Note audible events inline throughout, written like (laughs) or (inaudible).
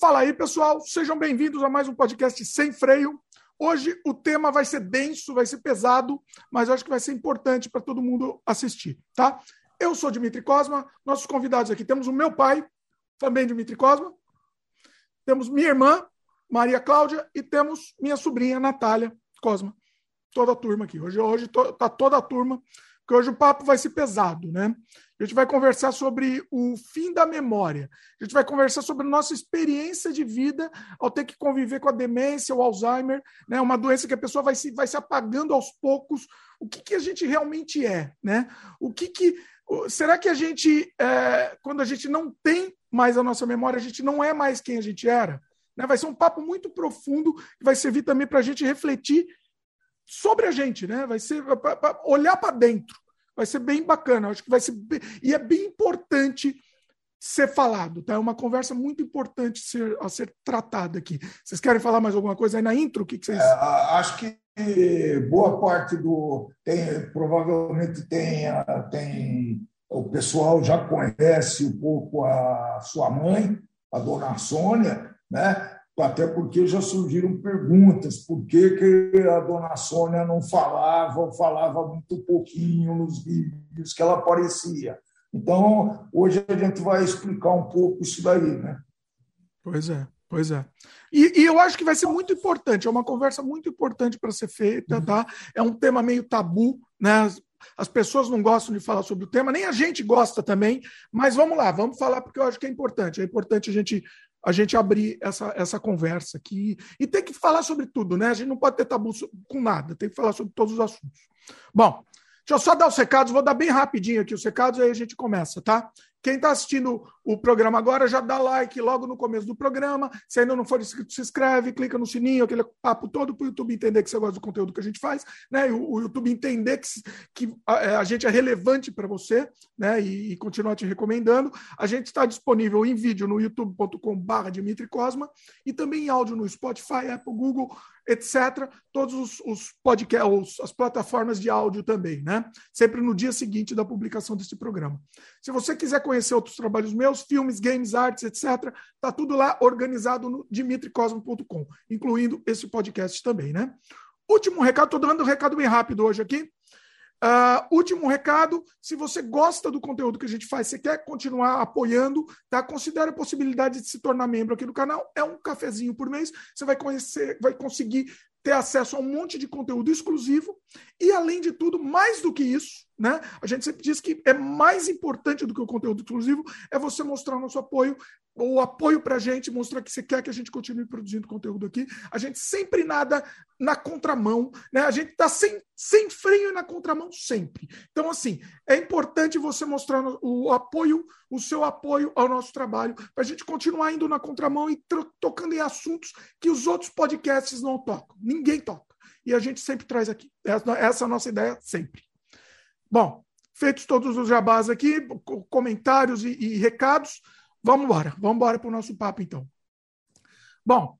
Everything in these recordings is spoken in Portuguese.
Fala aí, pessoal. Sejam bem-vindos a mais um podcast sem freio. Hoje o tema vai ser denso, vai ser pesado, mas acho que vai ser importante para todo mundo assistir, tá? Eu sou Dimitri Cosma, nossos convidados aqui temos o meu pai, também Dimitri Cosma, temos minha irmã, Maria Cláudia, e temos minha sobrinha, Natália Cosma. Toda a turma aqui. Hoje, hoje tá toda a turma, porque hoje o papo vai ser pesado, né? A gente vai conversar sobre o fim da memória. A gente vai conversar sobre a nossa experiência de vida ao ter que conviver com a demência, o Alzheimer, né? uma doença que a pessoa vai se, vai se apagando aos poucos. O que, que a gente realmente é? Né? O que, que será que a gente, é, quando a gente não tem mais a nossa memória, a gente não é mais quem a gente era? Né? Vai ser um papo muito profundo que vai servir também para a gente refletir sobre a gente, né? Vai ser para olhar para dentro. Vai ser bem bacana. Acho que vai ser bem... e é bem importante ser falado, tá? É uma conversa muito importante ser, a ser tratada aqui. Vocês querem falar mais alguma coisa aí na intro? O que, que vocês? É, acho que boa parte do tem, provavelmente tem, tem o pessoal já conhece um pouco a sua mãe, a dona Sônia, né? Até porque já surgiram perguntas, por que, que a dona Sônia não falava ou falava muito pouquinho nos vídeos que ela aparecia. Então, hoje a gente vai explicar um pouco isso daí, né? Pois é, pois é. E, e eu acho que vai ser muito importante, é uma conversa muito importante para ser feita, uhum. tá? É um tema meio tabu, né? As pessoas não gostam de falar sobre o tema, nem a gente gosta também, mas vamos lá, vamos falar porque eu acho que é importante. É importante a gente a gente abrir essa, essa conversa aqui. E tem que falar sobre tudo, né? A gente não pode ter tabu com nada, tem que falar sobre todos os assuntos. Bom, deixa eu só dar os recados, vou dar bem rapidinho aqui os recados, aí a gente começa, tá? Quem está assistindo o programa agora já dá like logo no começo do programa. Se ainda não for inscrito, se inscreve, clica no sininho, aquele papo todo para o YouTube entender que você gosta do conteúdo que a gente faz, né? E o, o YouTube entender que, que a, é, a, gente é relevante para você, né? E, e, continuar te recomendando. A gente está disponível em vídeo no youtube.com/barra Dimitri Cosma e também em áudio no Spotify, Apple, Google, etc. Todos os, os podcasts, as plataformas de áudio também, né? Sempre no dia seguinte da publicação desse programa. Se você quiser conhecer outros trabalhos meus, filmes, games, artes, etc., tá tudo lá organizado no dimitricosmo.com, incluindo esse podcast também, né? Último recado, estou dando um recado bem rápido hoje aqui. Uh, último recado: se você gosta do conteúdo que a gente faz, você quer continuar apoiando, tá? Considere a possibilidade de se tornar membro aqui do canal. É um cafezinho por mês. Você vai conhecer, vai conseguir ter acesso a um monte de conteúdo exclusivo e, além de tudo, mais do que isso, né? A gente sempre diz que é mais importante do que o conteúdo exclusivo é você mostrar o nosso apoio, o apoio para a gente, mostrar que você quer que a gente continue produzindo conteúdo aqui. A gente sempre nada na contramão, né? A gente está sem, sem freio na contramão sempre. Então, assim, é importante você mostrar o apoio, o seu apoio ao nosso trabalho, para a gente continuar indo na contramão e tocando em assuntos que os outros podcasts não tocam. Ninguém toca. E a gente sempre traz aqui. Essa, é a nossa ideia sempre. Bom, feitos todos os jabás aqui, comentários e, e recados. Vamos embora, vamos embora para o nosso papo, então. Bom,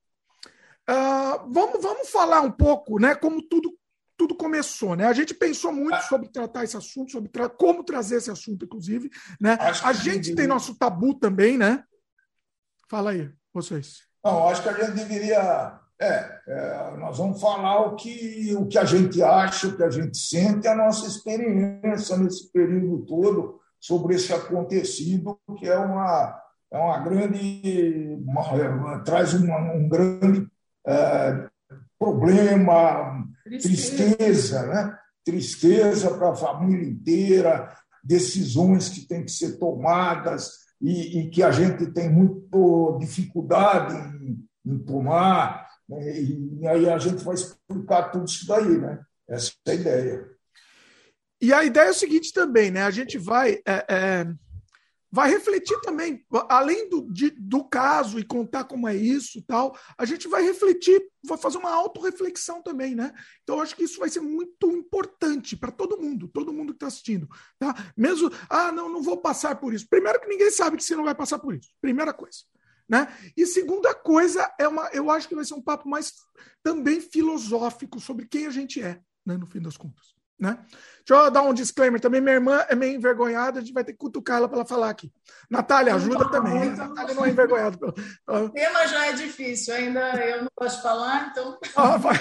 uh, vamos, vamos falar um pouco, né, como tudo, tudo começou, né? A gente pensou muito ah. sobre tratar esse assunto, sobre tra como trazer esse assunto, inclusive, né? A gente tem nosso tabu também, né? Fala aí, vocês. Não, acho que a gente deveria é, é, nós vamos falar o que, o que a gente acha, o que a gente sente, a nossa experiência nesse período todo sobre esse acontecido, que é uma, é uma grande. Uma, traz uma, um grande é, problema, tristeza, tristeza né? tristeza para a família inteira, decisões que têm que ser tomadas e, e que a gente tem muita dificuldade em, em tomar. Né? E aí a gente vai explicar tudo isso daí, né? Essa é a ideia. E a ideia é o seguinte também, né? A gente vai. É, é vai refletir também, além do, de, do caso e contar como é isso tal, a gente vai refletir, vai fazer uma autorreflexão também, né? Então, acho que isso vai ser muito importante para todo mundo, todo mundo que está assistindo, tá? Mesmo, ah, não, não vou passar por isso. Primeiro que ninguém sabe que você não vai passar por isso, primeira coisa. Né? E segunda coisa, é uma, eu acho que vai ser um papo mais também filosófico sobre quem a gente é, né, no fim das contas. né? Deixa eu dar um disclaimer também. Minha irmã é meio envergonhada, a gente vai ter que cutucar ela para ela falar aqui. Natália, ajuda não, também. Então, Natália não é envergonhada. (laughs) O tema já é difícil, ainda eu não de falar, então. Ah, vai.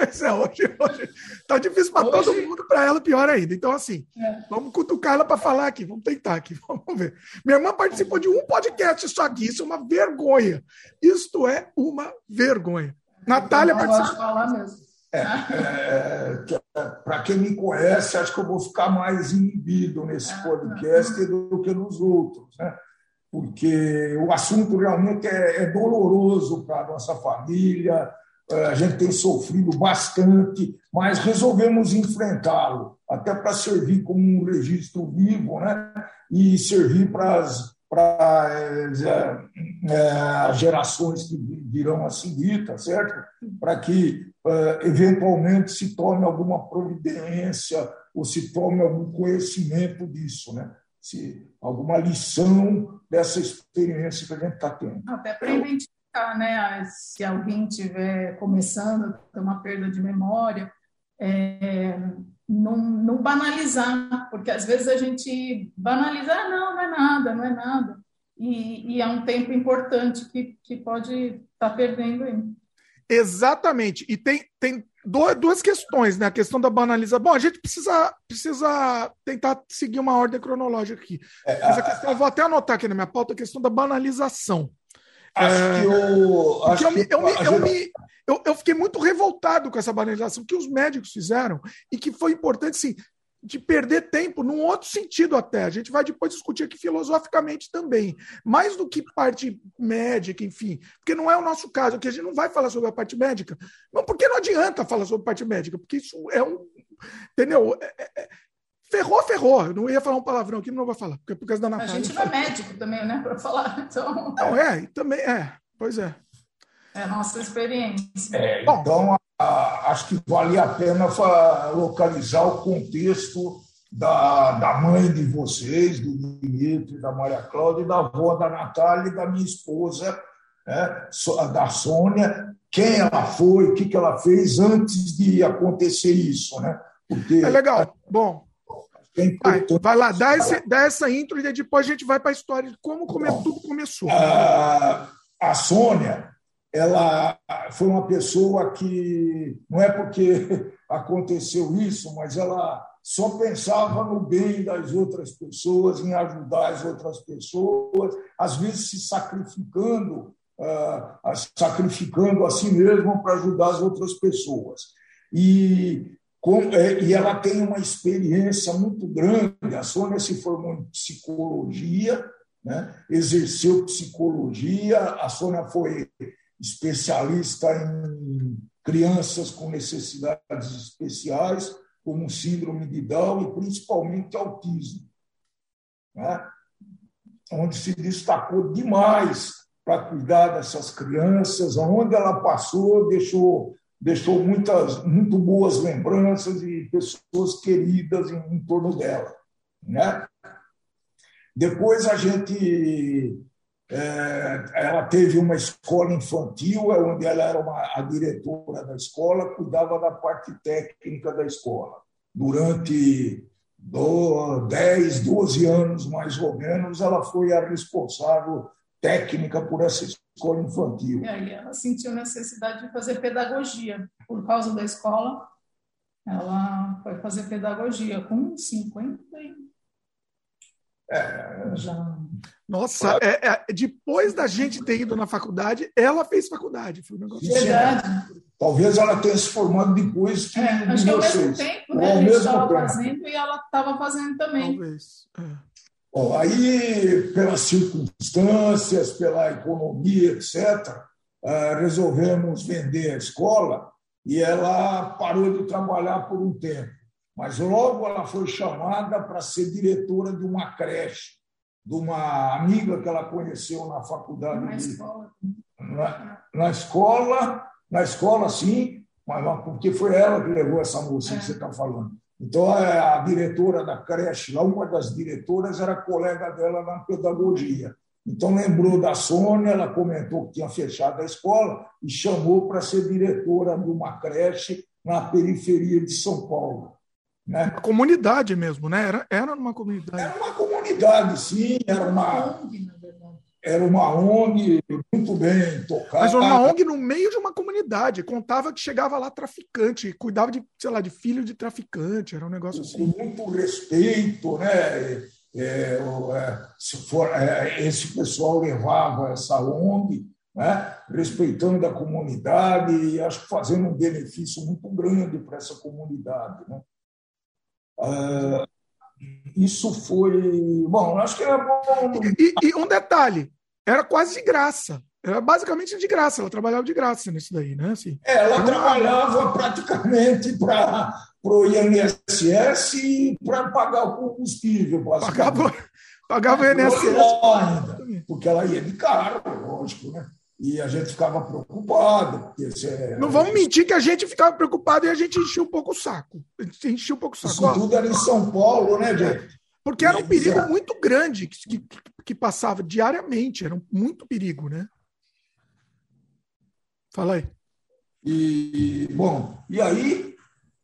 É, hoje, hoje tá difícil para todo mundo, para ela pior ainda. Então, assim, é. vamos cutucar ela para falar aqui, vamos tentar aqui, (laughs) vamos ver. Minha irmã participou de um podcast só aqui, isso é uma vergonha. Isto é uma vergonha. Natália participou. falar mesmo. É, é, é, para quem me conhece, acho que eu vou ficar mais inibido nesse ah, podcast do que nos outros, né? porque o assunto realmente é, é doloroso para a nossa família, a gente tem sofrido bastante, mas resolvemos enfrentá-lo, até para servir como um registro vivo né? e servir para as para é, é, gerações que virão a seguir, tá certo? Para que é, eventualmente se tome alguma providência ou se tome algum conhecimento disso, né? Se alguma lição dessa experiência que a gente está tendo. Até para identificar, né? Se alguém tiver começando a ter uma perda de memória, é, não, não, banalizar, porque às vezes a gente banaliza, ah, não, não é nada, não é nada. E, e é um tempo importante que, que pode estar tá perdendo aí. Exatamente. E tem, tem duas questões, né? A questão da banalização. Bom, a gente precisa, precisa tentar seguir uma ordem cronológica aqui. É, Mas a questão, eu vou até anotar aqui na minha pauta a questão da banalização. Acho é, que eu. Acho eu, eu, me, eu, me, eu, eu, fiquei muito revoltado com essa banalização que os médicos fizeram e que foi importante, sim, de perder tempo num outro sentido até. A gente vai depois discutir aqui filosoficamente também. Mais do que parte médica, enfim. Porque não é o nosso caso, aqui a gente não vai falar sobre a parte médica. Mas por que não adianta falar sobre parte médica? Porque isso é um. Entendeu? É, é, é ferrou, ferrou. Eu não ia falar um palavrão aqui, não vou falar, porque é por causa da Natália. A gente não é médico também, né, para falar. Então... Não, é, também é. Pois é. É a nossa experiência. É, então, a, acho que valia a pena localizar o contexto da, da mãe de vocês, do Dimitri, da Maria Cláudia, da avó da Natália e da minha esposa, né, da Sônia, quem ela foi, o que, que ela fez antes de acontecer isso. Né? Porque, é legal. Bom, é vai, vai, lá, dá, esse, dá essa intro e depois a gente vai para a história de como come, tudo começou. A, a Sônia, ela foi uma pessoa que, não é porque (laughs) aconteceu isso, mas ela só pensava no bem das outras pessoas, em ajudar as outras pessoas, às vezes se sacrificando, uh, sacrificando a si mesma para ajudar as outras pessoas. E com, é, e ela tem uma experiência muito grande. A Sônia se formou em psicologia, né? exerceu psicologia. A Sônia foi especialista em crianças com necessidades especiais, como síndrome de Down e principalmente autismo, né? onde se destacou demais para cuidar dessas crianças, onde ela passou, deixou deixou muitas muito boas lembranças e pessoas queridas em, em torno dela, né? Depois a gente é, ela teve uma escola infantil, é onde ela era uma, a diretora da escola, cuidava da parte técnica da escola. Durante do, 10, 12 anos, mais ou menos, ela foi a responsável técnica por essa escola infantil. E aí ela sentiu necessidade de fazer pedagogia. Por causa da escola, ela foi fazer pedagogia com 50 é, já... Nossa, é, é, depois da gente ter ido na faculdade, ela fez faculdade. Foi um negócio Verdade. Talvez ela tenha se formado depois que é, acho que ao mesmo tempo, né? A gente estava fazendo e ela estava fazendo também. Talvez. É. Bom, aí, pelas circunstâncias, pela economia, etc., ah, resolvemos vender a escola e ela parou de trabalhar por um tempo. Mas logo ela foi chamada para ser diretora de uma creche, de uma amiga que ela conheceu na faculdade. Na de... escola. Na, na, escola, na escola, sim, mas porque foi ela que levou essa moça é. que você está falando. Então, a diretora da creche, lá, uma das diretoras, era colega dela na pedagogia. Então, lembrou da Sônia, ela comentou que tinha fechado a escola e chamou para ser diretora de uma creche na periferia de São Paulo. Né? Uma comunidade mesmo, né? Era, era uma comunidade. Era uma comunidade, sim, era uma. Era uma ONG muito bem tocada. Mas uma ONG no meio de uma comunidade. Contava que chegava lá traficante, cuidava de, sei lá, de filho de traficante. Era um negócio assim. Com muito respeito, né? É, é, se for, é, esse pessoal levava essa ONG, né? respeitando a comunidade e acho que fazendo um benefício muito grande para essa comunidade. Né? Uh, isso foi. Bom, acho que era bom. E, e, um detalhe: era quase de graça. Era basicamente de graça, ela trabalhava de graça nisso daí, né? Assim, é, ela trabalhava praticamente para o INSS e para pagar o combustível. Pagava, pagava o INSS. Ainda, porque ela ia de carro, lógico, né? E a gente ficava preocupado. É... Não vamos mentir que a gente ficava preocupado e a gente enchia um pouco o saco. A gente enchia um pouco o saco. Isso tudo era em São Paulo, né, gente? Porque era um perigo muito grande que, que, passava diariamente, era muito perigo, né? Fala aí. E, bom, e aí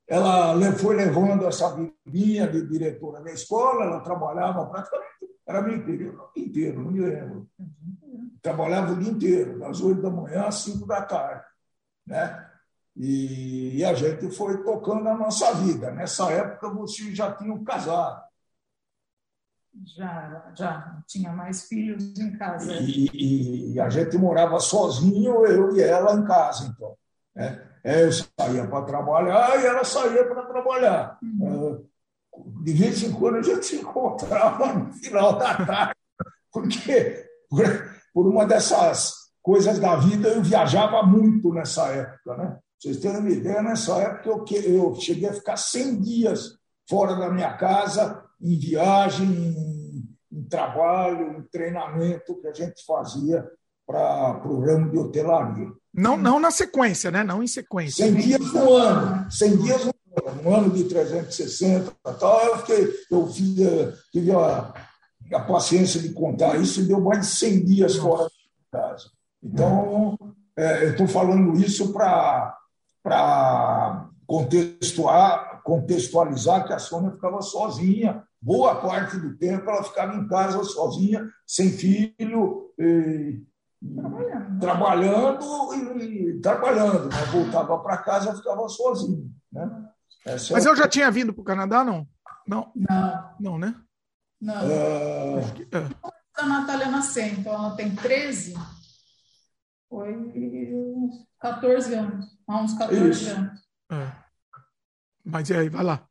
ela foi levando essa vidinha de diretora da escola, ela trabalhava praticamente, era meio período inteiro, não me lembro trabalhava o dia inteiro, das oito da manhã às cinco da tarde. Né? E, e, a gente foi tocando a nossa vida. Nessa época, você já tinha casado. Já, já. Tinha mais filhos em casa. E, e, a gente morava sozinho, eu e ela em casa, então. Né? Eu saía para trabalhar e ela saía para trabalhar. Uhum. De vez em quando a gente se encontrava no final da tarde, porque por uma dessas coisas da vida, eu viajava muito nessa época. Né? Vocês terem uma ideia, nessa época eu, eu cheguei a ficar 100 dias fora da minha casa, em viagem, em, em trabalho, em treinamento que a gente fazia para o ramo de hotelaria. Não, não na sequência, né? Não em sequência. 100 dias no ano. 100 dias no ano. No ano de 360 tal, eu, fiquei, eu fiz, eh, tive a, a paciência de contar isso deu mais de 100 dias fora de casa. Então, é, eu estou falando isso para contextualizar, contextualizar que a Sônia ficava sozinha. Boa parte do tempo ela ficava em casa sozinha, sem filho, e, trabalhando, trabalhando e, trabalhando. Né? Voltava para casa e ficava sozinha. Né? Mas é eu já tinha vindo para o Canadá, não? Não. Não. Não, né? Não. Uh... A Natália nasceu, então ela tem 13. Foi uns 14 anos. Há uns 14 Isso. anos. É. Mas e aí, vai lá.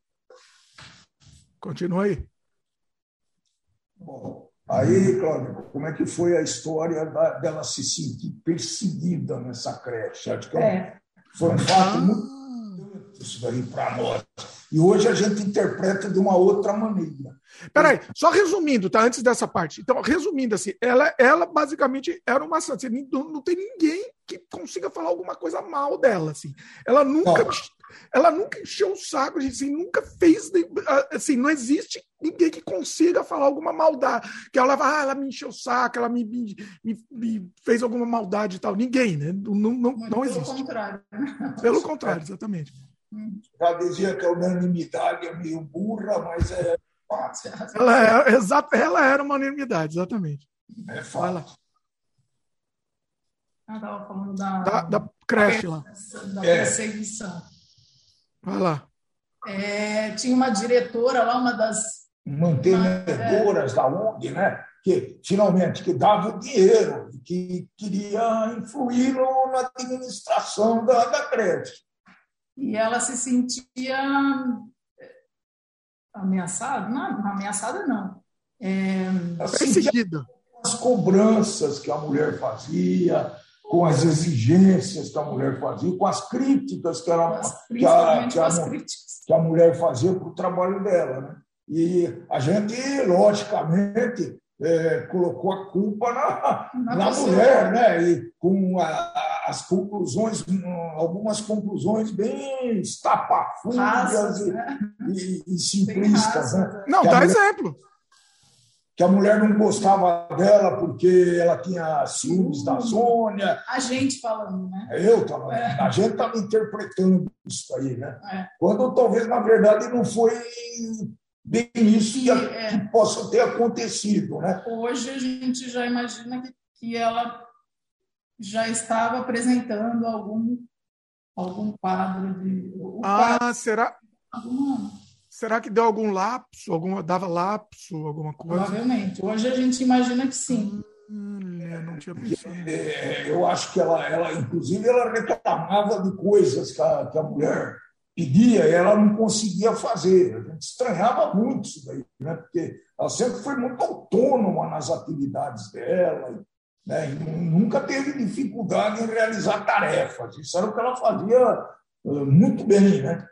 Continua aí. Bom, aí, Cláudio, como é que foi a história da, dela se sentir perseguida nessa creche? Acho que é. é. foi um fato ah. muito isso daí para nós. E hoje a gente interpreta de uma outra maneira. Peraí, só resumindo, tá? Antes dessa parte. Então, resumindo assim, ela, ela basicamente era uma santa. Assim, não, não tem ninguém que consiga falar alguma coisa mal dela, assim. Ela nunca, não. ela nunca encheu o saco, assim, nunca fez, assim, não existe ninguém que consiga falar alguma maldade. Que ela, ah, ela me encheu o saco, ela me, me, me, me fez alguma maldade e tal. Ninguém, né? Não, não, não existe. Pelo contrário. Pelo contrário, exatamente. Já dizia que a unanimidade é meio burra, mas é fácil. Ela, é, exato, ela era uma unanimidade, exatamente. É fácil. Ela estava falando da, da, da creche lá. Da é. perseguição. Vai lá. É, tinha uma diretora lá, uma das. Mantenedoras é. da ONG, né? Que finalmente que dava o dinheiro, que queria influir no, na administração da, da creche e ela se sentia ameaçada? Não, ameaçada não. É, Perseguida. As cobranças que a mulher fazia, com as exigências que a mulher fazia, com as críticas que, ela, que, a, que, a, que a mulher fazia para o trabalho dela. Né? E a gente, logicamente, é, colocou a culpa na, na, na mulher, né? E com a, as conclusões, algumas conclusões bem estapafúndias e, né? e, e, simplistas. Né? Não, dá mulher, exemplo. que a mulher não gostava dela porque ela tinha ciúmes da Sônia. A gente falando, né? Eu tava, é. a gente estava interpretando isso aí, né? É. Quando talvez, na verdade, não foi bem isso que, é. que, possa ter acontecido, né? Hoje a gente já imagina que, que ela já estava apresentando algum algum quadro de. ah, quadro, será? Alguma Será que deu algum lapso? Alguma, dava lapso, alguma coisa? Provavelmente. Hoje a gente imagina que sim. Hum, eu não tinha pensado. É, eu acho que ela, ela, inclusive, ela reclamava de coisas que a, que a mulher pedia e ela não conseguia fazer. A gente estranhava muito isso daí, né? porque ela sempre foi muito autônoma nas atividades dela, né? nunca teve dificuldade em realizar tarefas. Isso era o que ela fazia eh, muito bem. Né?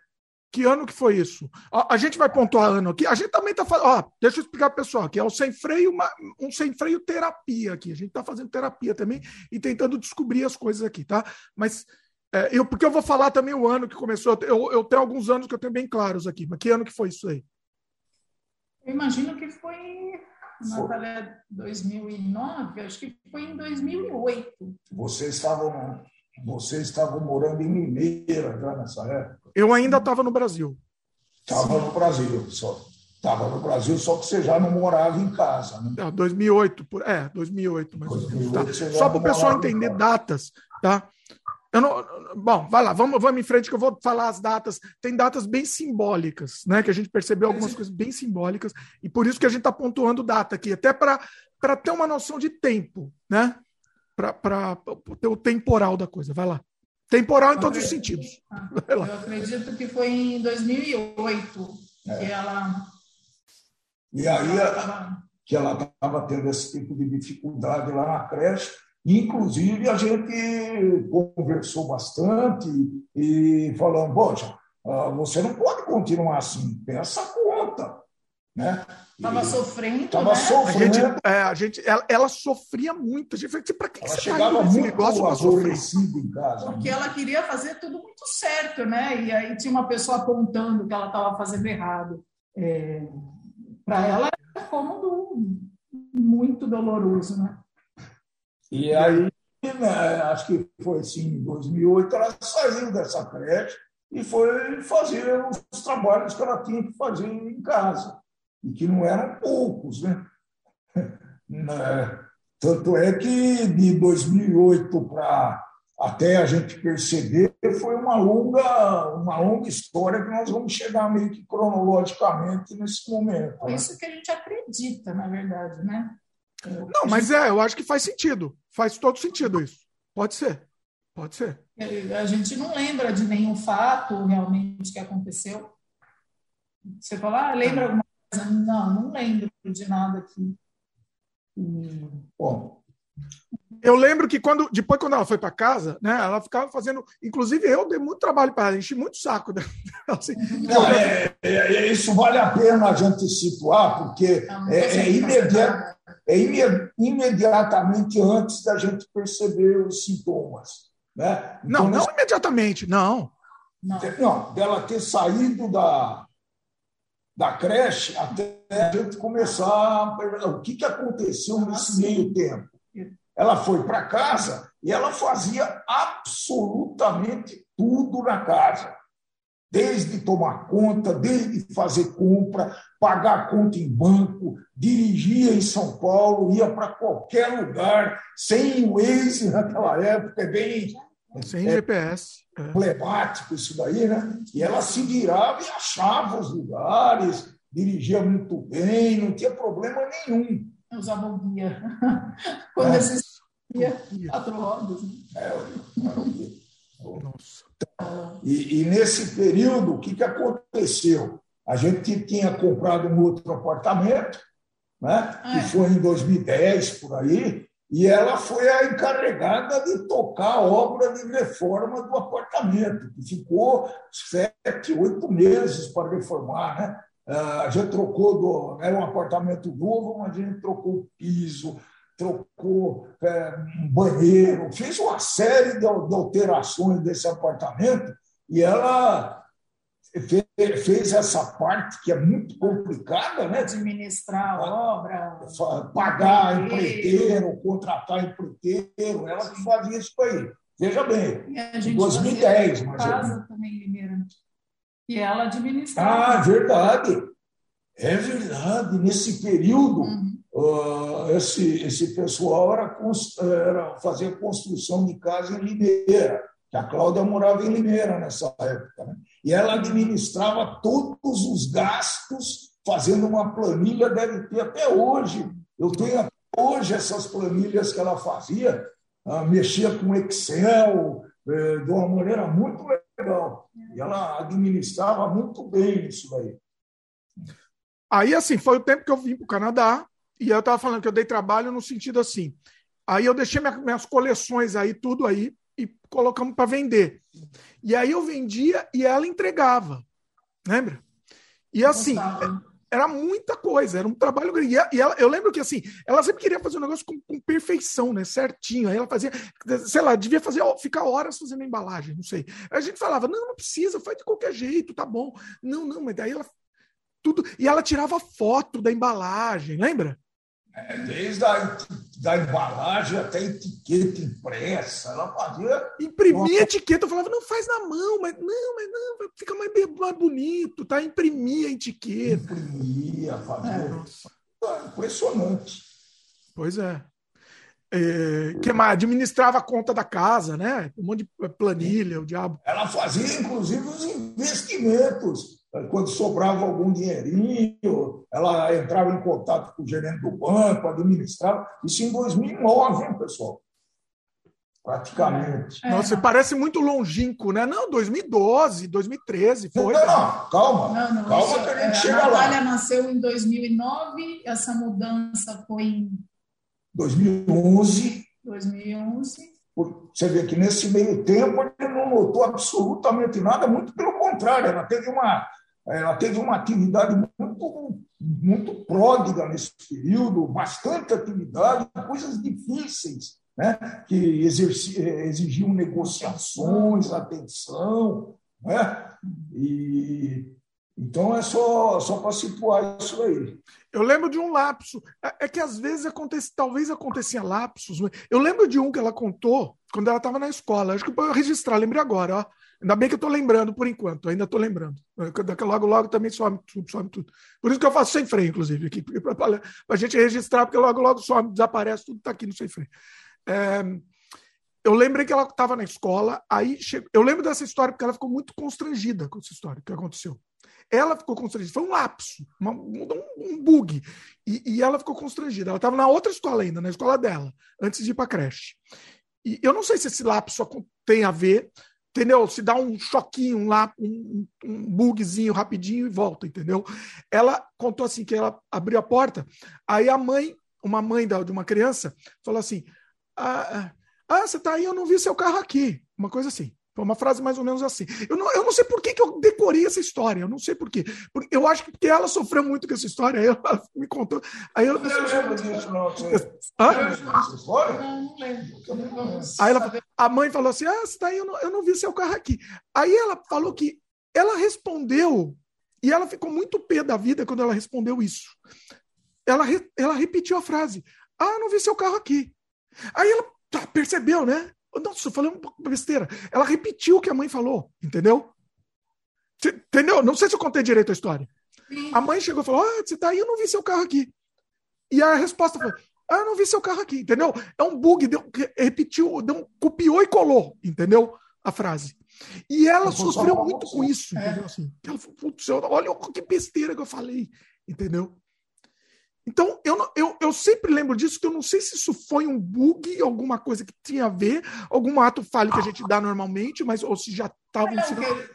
Que ano que foi isso? A, a gente vai pontuar ano aqui. A gente também está fazendo. Deixa eu explicar para o pessoal aqui. É um sem freio, uma, um sem freio terapia aqui. A gente está fazendo terapia também e tentando descobrir as coisas aqui, tá? Mas é, eu, porque eu vou falar também o ano que começou. Eu, eu tenho alguns anos que eu tenho bem claros aqui. Mas que ano que foi isso aí? Eu imagino que foi, Natália, 2009. Acho que foi em 2008. Vocês estavam vocês estavam morando em Mineira já nessa época? Eu ainda estava no Brasil. Estava no Brasil, só. Estava no Brasil, só que você já não morava em casa, né? É, 2008, por, é, 2008, mais 2008, tá? Só para o pessoal entender datas, tá? Eu não, bom, vai lá, vamos, vamos em frente que eu vou falar as datas. Tem datas bem simbólicas, né? Que a gente percebeu algumas coisas bem simbólicas e por isso que a gente está pontuando data aqui, até para ter uma noção de tempo, né? para ter o temporal da coisa. Vai lá. Temporal em todos os sentidos. (laughs) Ah, eu acredito que foi em 2008 é. que ela. E aí ela que ela estava tendo esse tipo de dificuldade lá na creche. Inclusive, a gente conversou bastante e falando, poxa, ah, você não pode continuar assim, pensa conta. Né? Estava sofrendo. Tava né? sofrendo. A gente, é, a gente, ela, ela, sofria muito. A gente falou, para que, ela você chegava muito negócio aborrecida em casa. Porque né? ela queria fazer tudo muito certo, né? E aí tinha uma pessoa apontando que ela estava fazendo errado. É, para ela era cômodo muito doloroso, né? E aí, né, acho que foi assim, em 2008, ela saiu dessa creche e foi fazer os trabalhos que ela tinha que fazer em casa e que não eram poucos. Né? (laughs) né? Tanto é que de 2008 para até a gente perceber, foi uma longa, uma longa história que nós vamos chegar meio que cronologicamente nesse momento. É isso que a gente acredita, na verdade, né? Não, mas é, eu acho que faz sentido. Faz todo sentido isso. Pode ser. Pode ser. A gente não lembra de nenhum fato realmente que aconteceu. Você fala, ah, lembra alguma não, não lembro de nada aqui. Bom, eu lembro que quando depois quando ela foi para casa, né, ela ficava fazendo, inclusive eu dei muito trabalho para ela, enchi muito saco dela. (laughs) Assim, não, é, é, é, isso vale a pena a gente situar, porque é, é, imediat, é imediatamente antes da gente perceber os sintomas. Né? Então, não, não imediatamente, não. Não, não dela ter saído da, da creche até a gente começar a perguntar o que, que aconteceu nesse meio tempo. Ela foi para casa e ela fazia absolutamente tudo na casa. Desde tomar conta, desde fazer compra, pagar conta em banco, dirigia em São Paulo, ia para qualquer lugar, sem o Waze naquela época, é bem. Sem é, GPS emblemático isso daí, né? E ela se virava e achava os lugares, dirigia muito bem, não tinha problema nenhum. Usava o guia. Quando é. existia quatro rodas. Né? É, Nossa. E, e, nesse período, o que, que aconteceu? A gente tinha comprado um outro apartamento, né? É. que foi em 2010, por aí, e ela foi a encarregada de tocar a obra de reforma do apartamento, que ficou sete, oito meses para reformar. Né? Ah, a gente trocou, do, era um apartamento novo, mas a gente trocou o piso, trocou é, um banheiro, fez uma série de, alterações desse apartamento e ela fez essa parte que é muito complicada, né? Administrar a obra, pagar empreiteiro, contratar empreiteiro, ela que fazia isso aí. Veja bem, em 2010, mais casa também, Limeira. E ela administrava. Ah, verdade. É verdade. Nesse período, uhum. Uh, esse, esse pessoal era, era fazer construção de casa em Limeira que a Cláudia morava em Limeira nessa época, né? e ela administrava todos os gastos, fazendo uma planilha, deve ter até hoje. Eu tenho até hoje essas planilhas que ela fazia, ah, mexia com Excel, eh, de uma maneira muito legal. E ela administrava muito bem isso daí. Aí, assim, foi o tempo que eu vim para o Canadá, e eu estava falando que eu dei trabalho no sentido assim. Aí eu deixei minhas coleções aí, tudo aí, e colocamos para vender. E aí eu vendia e ela entregava. Lembra? E assim, era muita coisa, era um trabalho grande. E ela, eu lembro que assim, ela sempre queria fazer um negócio com, com, perfeição, né? Certinho. Aí ela fazia, sei lá, devia fazer, ficar horas fazendo embalagem, não sei. Aí a gente falava, não, não precisa, faz de qualquer jeito, tá bom. Não, não, mas daí ela tudo. E ela tirava foto da embalagem, lembra? É, desde a da embalagem até a etiqueta impressa, ela fazia. Imprimia a etiqueta, eu falava, não faz na mão, mas não, mas não, fica mais, mais bonito, tá? Imprimia a etiqueta. Imprimia, fazia. É. Impressionante. Pois é. é. que mais? Administrava a conta da casa, né? Um monte de planilha, o diabo. Ela fazia, inclusive, os investimentos quando sobrava algum dinheirinho, ela entrava em contato com o gerente do banco, administrava. Isso em 2009, hein, pessoal? Praticamente. É. Nossa, parece muito longínquo, né? Não, 2012, 2013 foi. Não, não, calma. Não, não, calma isso, que a gente é, chega a lá. A Natália nasceu em 2009, essa mudança foi em 2011. 2011. Você vê que nesse meio tempo ele não notou absolutamente nada, muito pelo contrário, ela teve uma ela teve uma atividade muito, muito pródiga nesse período, bastante atividade, coisas difíceis, né? que exigiam negociações, atenção. Né? E, então é só, só para situar isso aí. Eu lembro de um lapso. É, é que às vezes acontece, talvez acontecia lapsos. Eu lembro de um que ela contou quando ela estava na escola. Acho que para registrar, lembrei agora. Ó. Ainda bem que eu estou lembrando por enquanto, ainda estou lembrando. Logo, logo também some, some tudo. Por isso que eu faço sem freio, inclusive, aqui, para a gente registrar, porque logo, logo some, desaparece, tudo está aqui no sem freio. É, eu lembrei que ela estava na escola, aí che... eu lembro dessa história porque ela ficou muito constrangida com essa história que aconteceu. Ela ficou constrangida, foi um lapso, uma, um, um, bug. E, e, ela ficou constrangida. Ela estava na outra escola ainda, na escola dela, antes de ir para a creche. E eu não sei se esse lapso tem a ver entendeu? Se dá um choquinho lá, um, um bugzinho rapidinho e volta, entendeu? Ela contou assim que ela abriu a porta, aí a mãe, uma mãe de uma criança, falou assim: ah, ah, você tá aí, eu não vi seu carro aqui. Uma coisa assim. Foi uma frase mais ou menos assim. Eu não, eu não sei por que, que eu decorei essa história, eu não sei por quê. Porque eu acho que porque ela sofreu muito com essa história, aí ela (laughs) me contou. Aí eu, (laughs) eu lembro disso, não. Aí ela, a mãe falou assim: Ah, você tá aí, eu não, eu não vi seu carro aqui. Aí ela falou que ela respondeu, e ela ficou muito pé da vida quando ela respondeu isso. Ela, ela repetiu a frase: Ah, não vi seu carro aqui. Aí ela tá, percebeu, né? Nossa, eu falei uma besteira. Ela repetiu o que a mãe falou, entendeu? Entendeu? Não sei se eu contei direito a história. Sim. A mãe chegou e falou: Ah, você tá aí, eu não vi seu carro aqui. E a resposta foi: Ah, eu não vi seu carro aqui, entendeu? É um bug, deu, repetiu, deu, copiou e colou, entendeu? A frase. E ela sofreu muito com isso, entendeu? Assim, ela falou, olha que besteira que eu falei, entendeu? Então, eu, eu, eu sempre lembro disso, que eu não sei se isso foi um bug, alguma coisa que tinha a ver, algum ato falho que a gente dá normalmente, mas ou se já estava ensinando.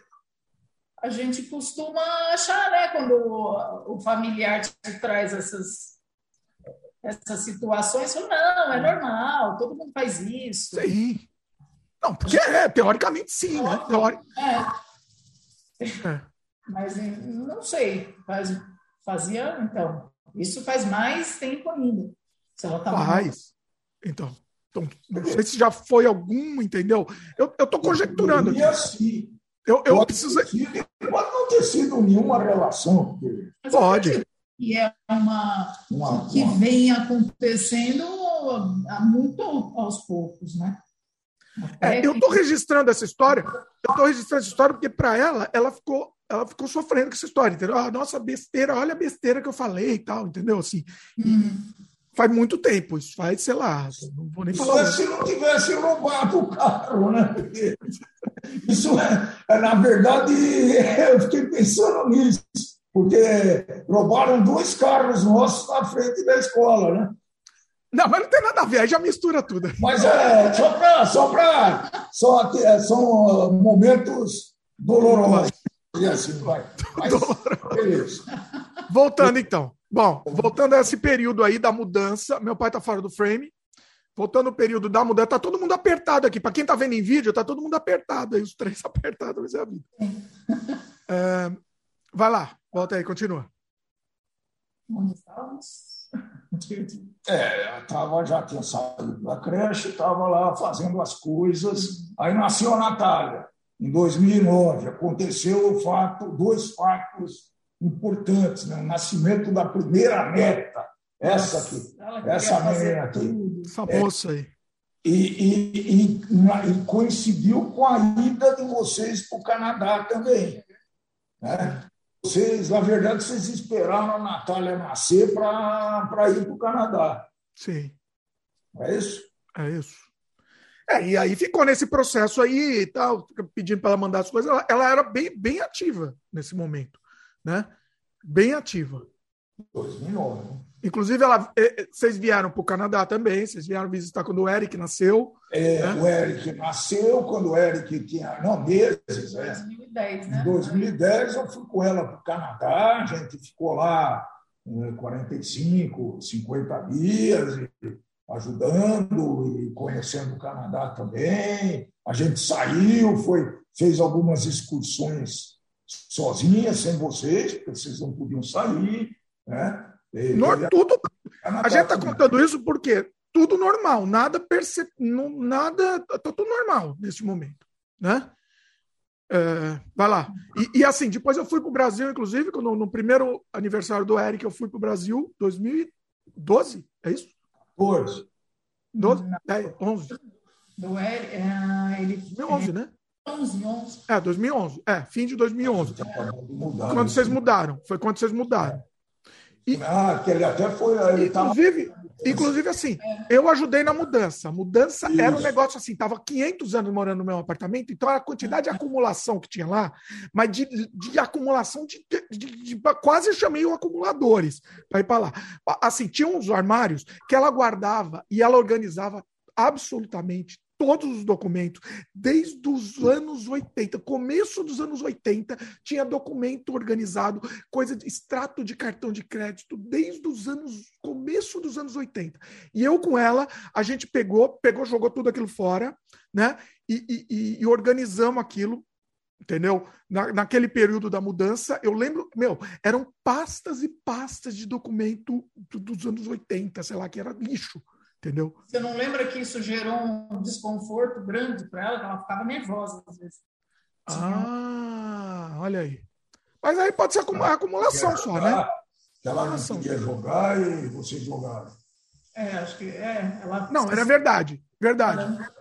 A gente costuma achar, né, quando o, o familiar te traz essas, essas situações, não, é normal, todo mundo faz isso. Sim. Não, porque é, teoricamente sim, né? Teori... É. é. Mas não sei, faz, fazia, então. Isso faz mais tempo ainda. Tá faz. Então, então, não sei se já foi algum, entendeu? Eu, eu tô conjecturando. Teoria, sim. Eu, eu pode preciso. Pode não ter sido nenhuma relação. Porque... Pode. E é uma, uma que uma... vem acontecendo muito aos poucos, né? É, eu estou registrando essa história, eu estou registrando essa história porque para ela, ela ficou, ela ficou sofrendo com essa história, entendeu? Ah, nossa, besteira, olha a besteira que eu falei e tal, entendeu? Assim, hum. faz muito tempo, isso faz, sei lá, não vou nem falar. Isso é se não tivesse roubado o carro, né? (laughs) Isso é, é, na verdade, eu fiquei pensando nisso, porque roubaram dois carros nossos na frente da escola, né? Não, mas não tem nada a ver, aí já mistura tudo. Mas é só para. Só pra, só, é, são momentos dolorosos. E assim vai. Mas. Voltando então. Bom, voltando a esse período aí da mudança, meu pai tá fora do frame. Voltando ao período da mudança, tá todo mundo apertado aqui. Para quem tá vendo em vídeo, tá todo mundo apertado aí, os três (laughs) apertados, mas é a vida. (laughs) É, vai lá, volta aí, continua. Onde É, tava, já tinha saído da creche, estava lá fazendo as coisas. Aí nasceu a Natália, em 2009. Aconteceu o fato, dois fatos importantes: né? o nascimento da primeira neta, essa aqui, essa menina aqui. Essa moça aí. E, e, e, e, coincidiu com a ida de vocês para o Canadá também. Né? Vocês, na verdade, vocês esperaram a Natália nascer para ir para o Canadá. Sim. É isso? É isso. É, e aí ficou nesse processo aí e tal, pedindo para ela mandar as coisas. Ela, ela, era bem, bem ativa nesse momento, né? Bem ativa. 2009. Inclusive, ela, é, é, vocês vieram para o Canadá também, vocês vieram visitar quando o Eric nasceu. É, né? O Eric nasceu quando o Eric tinha, não, meses. É. 2010, né? Em 2010 eu fui com ela para o Canadá, a gente ficou lá 45, 50 dias, ajudando e conhecendo o Canadá também. A gente saiu, foi, fez algumas excursões sozinhas, sem vocês, porque vocês não podiam sair, né? No, tudo, a gente está contando isso porque tudo normal, nada perce, nada, tá tudo normal nesse momento, né? É, vai lá. E, e, assim, depois eu fui para o Brasil, inclusive, no, no, primeiro aniversário do Eric, eu fui para o Brasil, 2012, é isso? 12. 12? É, 11. Do Eric, é, ele... 2011, né? 11, 11. É, 2011. É, fim de 2011. Quando vocês mudaram. Foi quando vocês mudaram. E, ah, que ele até foi. Ele inclusive, tava... inclusive, assim, eu ajudei na mudança. Mudança Isso. era um negócio assim, tava 500 anos morando no meu apartamento, então a quantidade de acumulação que tinha lá, mas de, de acumulação de, de, de, Quase chamei o acumuladores para ir para lá. Assim, tinha uns armários que ela guardava e ela organizava absolutamente todos os documentos, desde os anos 80, começo dos anos 80, tinha documento organizado, coisa de extrato de cartão de crédito, desde os anos, começo dos anos 80. E eu com ela, a gente pegou, pegou, jogou tudo aquilo fora, né? E, e, e organizamos aquilo, entendeu? Na, naquele período da mudança, eu lembro, meu, eram pastas e pastas de documento dos anos 80, sei lá, que era lixo Entendeu? Você não lembra que isso gerou um desconforto grande para ela? Ela ficava nervosa às vezes. Ah, olha aí. Mas aí pode ser acumulação só, né? Ela não queria jogar e vocês jogaram. É, acho que é. Ela... Não, era verdade. Verdade. Ela...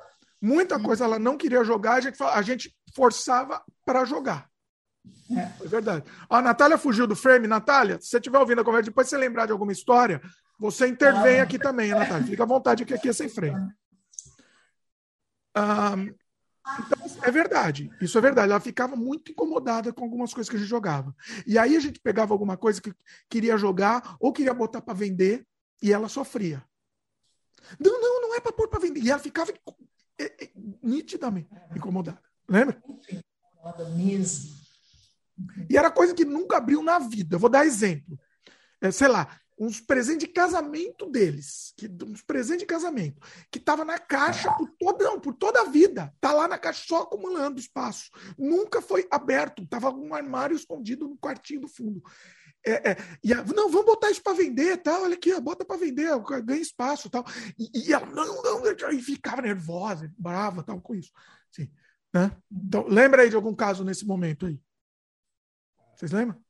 Muita coisa ela não queria jogar, a gente, a gente forçava para jogar. É. é verdade. A Natália fugiu do frame. Natália, se você estiver ouvindo a conversa, depois você lembrar de alguma história, você intervém aqui também, Natália. Fica à vontade que aqui é sem freio. então, é verdade. Isso é verdade. Ela ficava muito incomodada com algumas coisas que a gente jogava. E aí a gente pegava alguma coisa que queria jogar ou queria botar para vender e ela sofria. Não, não, não é para pôr para vender. E ela ficava nitidamente incomodada. Lembra? Mesmo. E era coisa que nunca abriu na vida. Eu vou dar exemplo. É, sei lá, uns presentes de casamento deles, que, uns presentes de casamento, que estava na caixa por toda, não, por toda a vida. Tá lá na caixa só acumulando espaço. Nunca foi aberto. Tava um armário escondido no quartinho do fundo. É, é, e a, não, vamos botar isso para vender, tal. Olha aqui, ó, bota para vender, ganha espaço, tal. E, e ela não, não, e ficava nervosa, brava, tal, com isso. Né? Então, lembra aí de algum caso nesse momento aí? Vocês lembram?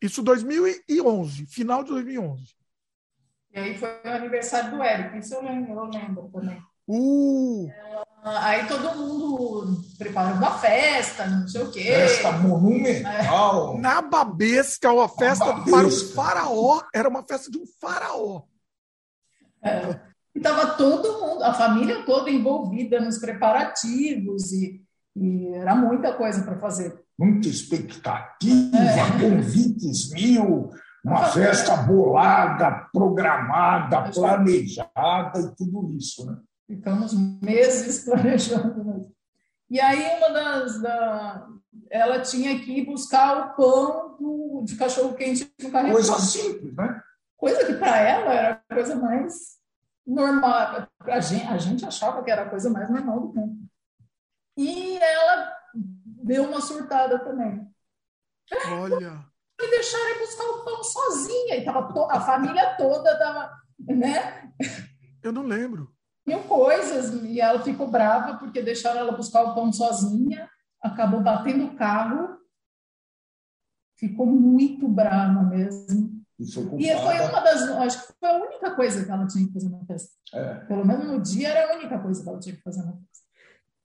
Isso 2011, final de 2011. E aí foi o aniversário do Eric, isso eu lembro, eu lembro também. Uh! Aí todo mundo preparando a festa, não sei o quê. Festa monumental. É. Na Babesca, uma festa Babesca. para um faraó, era uma festa de um faraó. É. E estava todo mundo, a família toda envolvida nos preparativos e, e era muita coisa para fazer. Muita expectativa, é. convites mil, uma festa bolada, programada, planejada e tudo isso, né? Ficamos meses (laughs) planejando. E aí uma das da, ela tinha que ir buscar o pão do, de cachorro quente no carrinho. Coisa simples, né? Coisa que para ela era a coisa mais normal. A gente, a gente achava que era a coisa mais normal do mundo. E ela deu uma surtada também. Olha. E deixaram buscar o pão sozinha. E tava to, a família toda estava, né? Eu não lembro mil coisas e ela ficou brava porque deixaram ela buscar o pão sozinha, acabou batendo o carro, ficou muito brava mesmo. E foi uma das, acho que foi a única coisa que ela tinha que fazer na festa. É. Pelo menos no dia era a única coisa que ela tinha que fazer na festa.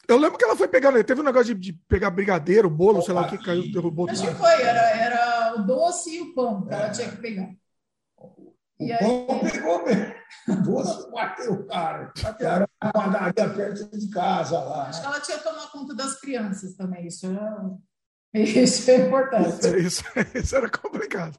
Eu lembro que ela foi pegar, teve um negócio de, de pegar brigadeiro, bolo, sei lá o que caiu, derrubou. Acho que foi, era, era o doce e o pão que é. ela tinha que pegar. O e pão aí... pegou mesmo. O doce (laughs) bateu cara. Era uma padaria perto de casa lá. Acho que ela tinha que tomar conta das crianças também. Isso é, isso é importante. (laughs) Isso, isso era complicado.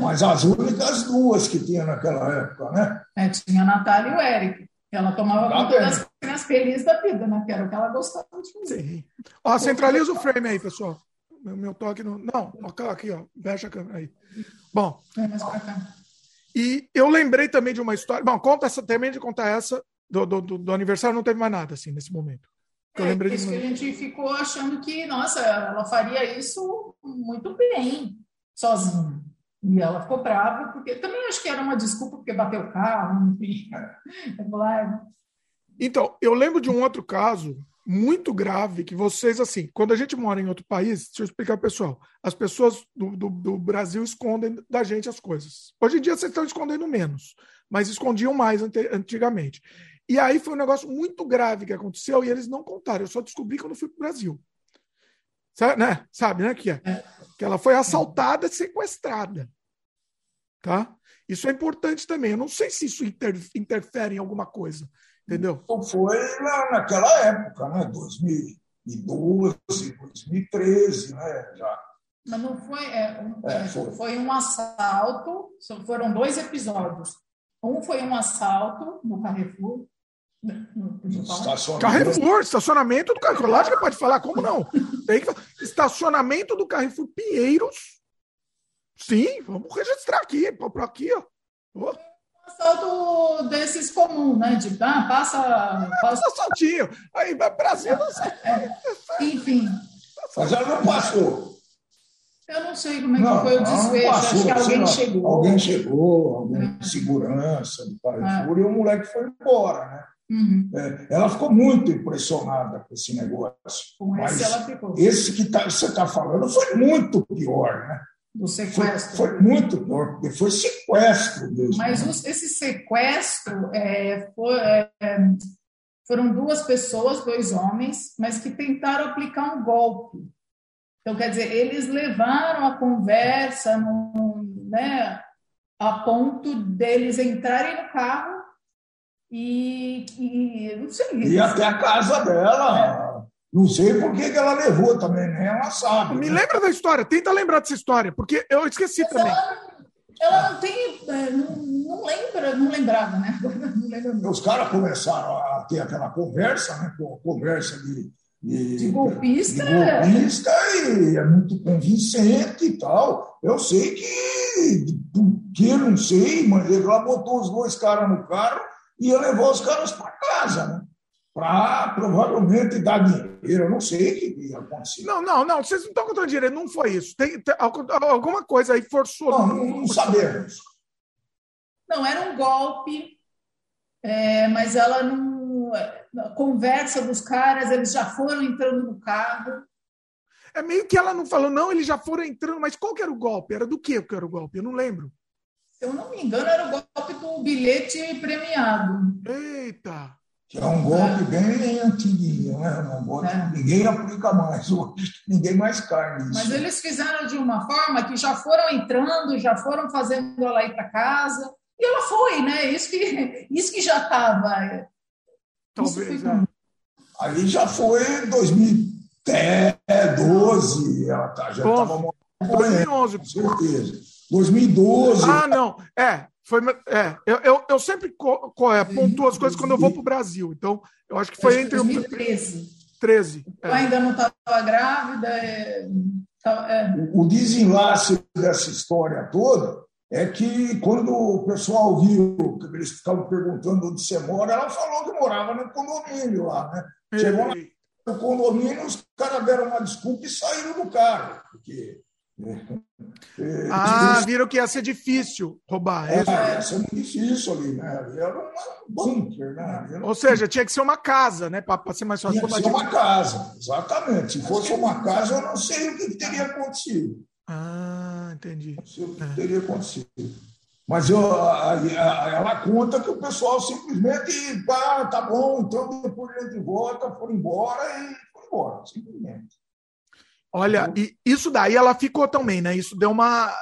Mas as únicas duas que tinha naquela época, né? É, tinha a Natália e o Eric. Ela tomava tá conta das crianças felizes da vida, né? Que era o que ela gostava de fazer. Sim. Ó, centraliza o frame aí, pessoal. Meu, meu toque no. Não, aqui, ó. Fecha a câmera aí. Bom. É mais pra cá. E eu lembrei também de uma história. Bom, conta essa, termine de contar essa do, do, do, aniversário, não teve mais nada assim nesse momento. Eu é, lembrei isso de... que a gente ficou achando que, nossa, ela faria isso muito bem, sozinha. E ela ficou brava, porque também acho que era uma desculpa, porque bateu o carro, enfim. (laughs) Então, eu lembro de um outro caso muito grave que vocês, assim, quando a gente mora em outro país, deixa eu explicar, pessoal, as pessoas do, do, do, Brasil escondem da gente as coisas. Hoje em dia vocês estão escondendo menos, mas escondiam mais antigamente. E aí foi um negócio muito grave que aconteceu e eles não contaram. Eu só descobri quando fui para o Brasil. Sabe, né? Sabe, né, que é? Que ela foi assaltada e sequestrada. Tá? Isso é importante também. Eu não sei se isso inter, interfere em alguma coisa. Entendeu? Então foi lá naquela época, né? 2012, 2013, né? Já. Mas não foi, é, um, é, foi. foi. um assalto, foram dois episódios. Um foi um assalto no Carrefour. No, estacionamento. Carrefour, estacionamento do Carrefour. Lógico que pode falar, como não? Tem que, estacionamento do Carrefour Pinheiros. Sim, vamos registrar aqui, por aqui, ó. Oh assalto desses comuns, né? De ah, passa. passa... assaltinho. Aí, Brasil. É, enfim. Mas ela não passou. Eu não sei como é que foi o desfecho. Acho que alguém não, chegou. Alguém chegou, alguém de segurança do Carrefour, é. e o moleque foi embora, né? Uhum. É, ela ficou muito impressionada com esse negócio. Com Mas esse, ela ficou. esse que tá, você está falando foi muito pior, né? Do sequestro. Foi, foi muito pior, porque foi sequestro mesmo. Mas os, esse sequestro é, foi, é, foram duas pessoas, dois homens, mas que tentaram aplicar um golpe. Então, quer dizer, eles levaram a conversa no, né, a ponto deles entrarem no carro e, e não sei. E até a casa dela. É não sei por que, que ela levou também, nem ela sabe. Me né? lembra da história, tenta lembrar dessa história, porque eu esqueci Mas também. Ela, ela não tem. É, não, não, lembra, não lembrava, né? Não lembra Os caras começaram a ter aquela conversa, né? Conversa de. De, de golpista. De golpista e é muito convincente e tal. Eu sei que, porque não sei, mas ela botou os dois caras no carro e ia levar os caras para casa, né? Para provavelmente dar dinheiro. Eu não sei o que ia acontecer. Não, não, não. Vocês não estão contando dinheiro. Não foi isso. Tem, tem alguma coisa aí forçou. Não, não, não sabemos. Não, era um golpe, é, mas ela não. a conversa dos caras, eles já foram entrando no carro. É meio que ela não falou, não, eles já foram entrando, mas qual que era o golpe? Era do que que era o golpe? Eu não lembro. Se eu não me engano, era o golpe do bilhete premiado. Eita! Que é um golpe é. bem antiguinho, né? Um golpe é. que ninguém aplica mais, ninguém mais cai nisso. Mas eles fizeram de uma forma que já foram entrando, já foram fazendo ela ir para casa. E ela foi, né? Isso que, isso que já estava. Talvez. É. Ali já foi 2012, ela tá, já estava morando. 2011. Com certeza. 2012. Ah, não. É, foi, é, eu, eu, eu sempre co, co, é, pontuo as coisas quando eu vou para o Brasil. Então, eu acho que foi entre. 2013. 13. É. ainda não estava grávida. É, tá, é. O desenlace dessa história toda é que quando o pessoal viu, que eles ficavam perguntando onde você mora, ela falou que morava no condomínio lá, né? Chegou no condomínio, os caras deram uma desculpa e saíram do carro, porque ah, viram que ia ser difícil roubar. É, ia ser muito difícil ali, né? Era um bunker, né? Ou seja, tinha que ser uma casa, né? Para ser mais fácil. Tinha que ser uma casa, exatamente. Se fosse uma casa, eu não sei o que teria acontecido. Ah, entendi. Não sei o que é. teria acontecido. Mas eu, a, a, ela conta que o pessoal simplesmente, ah, tá bom, então depois a gente volta, foram embora e foram embora, simplesmente. Olha, e isso daí ela ficou também, né? Isso deu uma.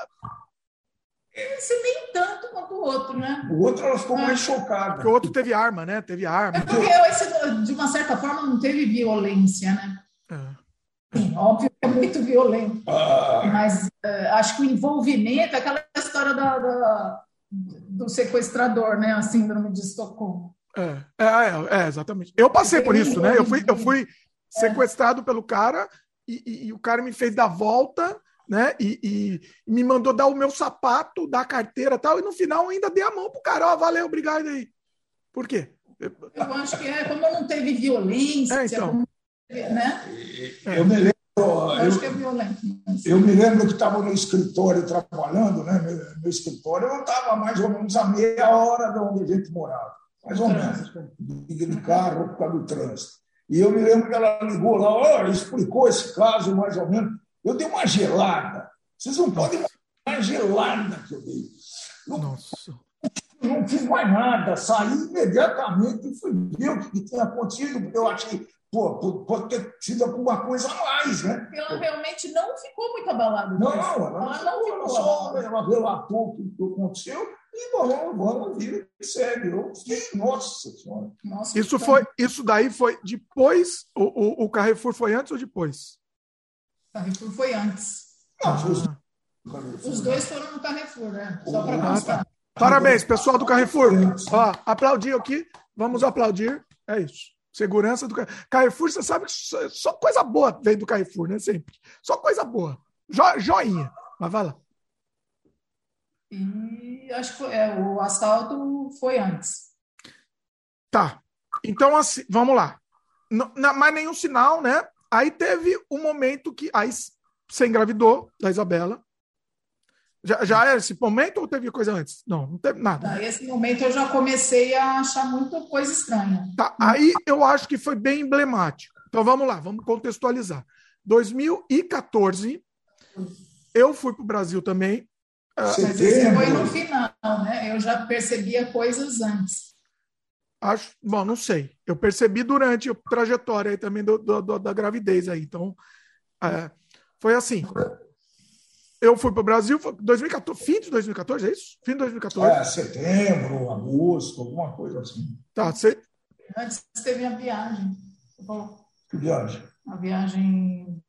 Esse nem tanto quanto o outro, né? O outro ela ficou é. mais chocada. Porque o outro teve arma, né? Teve arma. É porque esse, de uma certa forma, não teve violência, né? É. Sim, óbvio que é muito violento. Ah. Mas uh, acho que o envolvimento, aquela história da, da, do sequestrador, né? A síndrome de Estocolmo. É, é, é, é exatamente. Eu passei por isso, né? Eu fui, eu fui sequestrado pelo cara e, e, e, o cara me fez dar volta, né? E, e, me mandou dar o meu sapato, dar a carteira tal, e no final ainda dei a mão pro cara, ó, oh, valeu, obrigado aí. Por quê? Eu acho que é, como não teve violência, é, então. né? Eu me lembro. Eu, acho que é violento. Eu me lembro que estava no escritório trabalhando, né? Meu, meu escritório eu estava mais ou menos a meia hora de onde a gente morava. Mais ou menos. De carro por causa do trânsito. E eu me lembro que ela ligou lá, oh, explicou esse caso mais ou menos. Eu dei uma gelada. Vocês não podem imaginar a gelada que eu dei. Não, Nossa. não fiz mais nada. Saí imediatamente e fui ver o que tinha acontecido, porque eu achei, pô, pode ter sido alguma coisa a mais, né? Ela realmente não ficou muito abalada. Não, ela, ela não, ficou, só, ela relatou o que aconteceu e vamos, vamos vir que segue. Eu fiquei, nossa senhora. Nossa, isso, foi, isso daí foi depois? O, o, o Carrefour foi antes ou depois? O Carrefour foi antes. Ah. Os dois foram no Carrefour, né? Só para ah, constar. Tá. Parabéns, pessoal do Carrefour. Ó, aplaudir aqui. Vamos aplaudir. É isso. Segurança do Carrefour. você sabe que só coisa boa vem do Carrefour, né? Sempre. Só coisa boa. Jo, joinha. Mas vai lá. E acho que é, o assalto foi antes. Tá. Então, assim, vamos lá. Não, não, mais nenhum sinal, né? Aí teve um momento que. Aí você engravidou da Isabela. Já, já era esse momento ou teve coisa antes? Não, não teve nada. Nesse momento eu já comecei a achar muita coisa estranha. Tá, aí eu acho que foi bem emblemático. Então vamos lá, vamos contextualizar. 2014, eu fui para o Brasil também mas esse foi no final, né? Eu já percebia coisas antes. Acho, bom, não sei. Eu percebi durante a trajetória aí também do, do, do da gravidez aí. Então, é, foi assim. Eu fui para o Brasil, 2014, fim de 2014, é isso? Fim de 2014. É, setembro, agosto, alguma coisa assim. Tá, você... Antes teve a viagem. Que viagem? A viagem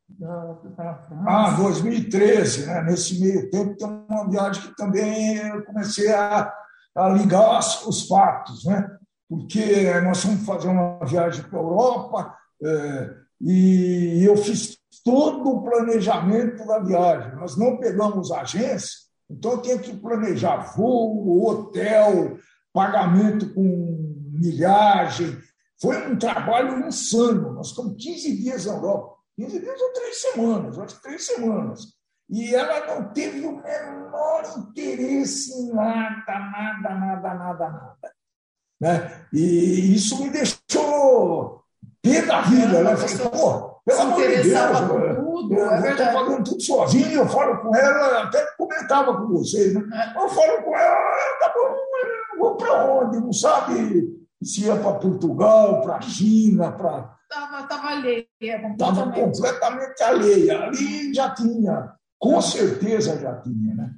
ah, 2013, né? Nesse meio tempo tem uma viagem que também eu comecei a, a ligar os fatos, né? Porque nós fomos fazer uma viagem para a Europa é, e eu fiz todo o planejamento da viagem. Nós não pegamos agência, então eu tinha que planejar voo, hotel, pagamento com milhagem. Foi um trabalho insano. Nós ficamos 15 dias na Europa. 15 dias ou três semanas, acho que três semanas. E ela não teve o menor interesse em nada, nada, nada, nada, nada. Né? E isso me deixou pé da vida. Né? Falei, pô, pelo amor de Deus, eu, tudo, eu é estou fazendo tudo sozinho, eu falo com ela, até comentava com vocês, né? É. Eu falo com ela, tá bom, vou para onde? Não sabe se ia para Portugal, para a China, para. Estava alheia, Estava completamente alheia. Ali já tinha, com certeza já tinha, né?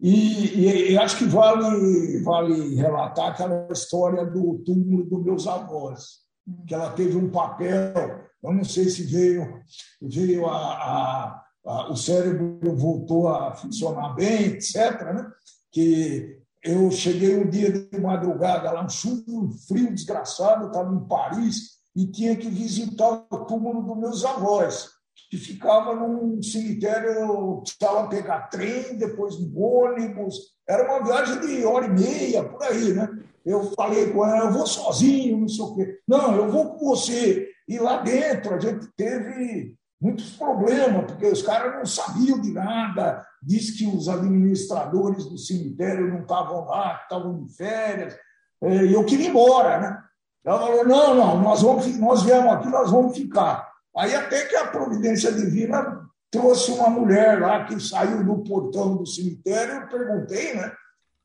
E, e, acho que vale, vale relatar aquela história do túmulo dos meus avós, que ela teve um papel, eu não sei se veio, veio a, a, a o cérebro voltou a funcionar bem, etc. Né? Que eu cheguei um dia de madrugada lá, um chuva, um frio desgraçado, estava em Paris e tinha que visitar o túmulo dos meus avós que ficava num cemitério, precisava pegar trem, depois no ônibus. Era uma viagem de hora e meia, por aí, né? Eu falei com ela, eu vou sozinho, não sei o quê. Não, eu vou com você. E lá dentro a gente teve muitos problemas, porque os caras não sabiam de nada. Diz que os administradores do cemitério não estavam lá, estavam de férias. É, e eu queria ir embora, né? Ela falou, não, não, nós, vamos, nós viemos aqui, nós vamos ficar. Aí até que a providência divina trouxe uma mulher lá que saiu do portão do cemitério, eu perguntei, né?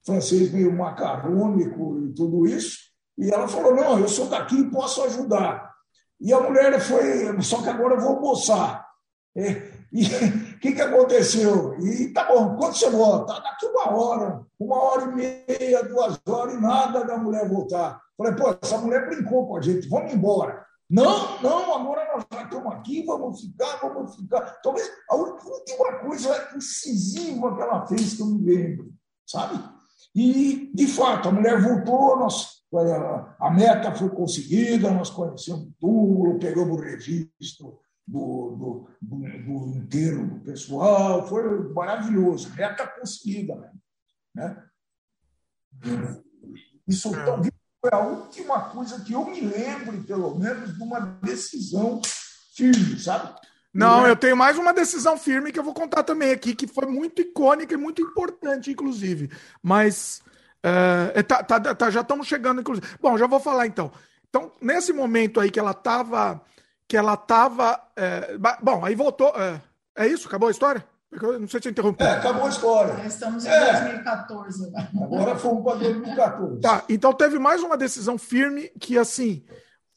Francês meio macarrônico e tudo isso, e ela falou: Não, eu sou daqui e posso ajudar. E a mulher foi, só que agora eu vou almoçar. É, (laughs) e o que, que aconteceu? E tá bom, quando você volta? Daqui uma hora, uma hora e meia, duas horas e nada da mulher voltar. Falei, pô, essa mulher brincou com a gente, vamos embora. Não, não, agora nós já estamos aqui, vamos ficar, vamos ficar. Talvez a última coisa incisiva que ela fez que eu me lembro, sabe? E, de fato, a mulher voltou, nós, a meta foi conseguida, nós conhecemos o túmulo, pegamos o registro do, do, do, do inteiro do pessoal, foi maravilhoso, meta conseguida. Né? Isso é. Foi a última coisa que eu me lembro, pelo menos, de uma decisão firme, sabe? Não, eu tenho mais uma decisão firme que eu vou contar também aqui, que foi muito icônica e muito importante, inclusive. Mas é, é tá, tá, tá, já estamos chegando, inclusive. Bom, já vou falar então. Então, nesse momento aí que ela estava. Que ela estava. É, bom, aí voltou. É, é isso? Acabou a história? Não sei se eu interrompi. É, acabou a história. Estamos em é. 2014. Agora fomos para 2014. Tá, então teve mais uma decisão firme que, assim,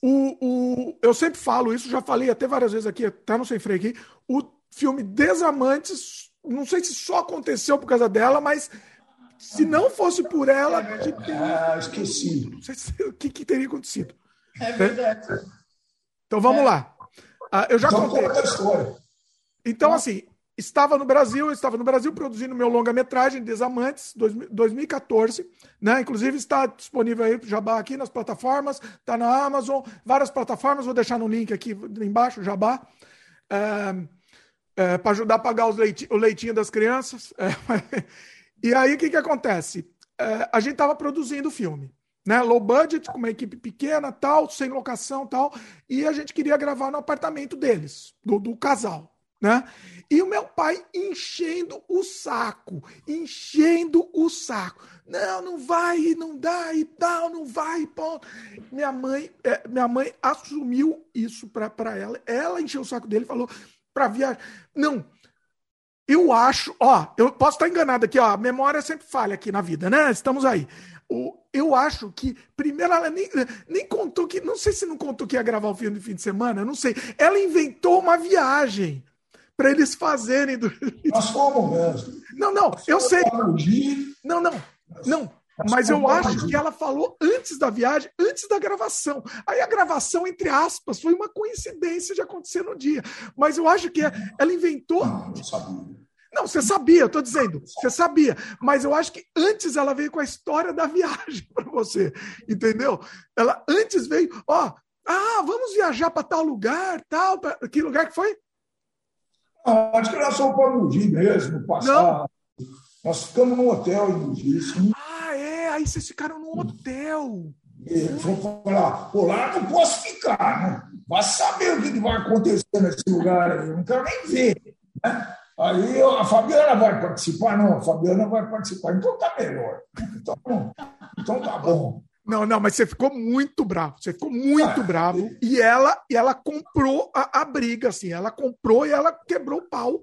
o, o, eu sempre falo isso, já falei até várias vezes aqui, tá no Sem Freio aqui, o filme Desamantes, não sei se só aconteceu por causa dela, mas se não fosse por ela... Ah, esqueci. Não sei se, o que, que teria acontecido. É verdade. Então vamos é. lá. Ah, eu já então, contei. A história. Então, assim, estava no Brasil, estava no Brasil produzindo meu longa-metragem Desamantes 2014, né? Inclusive está disponível aí Jabá aqui nas plataformas, está na Amazon, várias plataformas, vou deixar no link aqui embaixo, Jabá. É, é, para ajudar a pagar os leiti o leitinho das crianças. É, (laughs) e aí o que, que acontece? É, a gente estava produzindo o filme. Né, low budget, com uma equipe pequena, tal, sem locação, tal, e a gente queria gravar no apartamento deles, do, do casal, né? E o meu pai enchendo o saco, enchendo o saco. Não, não vai, não dá e tal, não vai, ponto. Minha mãe, é, minha mãe assumiu isso para ela. Ela encheu o saco dele, falou para viajar. Não, eu acho, ó, eu posso estar enganado aqui, ó, a memória sempre falha aqui na vida, né? Estamos aí. O, eu acho que, primeiro, ela nem, nem contou que, não sei se não contou que ia gravar o filme de fim de semana, não sei. Ela inventou uma viagem para eles fazerem. Do... (laughs) Nós fomos mesmo. Não, não, eu sei. Não, não, não. Mas eu acho que ela falou antes da viagem, antes da gravação. Aí a gravação, entre aspas, foi uma coincidência de acontecer no dia. Mas eu acho que ela inventou. Não, eu sabia. Não, você sabia, eu tô dizendo, você sabia. Mas eu acho que antes ela veio com a história da viagem (laughs) para você, entendeu? Ela antes veio, ó, ah, vamos viajar para tal lugar, tal. Pra... Que lugar que foi? Ah, acho que nós fomos para Mogi mesmo, passar. Não. Nós ficamos num hotel em Mogi. Sim. Ah, é? Aí vocês ficaram num hotel. E fomos falar, pô, lá não posso ficar, né? Vai saber o que vai acontecer nesse lugar aí, eu não quero nem ver. Né? Aí a Fabiana vai participar? Não, a Fabiana vai participar, então tá melhor. Então, então tá bom. Não, não, mas você ficou muito bravo. Você ficou muito ah, bravo. E ela, e ela comprou a, a, briga, assim. Ela comprou e ela quebrou o pau.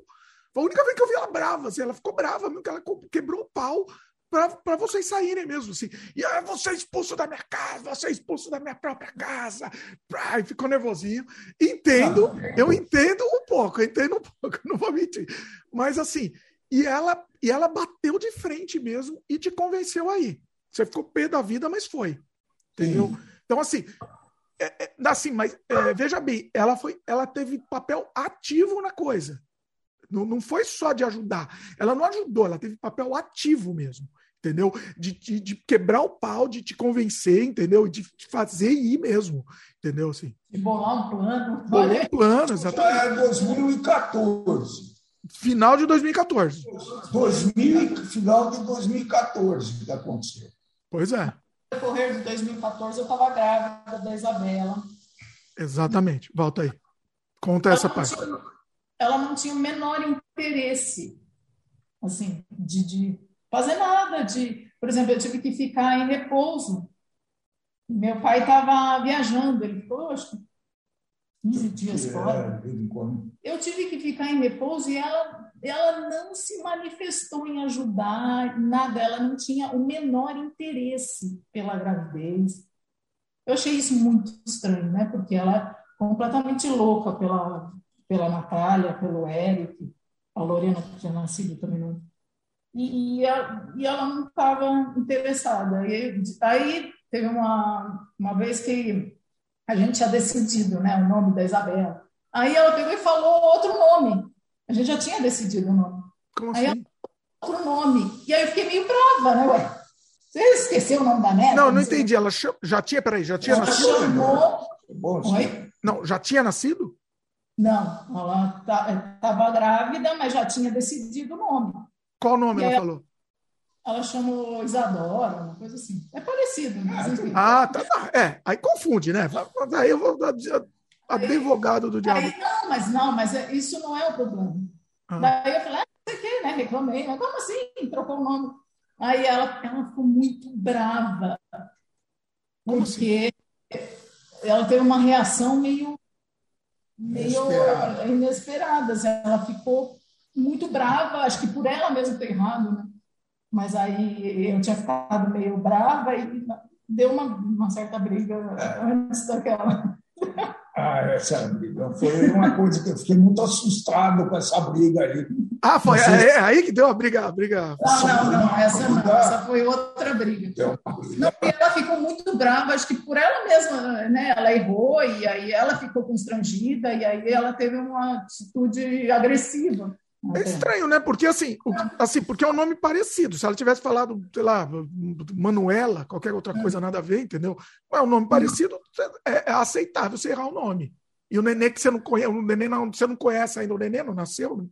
Foi a única vez que eu vi ela brava, assim. Ela ficou brava mesmo, que ela quebrou o pau para vocês saírem mesmo, assim. E aí, você é expulso da minha casa, você é expulso da minha própria casa. Ai, ficou nervosinho. Entendo, eu entendo um pouco, eu entendo um pouco, (laughs) não vou mentir. Mas assim, e ela, e ela bateu de frente mesmo e te convenceu aí. Você ficou pé da vida, mas foi. Entendeu? Sim. Então, assim, é, é, assim mas é, veja bem, ela, foi, ela teve papel ativo na coisa. Não, não foi só de ajudar. Ela não ajudou, ela teve papel ativo mesmo entendeu? De, de, de, quebrar o pau, de te convencer, entendeu? De te fazer ir mesmo, entendeu? Assim. De bolar um plano. Bolar um plano, exatamente. É 2014. Final de 2014. 2000, final de 2014 que aconteceu. Pois é. No decorrer de 2014, eu estava grávida da Isabela. Exatamente. Volta aí. Conta ela essa parte. Tinha, ela não tinha o menor interesse, assim, de, de fazer nada de, por exemplo, eu tive que ficar em repouso. Meu pai estava viajando, ele ficou, acho 15 dias é, fora. Eu tive que ficar em repouso e ela, ela não se manifestou em ajudar, nada, ela não tinha o menor interesse pela gravidez. Eu achei isso muito estranho, né? Porque ela é completamente louca pela, pela Natália, pelo Eric, a Lorena que tinha nascido também não e, e, ela, e ela não estava interessada. E aí teve uma, uma vez que a gente tinha decidido né, o nome da Isabela. Aí ela pegou e falou outro nome. A gente já tinha decidido o nome. Como aí assim? outro nome. E aí eu fiquei meio brava, né? Ué, você esqueceu o nome da neta? Não, não, não entendi. Ela já tinha, peraí, já tinha ela nascido? Chamou... Oi? Não, já tinha nascido? Não, ela estava tá, grávida, mas já tinha decidido o nome. Qual nome ela, ela falou? Ela chamou Isadora, uma coisa assim. É parecido, mas enfim. Ah, tá, tá. É, aí confunde, né? Aí eu vou advogado do diabo. Aí, não, mas não, mas é, isso não é o problema. Ah. Daí eu falei, ah, não sei o quê, né? Reclamei. Mas como assim? Trocou o nome. Aí ela, ela ficou muito brava. Porque assim? ela teve uma reação meio, meio inesperada. inesperada. Assim, ela ficou muito brava, acho que por ela mesma ter errado, né? Mas aí eu tinha ficado meio brava e deu uma, uma certa briga antes daquela. Ah, essa briga foi uma coisa que eu fiquei muito assustado com essa briga aí. Ah, foi é, é, aí que deu a briga, a briga. Não, não, não, essa não, essa foi outra briga. Não, ela ficou muito brava, acho que por ela mesma, né? Ela errou e aí ela ficou constrangida e aí ela teve uma atitude agressiva. É estranho, né? Porque assim, o, assim, porque é um nome parecido. Se ela tivesse falado, sei lá, Manuela, qualquer outra coisa nada a ver, entendeu? É um nome parecido, é, é aceitável você errar o nome. E o neném que você não conhece, o neném não, você não conhece ainda, o neném não nasceu, né?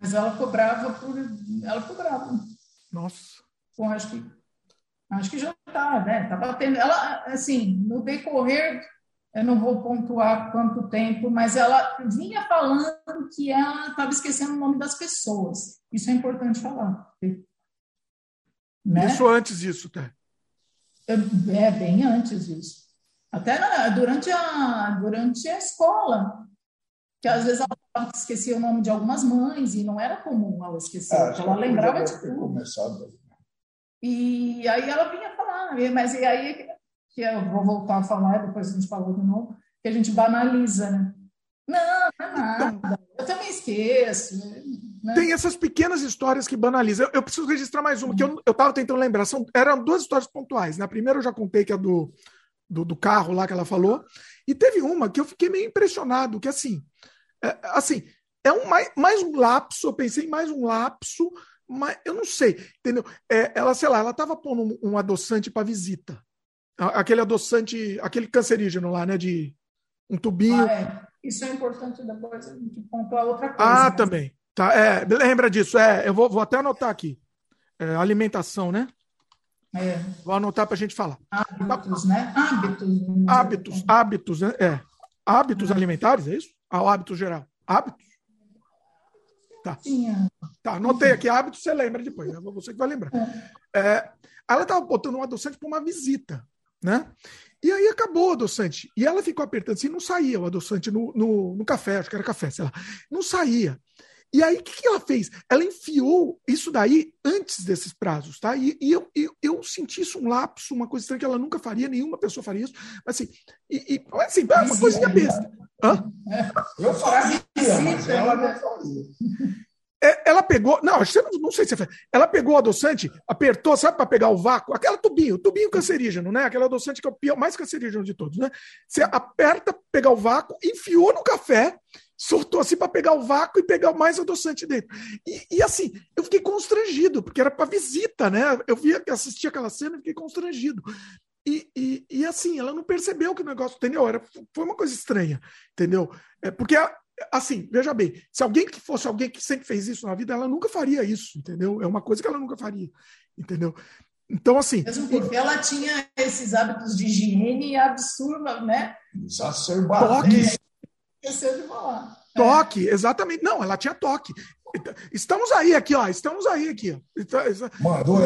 Mas ela ficou brava por. Ela ficou brava. Nossa. Bom, acho que. Acho que já tá, né? Tá batendo. Ela, assim, no decorrer eu não vou pontuar quanto tempo, mas ela vinha falando que ela estava esquecendo o nome das pessoas. Isso é importante falar. Né? Isso antes disso, tá? É, bem antes disso. Até na, durante, a, durante a escola, que às vezes ela esquecia o nome de algumas mães e não era comum ela esquecer, ah, ela lembrava de tudo. Começado. E aí ela vinha falar, mas e aí que eu vou voltar a falar, depois a gente falou de novo, que a gente banaliza, né? Não, não é nada. Então, eu também esqueço. Né? Tem essas pequenas histórias que banalizam. Eu, eu preciso registrar mais uma, que eu estava tentando lembrar. São, eram duas histórias pontuais. Na primeira eu já contei que é do, do, do, carro lá que ela falou. E teve uma que eu fiquei meio impressionado, que assim, é, assim, é um, mais, mais um lapso, eu pensei em mais um lapso, mas eu não sei, entendeu? É, ela, sei lá, ela estava pondo um, um adoçante para visita aquele adoçante, aquele cancerígeno lá, né? De um tubinho. Ah, é. Isso é importante depois a gente pontuar outra coisa. Ah, né? também. Tá, é, lembra disso, é, eu vou, vou até anotar aqui. É, alimentação, né? É. Vou anotar para a gente falar. Hábitos, né? Hábitos. Hábitos, hábitos, né? É. Hábitos é. alimentares, é isso? Ah, o hábito geral. Hábitos? Tá. Tinha. Tá, anotei aqui hábitos, você lembra depois, é você que vai lembrar. É. é ela estava botando um adoçante para uma visita, né? E aí acabou o adoçante. E ela ficou apertando assim, não saía o adoçante no, no, no café, acho que era café, sei lá. Não saía. E aí, o que, que, ela fez? Ela enfiou isso daí antes desses prazos, tá? E, e eu, eu, eu, senti isso um lapso, uma coisa estranha que ela nunca faria, nenhuma pessoa faria isso. Mas assim, e, e assim, é uma coisinha besta. Hã? Eu faria, mas ela não faria. É, ela pegou, não, não, não sei se é, ela pegou o adoçante, apertou, sabe, para pegar o vácuo, aquela tubinho, tubinho cancerígeno, né? Aquele adoçante que é o pior, mais cancerígeno de todos, né? Você aperta, pegar o vácuo, enfiou no café, soltou assim para pegar o vácuo e pegar mais adoçante dentro. E, e assim, eu fiquei constrangido, porque era para visita, né? Eu via, assisti aquela cena e fiquei constrangido. E, e, e, assim, ela não percebeu que o negócio, entendeu? Era, foi uma coisa estranha, entendeu? É, porque assim, veja bem, se alguém que fosse alguém que sempre fez isso na vida, ela nunca faria isso, entendeu? É uma coisa que ela nunca faria, entendeu? Então, assim. Mesmo porque ela tinha esses hábitos de higiene absurdos, né? Toque. Toque, exatamente. Não, ela tinha toque. Estamos aí aqui, ó. Estamos aí aqui. Mandou,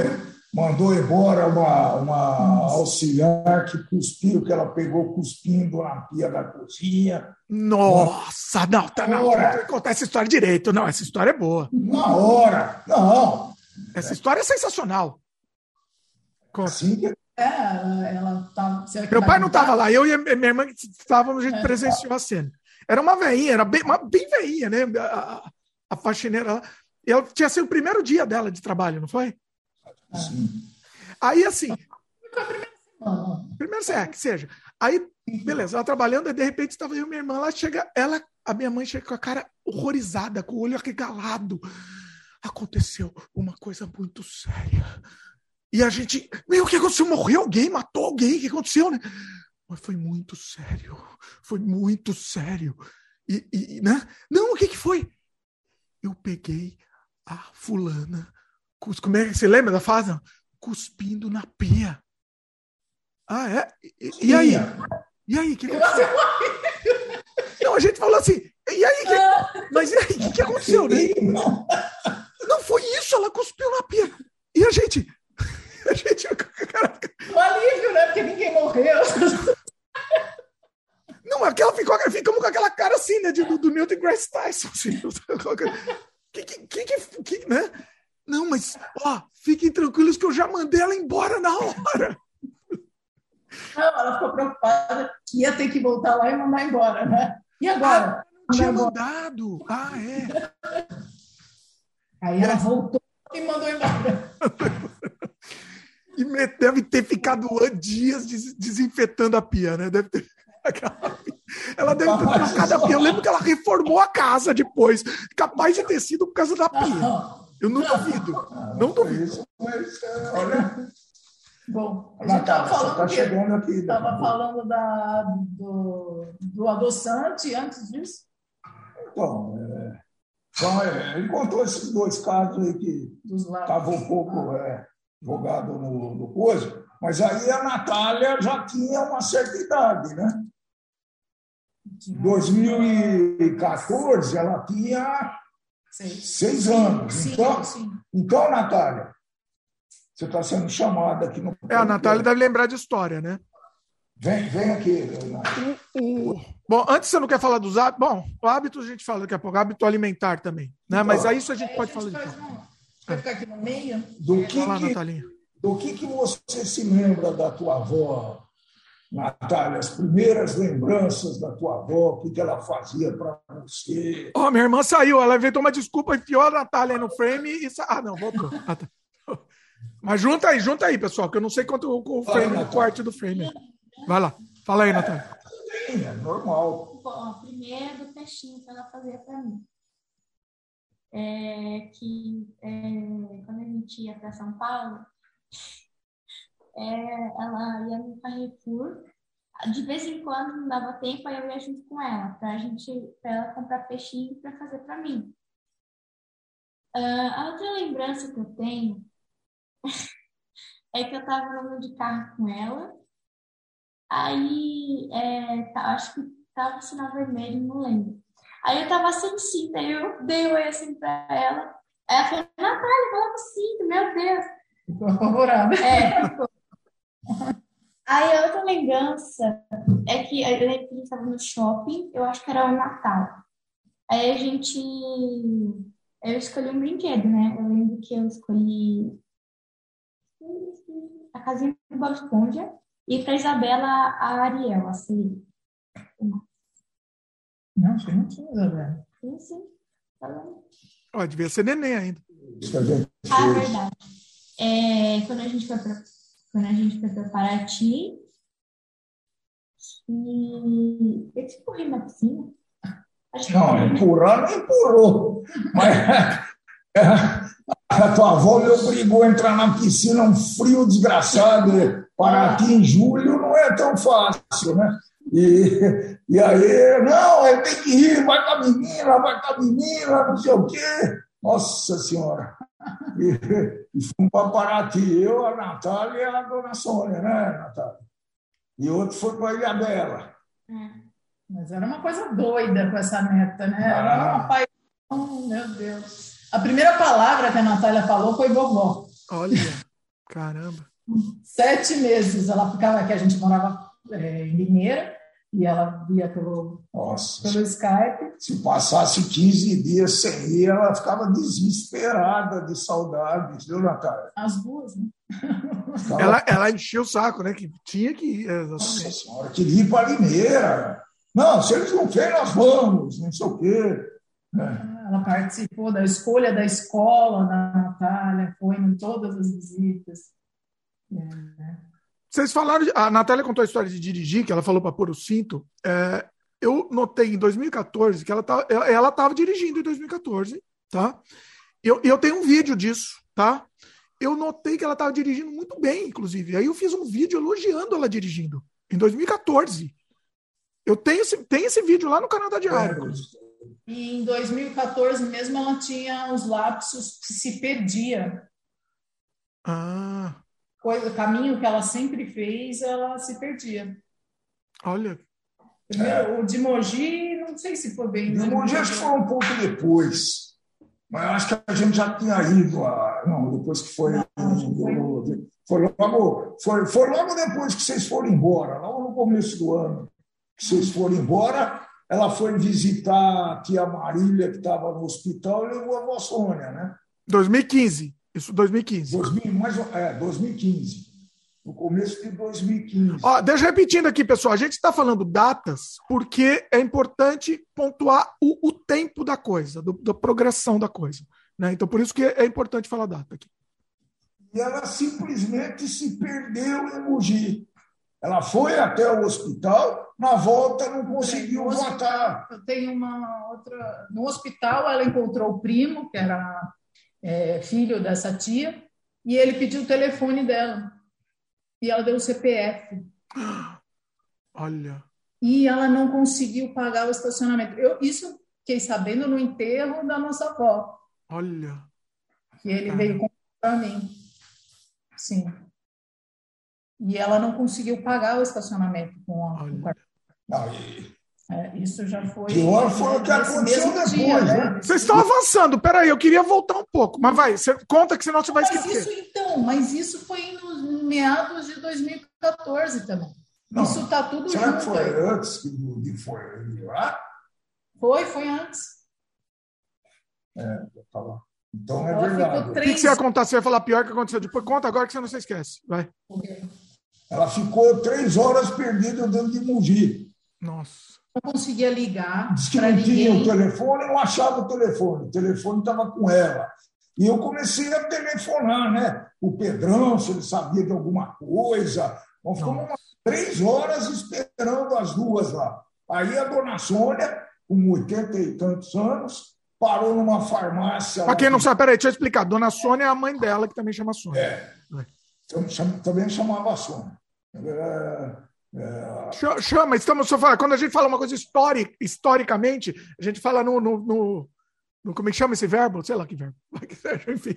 mandou embora uma, uma auxiliar que cuspiu, que ela pegou cuspindo na pia da cozinha. Nossa, não, tá, não. Vou contar essa história direito. Não, essa história é boa. Na hora, não. Essa história é sensacional. Assim que... É, ela tava. Meu pai não estava lá, eu e minha irmã estávamos, a gente é. presenciou a cena. Era uma veinha, era bem, uma, bem veinha, né? A, a faxineira. Ela tinha sido o primeiro dia dela de trabalho, não foi? Sim. Aí, assim. Primeiro, é, que seja. Aí, beleza, ela trabalhando, e de repente estava eu minha irmã, lá chega, ela, a minha mãe chega com a cara horrorizada, com o olho arregalado. Aconteceu uma coisa muito séria. E a gente, meu, o que aconteceu? Morreu alguém? Matou alguém? O que aconteceu, né? Mas foi muito sério. Foi muito sério. E, e né? Não, o que, que foi? Eu peguei a fulana. Como é que você lembra da fase? Cuspindo na pia. Ah, é? E, e aí? E aí? Que aconteceu? Não, a gente falou assim. E aí? Que... Mas e aí? O que, que aconteceu, né? (laughs) Não foi isso, ela cuspiu na pia. E a gente. (laughs) A gente. Caraca. O alívio, né? Porque ninguém morreu. (laughs) Não, aquela ficou, ficamos com aquela cara assim, né? De, do, do Neil deGrasse Tyson. Assim, (laughs) que, que, que, que, né? Não, mas, ó, fiquem tranquilos que eu já mandei ela embora na hora. Não, ela ficou preocupada que ia ter que voltar lá e mandar embora, né? E agora? Ah, não tinha mandado. Ah, é. (laughs) Aí ela voltou e mandou embora. (laughs) e deve ter ficado dias desinfetando a pia, né? Deve ter. (laughs) Ela deve ter trocado a pia. Eu lembro que ela reformou a casa depois. Capaz de ter sido por causa da pia. Eu não duvido. Não duvido. Mas, olha. Bom, a gente estava falando, tá chegando aqui, estava né? falando da, do, do adoçante antes disso. Então, é, então é, ele contou esses dois casos aí que estavam um pouco é, jogado no, no coisa, mas aí a Natália já tinha uma certa idade, né? Em 2014 ela tinha seis, seis anos. Sim, então, sim. então, Natália, você está sendo chamada aqui no. É, a Natália deve lembrar de história, né? Vem, vem aqui. O, o... Bom, antes você não quer falar dos hábitos. Bom, o hábito a gente fala daqui a pouco, hábito alimentar também. Né? Então, Mas aí isso a gente pode a gente falar de um... Vai ficar aqui no meio? Do que, do que, que você se lembra da tua avó, Natália? As primeiras lembranças da tua avó, o que ela fazia para você? Oh, minha irmã saiu, ela inventou uma desculpa, enfiou a Natália no frame e. Ah, não, voltou. (laughs) Mas junta aí, junta aí, pessoal, que eu não sei quanto o frame, o corte do frame. Vai lá, fala aí, Natália. É normal. Bom, primeiro do peixinho que ela fazia para mim. É que é, quando a gente ia para São Paulo, é, ela ia no Carrefour. De vez em quando não dava tempo, aí eu ia junto com ela, para a gente, pra ela comprar peixinho para fazer para mim. Uh, a outra lembrança que eu tenho (laughs) é que eu estava andando de carro com ela, aí é, tá, acho que estava sinal vermelho, não lembro. Aí eu estava sem cinto, aí eu dei oi assim para ela. Aí ela falou, Natália, coloca o cinto, meu Deus. Ficou apavorada. É. Aí a outra lembrança é que a gente estava no shopping, eu acho que era o Natal. Aí a gente. Eu escolhi um brinquedo, né? Eu lembro que eu escolhi a casinha do Bob Esponja e para Isabela a Ariel, assim. Não, que não tinha, Isabela. Sim, sim. Tá. Ó, devia ser neném ainda. Ah, verdade. É, quando a gente foi para quando a gente foi para Paraty e eu te corri na piscina. Não, empurrar não empurrou. Mas a tua avó me obrigou a entrar na piscina, um frio desgraçado. Paraty em julho não é tão fácil, né? E, e aí, não, eu tenho que ir, vai com a menina, vai com a menina, não sei o quê. Nossa Senhora. E, e fomos para Paraty, eu, a Natália e a dona Sônia, né, Natália? E outro foi para Ilha Bela. Mas era uma coisa doida com essa neta, né? Era Ah. uma paixão, meu Deus. A primeira palavra que a Natália falou foi vovó. Olha, caramba. Sete meses ela ficava aqui, a gente morava é, em Limeira, e ela via pelo, Nossa, pelo Skype. se passasse 15 dias sem ir, ela ficava desesperada de saudades, viu, Natália? As duas, né? Ficava, Ela, ela encheu o saco, né? Que tinha que ir. Nossa Exatamente. senhora, queria ir para Limeira. Não, se eles não querem, nós vamos, não sei o quê. É. Ela participou da escolha da escola da Natália, foi em todas as visitas. É, Vocês falaram. de- A Natália contou a história de dirigir, que ela falou para pôr o cinto. É, eu notei em 2014 que ela tá- ela estava dirigindo em 2014, tá? Eu, eu tenho um vídeo disso, tá? Eu notei que ela estava dirigindo muito bem, inclusive. Aí eu fiz um vídeo elogiando ela dirigindo, em 2014. Eu tenho esse, tenho esse vídeo lá no canal da Diário. E em 2014 mesmo ela tinha os lapsos que se perdia. Ah, Coisa, caminho que ela sempre fez, ela se perdia. olha. Primeiro, O de Mogi, não sei se foi bem. De Mogi acho que foi um pouco depois. Mas acho que a gente já tinha ido. A... Não, depois que foi. Foi logo, foi, foi logo depois que vocês foram embora, logo no começo do ano que vocês foram embora. Ela foi visitar a tia Marília, que estava no hospital, e levou a avó Sônia, né? 2015. Isso, 2015. 2000, mais, é, 2015. No começo de 2015. Ó, deixa eu repetindo aqui, pessoal. A gente está falando datas porque é importante pontuar o, o tempo da coisa, do- da progressão da coisa. Né? Então, por isso que é importante falar data aqui. E ela simplesmente se perdeu em Mogi. Ela foi até o hospital, na volta não conseguiu voltar. Eu tenho uma outra. No hospital, ela encontrou o primo, que era é, filho dessa tia, e ele pediu o telefone dela. E ela deu o CPF. (gasps) Olha. E ela não conseguiu pagar o estacionamento. Eu, isso fiquei sabendo no enterro da nossa avó, Olha. que ele veio contar para mim. Sim. E ela não conseguiu pagar o estacionamento com a, com o cartão. Não, e É, isso já foi. Pior foi o que aconteceu depois, né? Vocês estão avançando. Peraí, eu queria voltar um pouco. Mas vai, você conta que senão você vai Mas esquecer. isso então, mas isso foi nos meados de 2014 também. Não. Isso está tudo será que junto. foi antes que o de foi lá? Foi, foi antes. Tá lá. Então é Ela verdade. ficou O que, três. que você ia contar? Você ia falar pior que aconteceu depois? Conta agora que você não se esquece. Vai. Ela ficou três horas perdida dentro de Mogi. Nossa. Não conseguia ligar Diz que para não tinha o ninguém. telefone, não achava o telefone. O telefone estava com ela. E eu comecei a telefonar, né? O Pedrão, se ele sabia de alguma coisa. Nós ficamos umas três horas esperando as duas lá. Aí a dona Sônia, com 80 e tantos anos, parou numa farmácia. Pra lá quem não sabe, peraí, deixa eu explicar. Dona Sônia é a mãe dela, que também chama Sônia. É. Cham- Também chamava Sônia. É, Ch- Chama, estamos só falando. Quando a gente fala uma coisa histórica, historicamente, a gente fala no, no, no- no- Como é que chama esse verbo? Sei lá que verbo. (laughs) Enfim.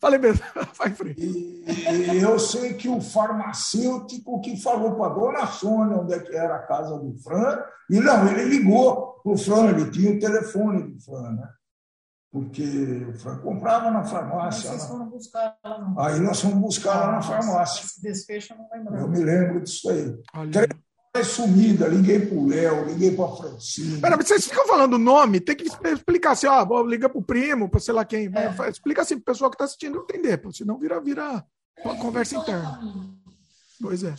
Falei mesmo. (laughs) Vai e eu sei que o farmacêutico que falou para a dona Sônia onde é que era a casa do Fran, e não, ele ligou para o Fran, ele tinha o telefone do Fran, né? Porque o comprava na farmácia. Vocês foram buscar ela, não. Aí nós fomos buscar lá na farmácia. Esse desfecho eu não lembro. Eu me lembro disso aí. Olha. É sumida, liguei pro Léo, liguei pra Francine. Pera, mas vocês ficam falando nome, tem que explicar assim, ó, liga pro primo, pra sei lá quem. É. Explica assim pro pessoal que tá assistindo entender, pô, senão vira, vira uma conversa interna. Pois é.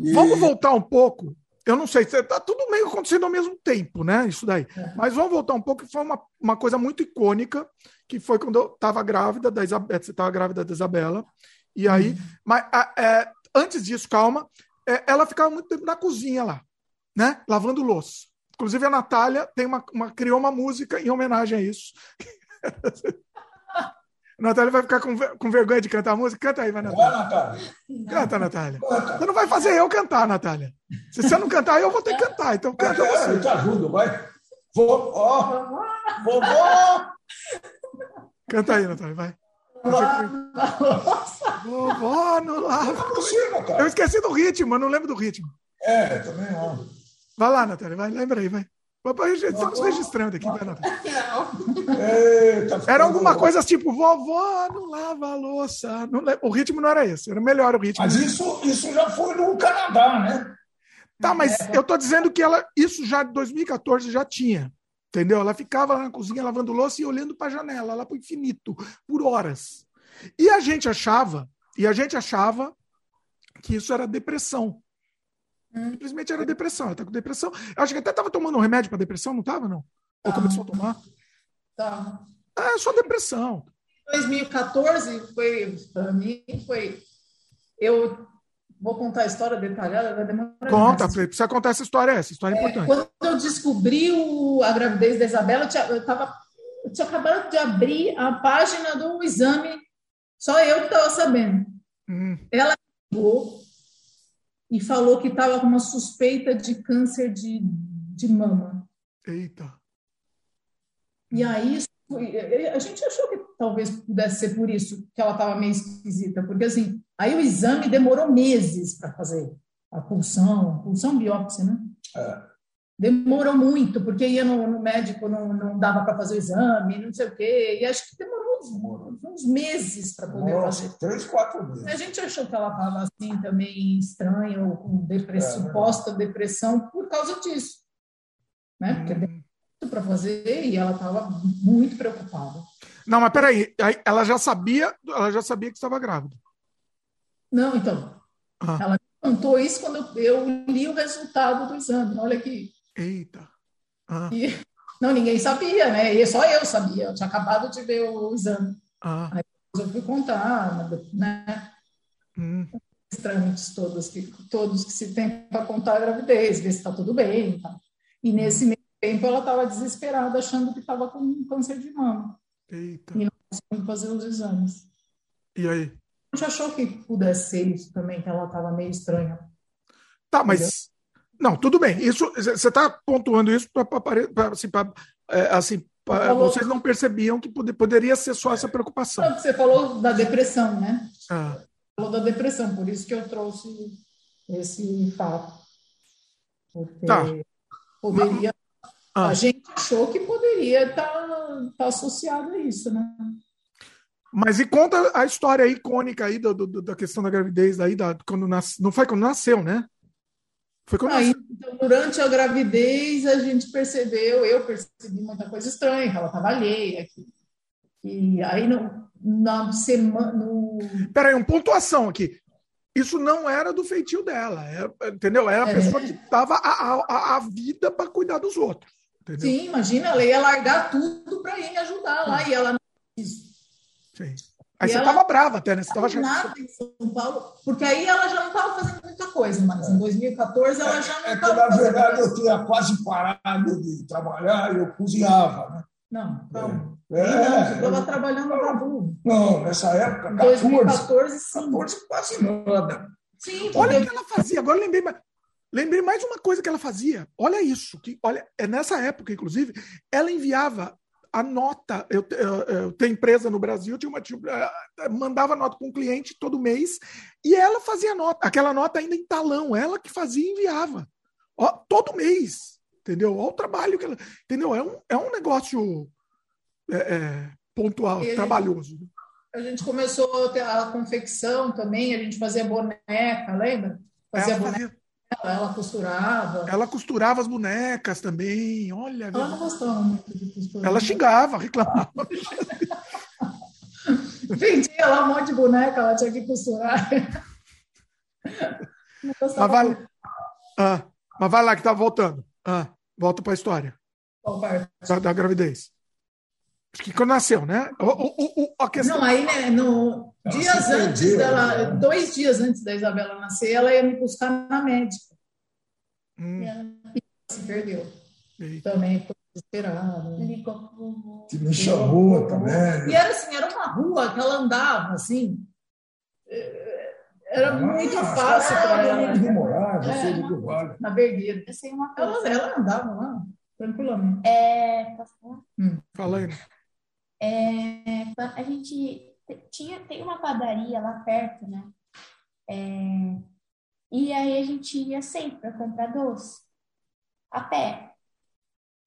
E- (laughs) Vamos voltar um pouco. Eu não sei, tá tudo meio acontecendo ao mesmo tempo, né? Isso daí. É. Mas vamos voltar um pouco, que foi uma, uma coisa muito icônica, que foi quando eu estava grávida da Isabela. Você estava grávida da Isabela. E aí, mas a- é, antes disso, calma, é, ela ficava muito tempo na cozinha lá, né? Lavando louça. Inclusive, a Natália tem uma, uma- criou uma música em homenagem a isso. (laughs) Natália vai ficar com, com vergonha de cantar a música? Canta aí, vai, Vai, Natália. Natália. Canta, Natália. Canta. Você não vai fazer eu cantar, Natália. Se você não cantar, eu vou ter que cantar. Então canta É, eu você. te ajudo, vai. Vou, ó, vovó! Canta aí, Natália, vai. Vovó no lava. Você, Eu Natália. esqueci do ritmo, eu não lembro do ritmo. É, também não. Vai lá, Natália, vai, lembra aí, vai. Estamos registrando aqui, vai, Era alguma louco. coisa tipo, vovó não lava a louça. Não O ritmo não era esse, era melhor o ritmo. Mas isso, isso já foi no Canadá, né? Tá, mas eu tô dizendo que ela, isso já em 2014 já tinha. Entendeu? Ela ficava lá na cozinha lavando louça e olhando para a janela, lá para o infinito, por horas. E a gente achava, e a gente achava que isso era depressão. Simplesmente era depressão. Ela tá com depressão. Eu acho que até estava tomando um remédio para depressão, não estava, não? Ou começou a tomar? Tá. É só depressão. 2014 foi, para mim, foi. Eu vou contar a história detalhada, vai demorar. Conta, demais. precisa contar essa história, essa história é importante. Quando eu descobri o- a gravidez da Isabela, eu tinha, eu, tava, eu tinha acabado de abrir a página do exame, só eu que estava sabendo. Hum, Ela ligou e falou que estava com uma suspeita de câncer de, de mama. eita. E aí a gente achou que talvez pudesse ser por isso que ela estava meio esquisita, porque assim, aí o exame demorou meses para fazer a pulsão, pulsão biópsia, né? É. Demorou muito, porque ia no, no médico, não, não dava para fazer o exame, não sei o quê, e acho que demorou uns, uns meses para poder fazer. Nossa, três, quatro meses. A gente achou que ela estava assim também estranha, ou com depressão, É, suposta depressão por causa disso. Né? Porque Hum. demorou muito para fazer e ela estava muito preocupada. Não, mas peraí, aí ela já sabia, ela já sabia que estava grávida. Não, então, Ah, ela contou isso quando eu, eu li o resultado do exame. Olha aqui. eita. Ah, E, não, ninguém sabia, né? E só eu sabia. Eu tinha acabado de ver o exame. ah, Mas eu fui contar, né? hum, Os trâmites todos que, todos que se tem para contar a gravidez, ver se está tudo bem. e tal. E nesse meio tempo ela estava desesperada, achando que estava com câncer de mama, eita. conseguindo fazer os exames. E aí? A gente achou que pudesse ser isso também, que ela estava meio estranha. Tá, mas. Não, tudo bem. Isso você está pontuando isso para assim, pra, é, assim, pra- Falou. vocês não percebiam que pode- poderia ser só essa preocupação. Não, Você falou da depressão, né? Ah, Falou da depressão, por isso que eu trouxe esse fato. Porque Tá. poderia. Ah. A gente achou que poderia estar associado a isso, né? mas e conta a história icônica aí do, do- da questão da gravidez aí, da, quando nas, não foi quando nasceu, né? Foi quando Aí, então, durante a gravidez, a gente percebeu, eu percebi muita coisa estranha, que ela estava alheia. Que, e aí, no, na semana. No, Peraí, uma pontuação aqui. Isso não era do feitio dela, era, entendeu? Era a É. pessoa que dava a, a, a vida para cuidar dos outros. Entendeu? sim, imagina, ela ia largar tudo para ir me ajudar lá, e ela não quis. Sim. Aí E você ela- estava brava até, né? Você tava achando que nada em São Paulo, porque aí ela já não estava fazendo muita coisa, mas em 2014 ela já não É que, estava na verdade, eu tinha quase parado de trabalhar e eu cozinhava, né? Não, calma. É, não, você estava eu- trabalhando no Tabu. Não, nessa época, Em 14, 2014, sim. 14 quase nada. Sim, Olha o que ela fazia. Agora eu lembrei, mais- lembrei mais uma coisa que ela fazia. Olha isso. Que, olha, é nessa época, inclusive, ela enviava a nota. Eu, eu, eu tenho empresa no Brasil, tinha uma, tinha, eh, mandava nota para um cliente todo mês e ela fazia nota. Aquela nota ainda em talão, ela que fazia e enviava. Ó, todo mês. entendeu? Olha o trabalho que ela. Entendeu? É um, é um negócio é, é, pontual, E a trabalhoso. A gente começou a ter a confecção também, a gente fazia boneca, lembra? Fazia Ela, boneca, fazia- ela costurava. ela costurava as bonecas também. Olha, Ela não gostava muito de costurar. ela xingava, reclamava. Vendia lá um monte de boneca, ela tinha que costurar. Mas vai, ah, mas vai lá que tá voltando. Ah, volta para a história da, da gravidez. Acho que quando nasceu, né? O, o, o- a questão. Não, aí, né, no, dias antes perdeu, dela, né? dois dias antes da Isabela nascer, ela ia me buscar na médica. Hum, E ela se perdeu. eita. Também ficou desesperada. Que me chamou também. E era assim, era uma rua que ela andava, assim. eh, Era muito Ah, fácil para é, ela, de Moraes, É. Filho do Vale. na uma Ela, ela andava lá, tranquilamente. É, posso falar? Fala aí. É, a gente tinha, tem uma padaria lá perto, né? É, e aí a gente ia sempre para comprar doce, a pé.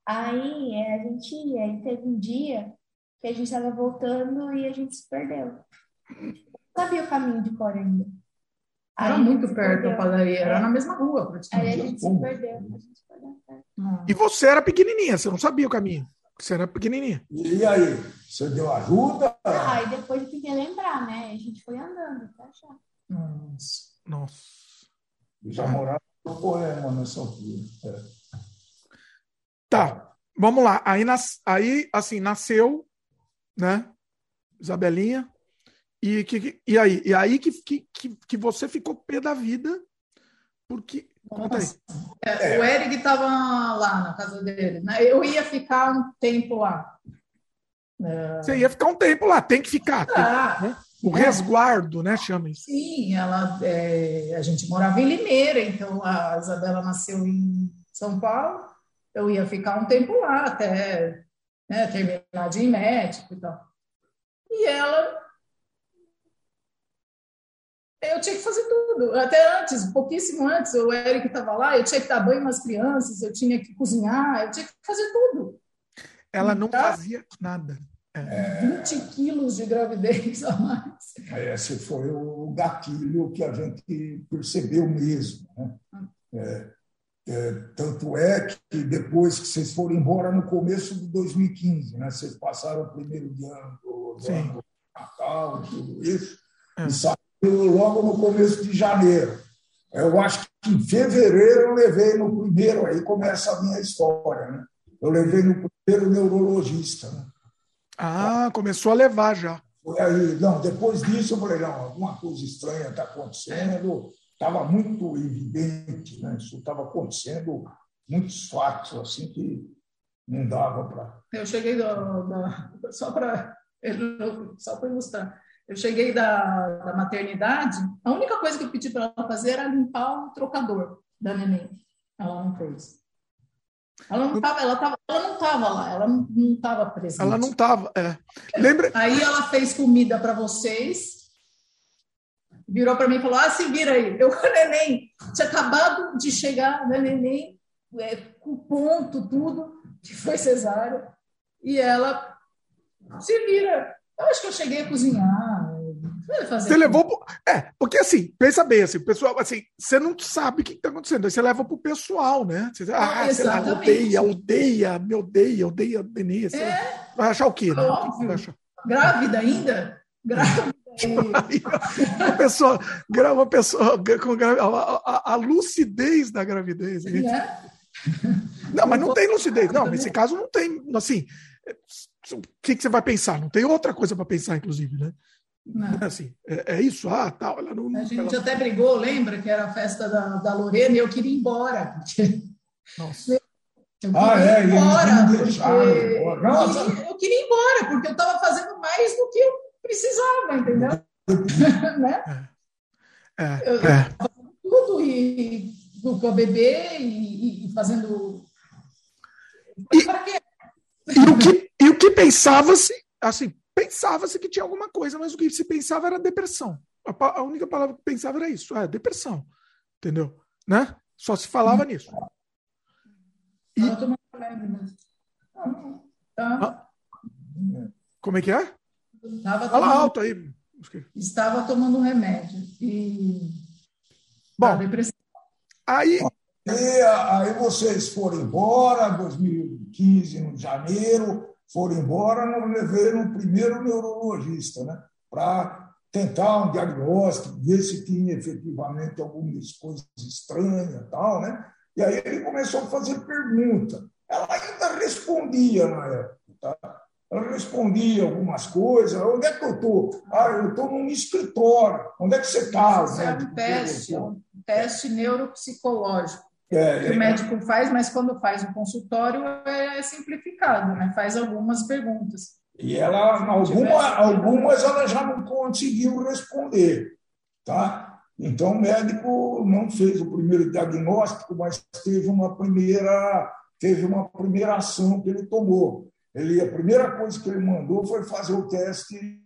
Aí é, a gente ia, e teve um dia que a gente estava voltando e a gente se perdeu. Não sabia o caminho de cor ainda. Era Aí muito perto da padaria, era na mesma rua, Aí a praticamente. gente se perdeu. A gente se perdeu. Não. E você era pequenininha, você não sabia o caminho. Você era pequenininha. E aí, você deu ajuda? Ah, Aí depois eu tentei lembrar, né? A gente foi andando até achar. Nossa. Nossa. Já morava no poema nessa altura. É. Tá, vamos lá. Aí, nas, aí assim, nasceu, né? Isabelinha. E, que, que- e aí? E aí que, que, que, que você ficou pé da vida, porque. Conta aí. É, O Eric estava lá na casa dele, né? Eu ia ficar um tempo lá. É, Você ia ficar um tempo lá, tem que ficar. tem- ah, o resguardo, né? Chama isso. sim, ela, é, a gente morava em Limeira, então a Isabela nasceu em São Paulo. Eu ia ficar um tempo lá até né, terminar de ir médico e tal. E ela. Eu tinha que fazer tudo. Até antes, pouquíssimo antes, o Eric estava lá, eu tinha que dar banho nas crianças, eu tinha que cozinhar, eu tinha que fazer tudo. Ela não Tá. fazia nada. 20 quilos de gravidez a mais. Esse foi o gatilho que a gente percebeu mesmo. Né? É, é, tanto é que depois que vocês foram embora no começo de 2015, né? vocês passaram o primeiro de ano do, do Sim. ano do Natal, tudo isso, É. e logo no começo de janeiro. Eu acho que em fevereiro eu levei no primeiro, aí começa a minha história. Né? Eu levei no primeiro neurologista. Né? Ah, começou a levar já. Foi aí, não, depois disso eu falei, não, alguma coisa estranha está acontecendo, estava muito evidente, né? isso estava acontecendo, muitos fatos assim que não dava para. Eu cheguei do, da, só para (laughs) só para ilustrar. Eu cheguei da, da maternidade, a única coisa que eu pedi para ela fazer era limpar o trocador da neném. Ela não fez. Ela não estava, ela tava, ela não estava lá, ela não estava presente. Ela não estava. É. Lembra? Aí ela fez comida para vocês, virou para mim e falou: Ah, se vira aí. Eu com (laughs) neném, tinha acabado de chegar da neném, é, com ponto, tudo, que foi cesárea, e ela se vira. Eu acho que eu cheguei a cozinhar. Você levou. Pro... É, porque assim, pensa bem, assim, o pessoal, assim, você não sabe o que está acontecendo. Aí você leva pro pessoal, né? Você, ah, Ah, sei lá, odeia, odeia, me odeia, odeia Denise. sei lá. Vai achar o quê, né? Óbvio. vai achar? grávida ainda? Grávida. (laughs) Aí, uma pessoa, uma pessoa com a, a- a lucidez da gravidez. Né? Não, mas não tem lucidez. Não, nesse caso não tem. Assim, o que, que você vai pensar? Não tem outra coisa para pensar, inclusive, né? Não. É assim, é, é isso, ah, tal. Ela não. A gente ela- até brigou, lembra que era a festa da, da Lorena e eu queria ir embora. porque Nossa. (laughs) Eu Ah, queria é, ir eles ora, não porque deixaram embora. Não, eu, queria, eu queria ir embora, porque eu estava fazendo mais do que eu precisava, entendeu? (laughs) né? É, Eu- é. Tudo e com a bebê e, e- fazendo. E-? E o que, e o que pensava-se, assim, pensava-se que tinha alguma coisa, mas o que se pensava era depressão. A, a única palavra que pensava era isso, é depressão. Entendeu? Né? Só se falava nisso. E... remédio mesmo. Tá. Como é que é? Tava Fala tomando... alto aí. Estava tomando remédio. E. Bom, aí. E aí vocês foram embora, 2015, no janeiro, foram embora, não levei no primeiro neurologista, né? Para tentar um diagnóstico, ver se tinha efetivamente algumas coisas estranhas e tal, né? E aí ele começou a fazer pergunta. Ela ainda respondia na época, tá? Ela respondia algumas coisas. Onde é que eu estou? Ah, eu estou num escritório. Onde é que você está? Um teste, um teste neuropsicológico. É, que é, o médico faz, mas quando faz o consultório é simplificado, né? Faz algumas perguntas. E ela, alguma, algumas ela já não conseguiu responder, tá? Então o médico não fez o primeiro diagnóstico, mas teve uma primeira teve uma primeira ação que ele tomou. Ele, a primeira coisa que ele mandou foi fazer o teste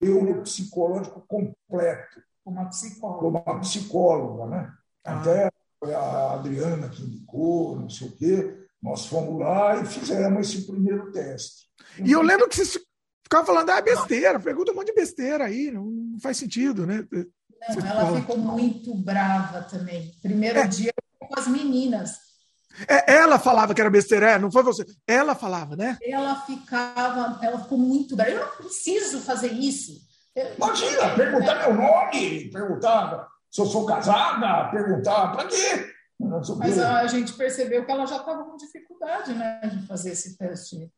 neuropsicológico completo. Uma psicóloga. Uma psicóloga, né? Ah. Até a Adriana que indicou, não sei o quê. Nós fomos lá e fizemos esse primeiro teste. E eu lembro que vocês ficavam falando, ah, besteira, pergunta um monte de besteira aí, não faz sentido, né? Não, ela fala. ficou muito brava também. Primeiro é. dia com as meninas. É, ela falava que era besteira, é, não foi você. Ela falava, né? Ela ficava, ela ficou muito brava. Eu não preciso fazer isso. Imagina, perguntar meu nome, perguntar se eu sou casada, perguntar para quê? Mas a gente percebeu que ela já estava com dificuldade né, de fazer esse teste.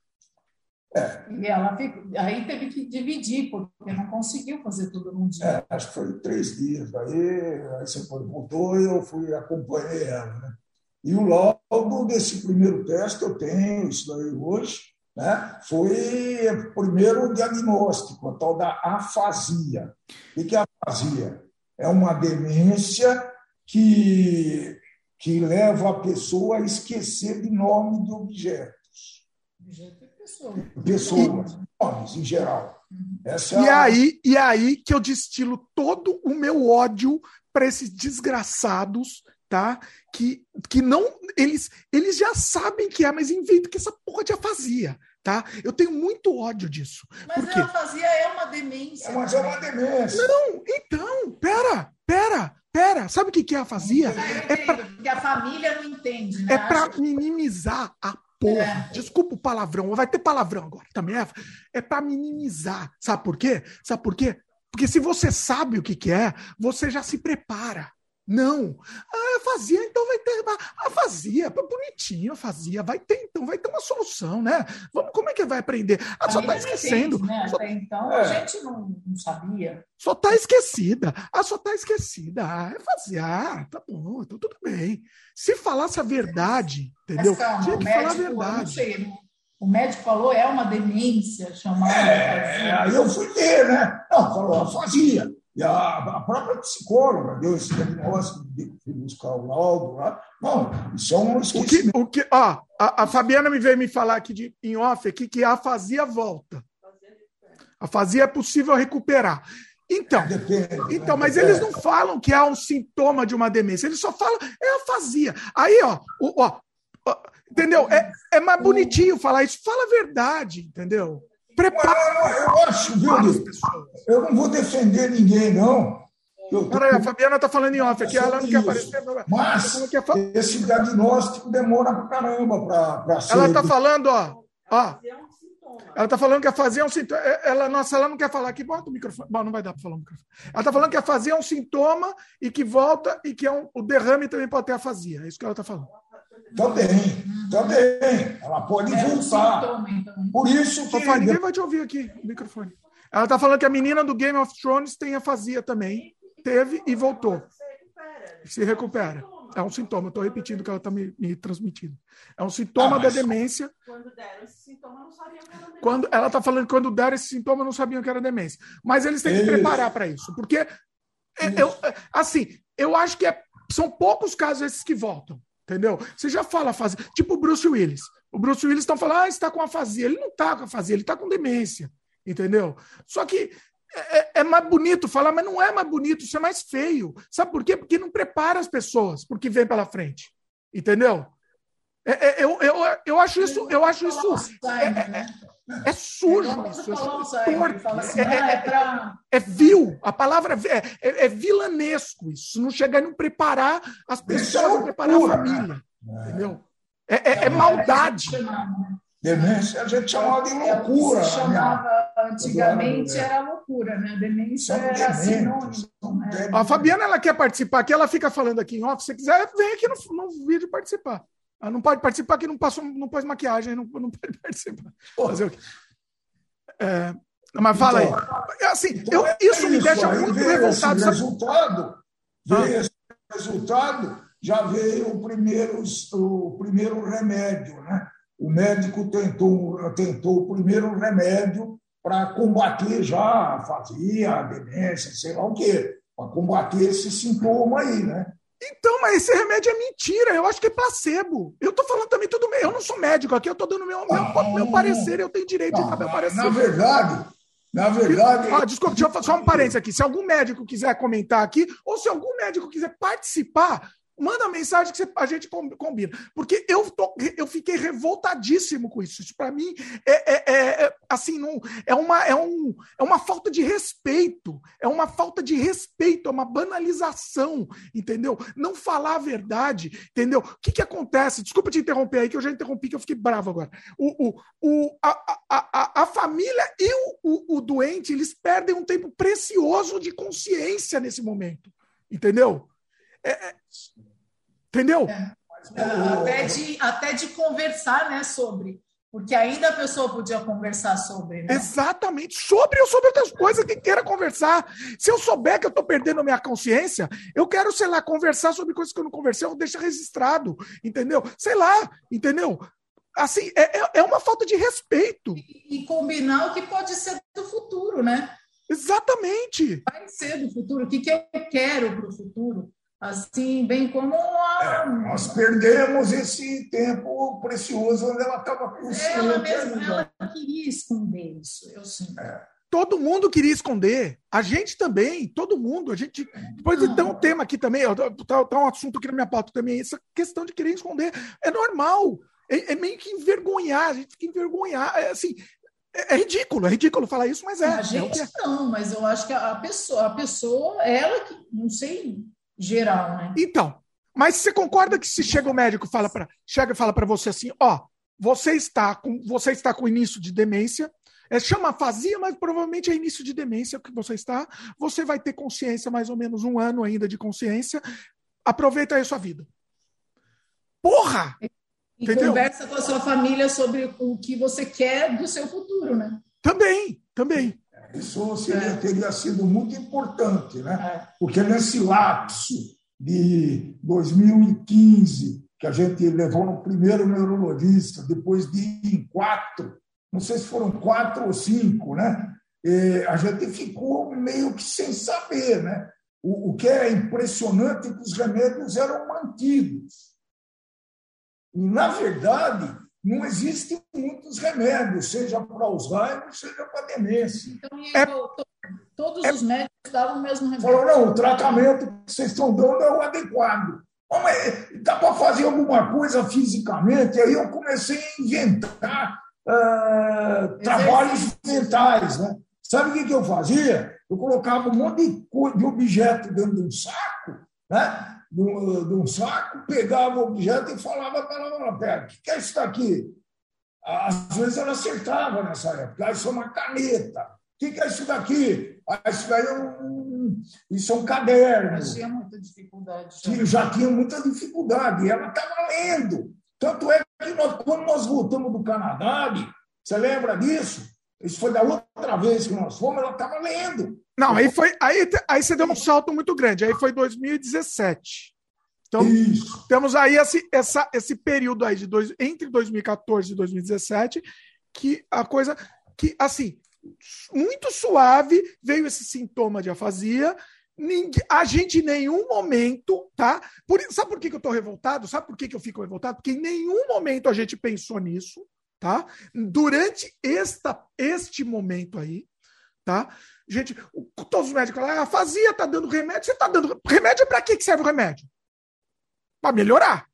É. E ela aí teve que dividir, porque não conseguiu fazer tudo num dia. É, acho que foi três dias. Aí, aí você voltou e eu fui acompanhei ela. Né? E o laudo desse primeiro teste, eu tenho isso daí hoje, né? foi o primeiro diagnóstico, a tal da afasia. O que é afasia? É uma demência que, que leva a pessoa a esquecer de nome de objetos. Objeto é pessoa. Pessoas, nomes em geral. Essa e, é a... aí, e aí que eu destilo todo o meu ódio para esses desgraçados tá? Que, que não. Eles, eles já sabem que é, mas inventam que essa porra de afasia. Tá? Eu tenho muito ódio disso. Mas porque... a afasia é uma demência. Mas é uma demência. Não, então, pera, pera, pera. Sabe o que é afasia? É pra... Porque a família não entende, né? É para minimizar a porra. É. Desculpa o palavrão, vai ter palavrão agora também. É, é para minimizar. Sabe por quê? Sabe por quê? Porque se você sabe o que, que é, você já se prepara. Não. Ah, fazia, então vai ter. Ah, fazia, bonitinho, fazia. Vai ter, então, vai ter uma solução, né? Vamos, como é que vai aprender? Ah, só está esquecendo. Entende, né? só... Até então é. a gente não, não sabia. Só está esquecida. Ah, só está esquecida. Ah, é fazer. Ah, tá bom, então tudo bem. Se falasse a verdade, entendeu? Mas, calma, Tinha que médico, falar a verdade. Sei, o médico falou é uma demência chamada. É, aí eu fui ler, né? Não, falou, fazia. E a, a própria psicóloga deu esse diagnóstico, fui buscar o laudo lá. Não, isso é um esquecimento. O que, o que, ó, a, a Fabiana me veio me falar aqui de, em off aqui que a afasia volta. A afasia é possível recuperar. Então, é, Depende, então, mas eles não falam que há um sintoma de uma demência, eles só falam é afasia. Aí, ó, ó, ó entendeu? É, é mais bonitinho falar isso. Fala a verdade, entendeu? Prepara. Eu, acho, viu, eu não vou defender ninguém, não. Peraí, a Fabiana está falando em off aqui, ela não quer aparecer. Mas esse diagnóstico demora para caramba para ser. Ela está falando, ó. ó ela está falando que a fazer é um sintoma. É, ela, nossa, ela não quer falar aqui. Bota o microfone. Bom, não vai dar para falar o microfone. Ela está falando que a fazer é um sintoma e que volta e que é um, o derrame também pode ter afasia. É isso que ela está falando. Também, também. Ela pode é voltar. Então. Por isso que. Opa, ninguém vai te ouvir aqui, o microfone. Ela está falando que a menina do Game of Thrones tem afasia também. Teve e voltou. Se recupera. É um sintoma. Estou repetindo o que ela está me, me, transmitindo. É um sintoma ah, da demência. Quando deram esse sintoma, não sabiam que era demência. Quando, ela está falando que quando deram esse sintoma, não sabiam que era demência. Mas eles têm que preparar para isso. Porque, é, eu, assim, eu acho que é, são poucos casos esses que voltam. Entendeu? Você já fala afasia. Tipo o Bruce Willis. O Bruce Willis estão falando, ah, está com afasia. Ele não está com afasia, ele está com demência. Entendeu? Só que é, é, é, mais bonito falar, mas não é mais bonito, isso é mais feio. Sabe por quê? Porque não prepara as pessoas porque vem pela frente. Entendeu? É, é, eu, eu, eu acho isso, eu acho isso. É, é, é sujo isso. Assim, ah, é, vil. A palavra é, vilanesco isso. Não chegar e não preparar as pessoas, não preparar a família. Entendeu? É, maldade. Demência a gente chamava de loucura. É, chamava, antigamente era loucura, né? Demência era sinônimo. Né? A Fabiana ela quer participar aqui, ela fica falando aqui em off. Se quiser, vem aqui no, no vídeo participar. Ela não pode participar que não passou, não pôs maquiagem, não, não pode (laughs) participar. Fazer o quê? É, mas fala então, aí. Assim, então eu, é isso, me deixa muito revoltado. Esse resultado, ah. esse resultado, já veio o primeiro, o primeiro remédio, né? o médico tentou, tentou o primeiro remédio para combater já, fazia a demência, sei lá o quê, para combater esse sintoma aí, né? Então, mas esse remédio é mentira, eu acho que é placebo. Eu estou falando também tudo, eu não sou médico aqui, eu estou dando meu, meu, ah, meu parecer, eu tenho direito não, de dar meu parecer. Na verdade, na verdade. Ah, desculpa, deixa eu fazer só um parênteses aqui. Se algum médico quiser comentar aqui, ou se algum médico quiser participar, Manda mensagem que a gente combina. Porque eu, tô, eu fiquei revoltadíssimo com isso. Isso, para mim, é, é, é, é, assim, não, é, uma, é, um, é uma falta de respeito. É uma falta de respeito, é uma banalização, entendeu? Não falar a verdade, entendeu? O que, que acontece? Desculpa te interromper aí, que eu já interrompi, que eu fiquei bravo agora. O, o, o, a, a, a família e o, o, o doente, eles perdem um tempo precioso de consciência nesse momento. Entendeu? É, é, entendeu? É, até, de, até de conversar né, sobre. Porque ainda a pessoa podia conversar sobre. Né? Exatamente, sobre ou sobre outras coisas que queira conversar. Se eu souber que eu estou perdendo a minha consciência, eu quero, sei lá, conversar sobre coisas que eu não conversei, eu deixo registrado, entendeu? Sei lá, entendeu? Assim, é, é, é uma falta de respeito. E, e combinar o que pode ser do futuro, né? Exatamente. Vai ser do futuro, o que, que eu quero para o futuro assim, bem como a... é, nós perdemos esse tempo precioso onde ela estava consciente. Ela mesma ela queria esconder isso, eu sinto. É. Todo mundo queria esconder. A gente também, todo mundo. A gente. Depois ah. tem um tema aqui também, tá, tá, um assunto aqui na minha pauta também, essa questão de querer esconder. É normal. É, é meio que envergonhar, a gente fica envergonhar. É, assim, é, é ridículo, é ridículo falar isso, mas é. A é gente é. não, mas eu acho que a pessoa, a pessoa, ela que, não sei, geral, né? Então, mas você concorda que se chega o médico fala para chega e fala para você assim, ó, você está com você está com início de demência, é, chama afasia, mas provavelmente é início de demência que você está. Você vai ter consciência mais ou menos um ano ainda de consciência. Aproveita aí a sua vida. Porra! E Entendeu? conversa com a sua família sobre o que você quer do seu futuro, né? Também, também. Isso seria, é. teria sido muito importante, né? É. porque nesse lapso de 2015, que a gente levou no primeiro neurologista, depois de quatro, não sei se foram quatro ou cinco, né? E a gente ficou meio que sem saber. Né? O, o que é impressionante é que os remédios eram mantidos. E, na verdade, não existem muitos remédios, seja para Alzheimer, seja para demência. Então, é, todos é, os médicos davam o mesmo remédio. Falou, não, o tratamento que vocês estão dando é o adequado. Mas dá para fazer alguma coisa fisicamente? Aí eu comecei a inventar uh, trabalhos mentais. Né? Sabe o que, que eu fazia? Eu colocava um monte de, de objeto dentro de um saco, né? De, de um saco, pegava o objeto e falava para ela, pera, o que é isso daqui? Às vezes ela acertava nessa época, ah, isso é uma caneta. O que é isso daqui? Ah, isso daí é um, isso é um caderno. Mas tinha muita dificuldade. Já, já tinha muita dificuldade. E ela estava lendo. Tanto é que nós, quando nós voltamos do Canadá, você lembra disso? Isso foi da outra vez que nós fomos, ela estava lendo. Não, aí foi. Aí, aí você deu um salto muito grande. Aí foi 2017. Então, Isso. temos aí esse, essa, esse período aí de dois, entre 2014 e 2017, que a coisa que, assim, muito suave veio esse sintoma de afasia. Ninguém, a gente em nenhum momento, tá? Por, sabe por que, que eu tô revoltado? Sabe por que, que eu fico revoltado? Porque em nenhum momento a gente pensou nisso, tá? Durante esta, este momento aí, tá? Gente, todos os médicos falam, ah, fazia, tá dando remédio. Você tá dando remédio para que serve o remédio? Para melhorar.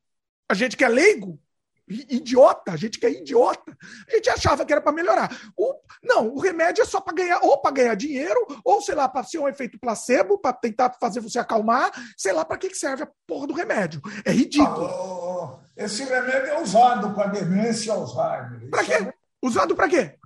A gente que é leigo, idiota, a gente que é idiota, a gente achava que era para melhorar. O, não, o remédio é só para ganhar, ou para ganhar dinheiro, ou sei lá, para ser um efeito placebo, para tentar fazer você acalmar, sei lá para que, serve a porra do remédio. É ridículo. Ah, esse remédio é usado para demência Alzheimer. Para quê? É... Usado para quê?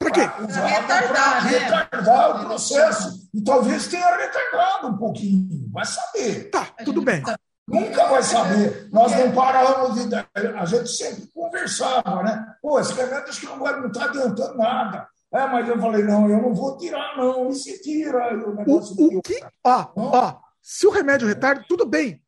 Para quê? Para retardar, né? retardar o processo. E talvez tenha retardado um pouquinho. Vai saber. Tá, tudo bem. Nunca vai saber. Nós não paramos de. A gente sempre conversava, né? Pô, esse remédio acho que não vai não está adiantando nada. É, mas eu falei, não, eu não vou tirar, não. E se tira, o negócio. O, o que, ó, ó, se o remédio retarda, tudo bem.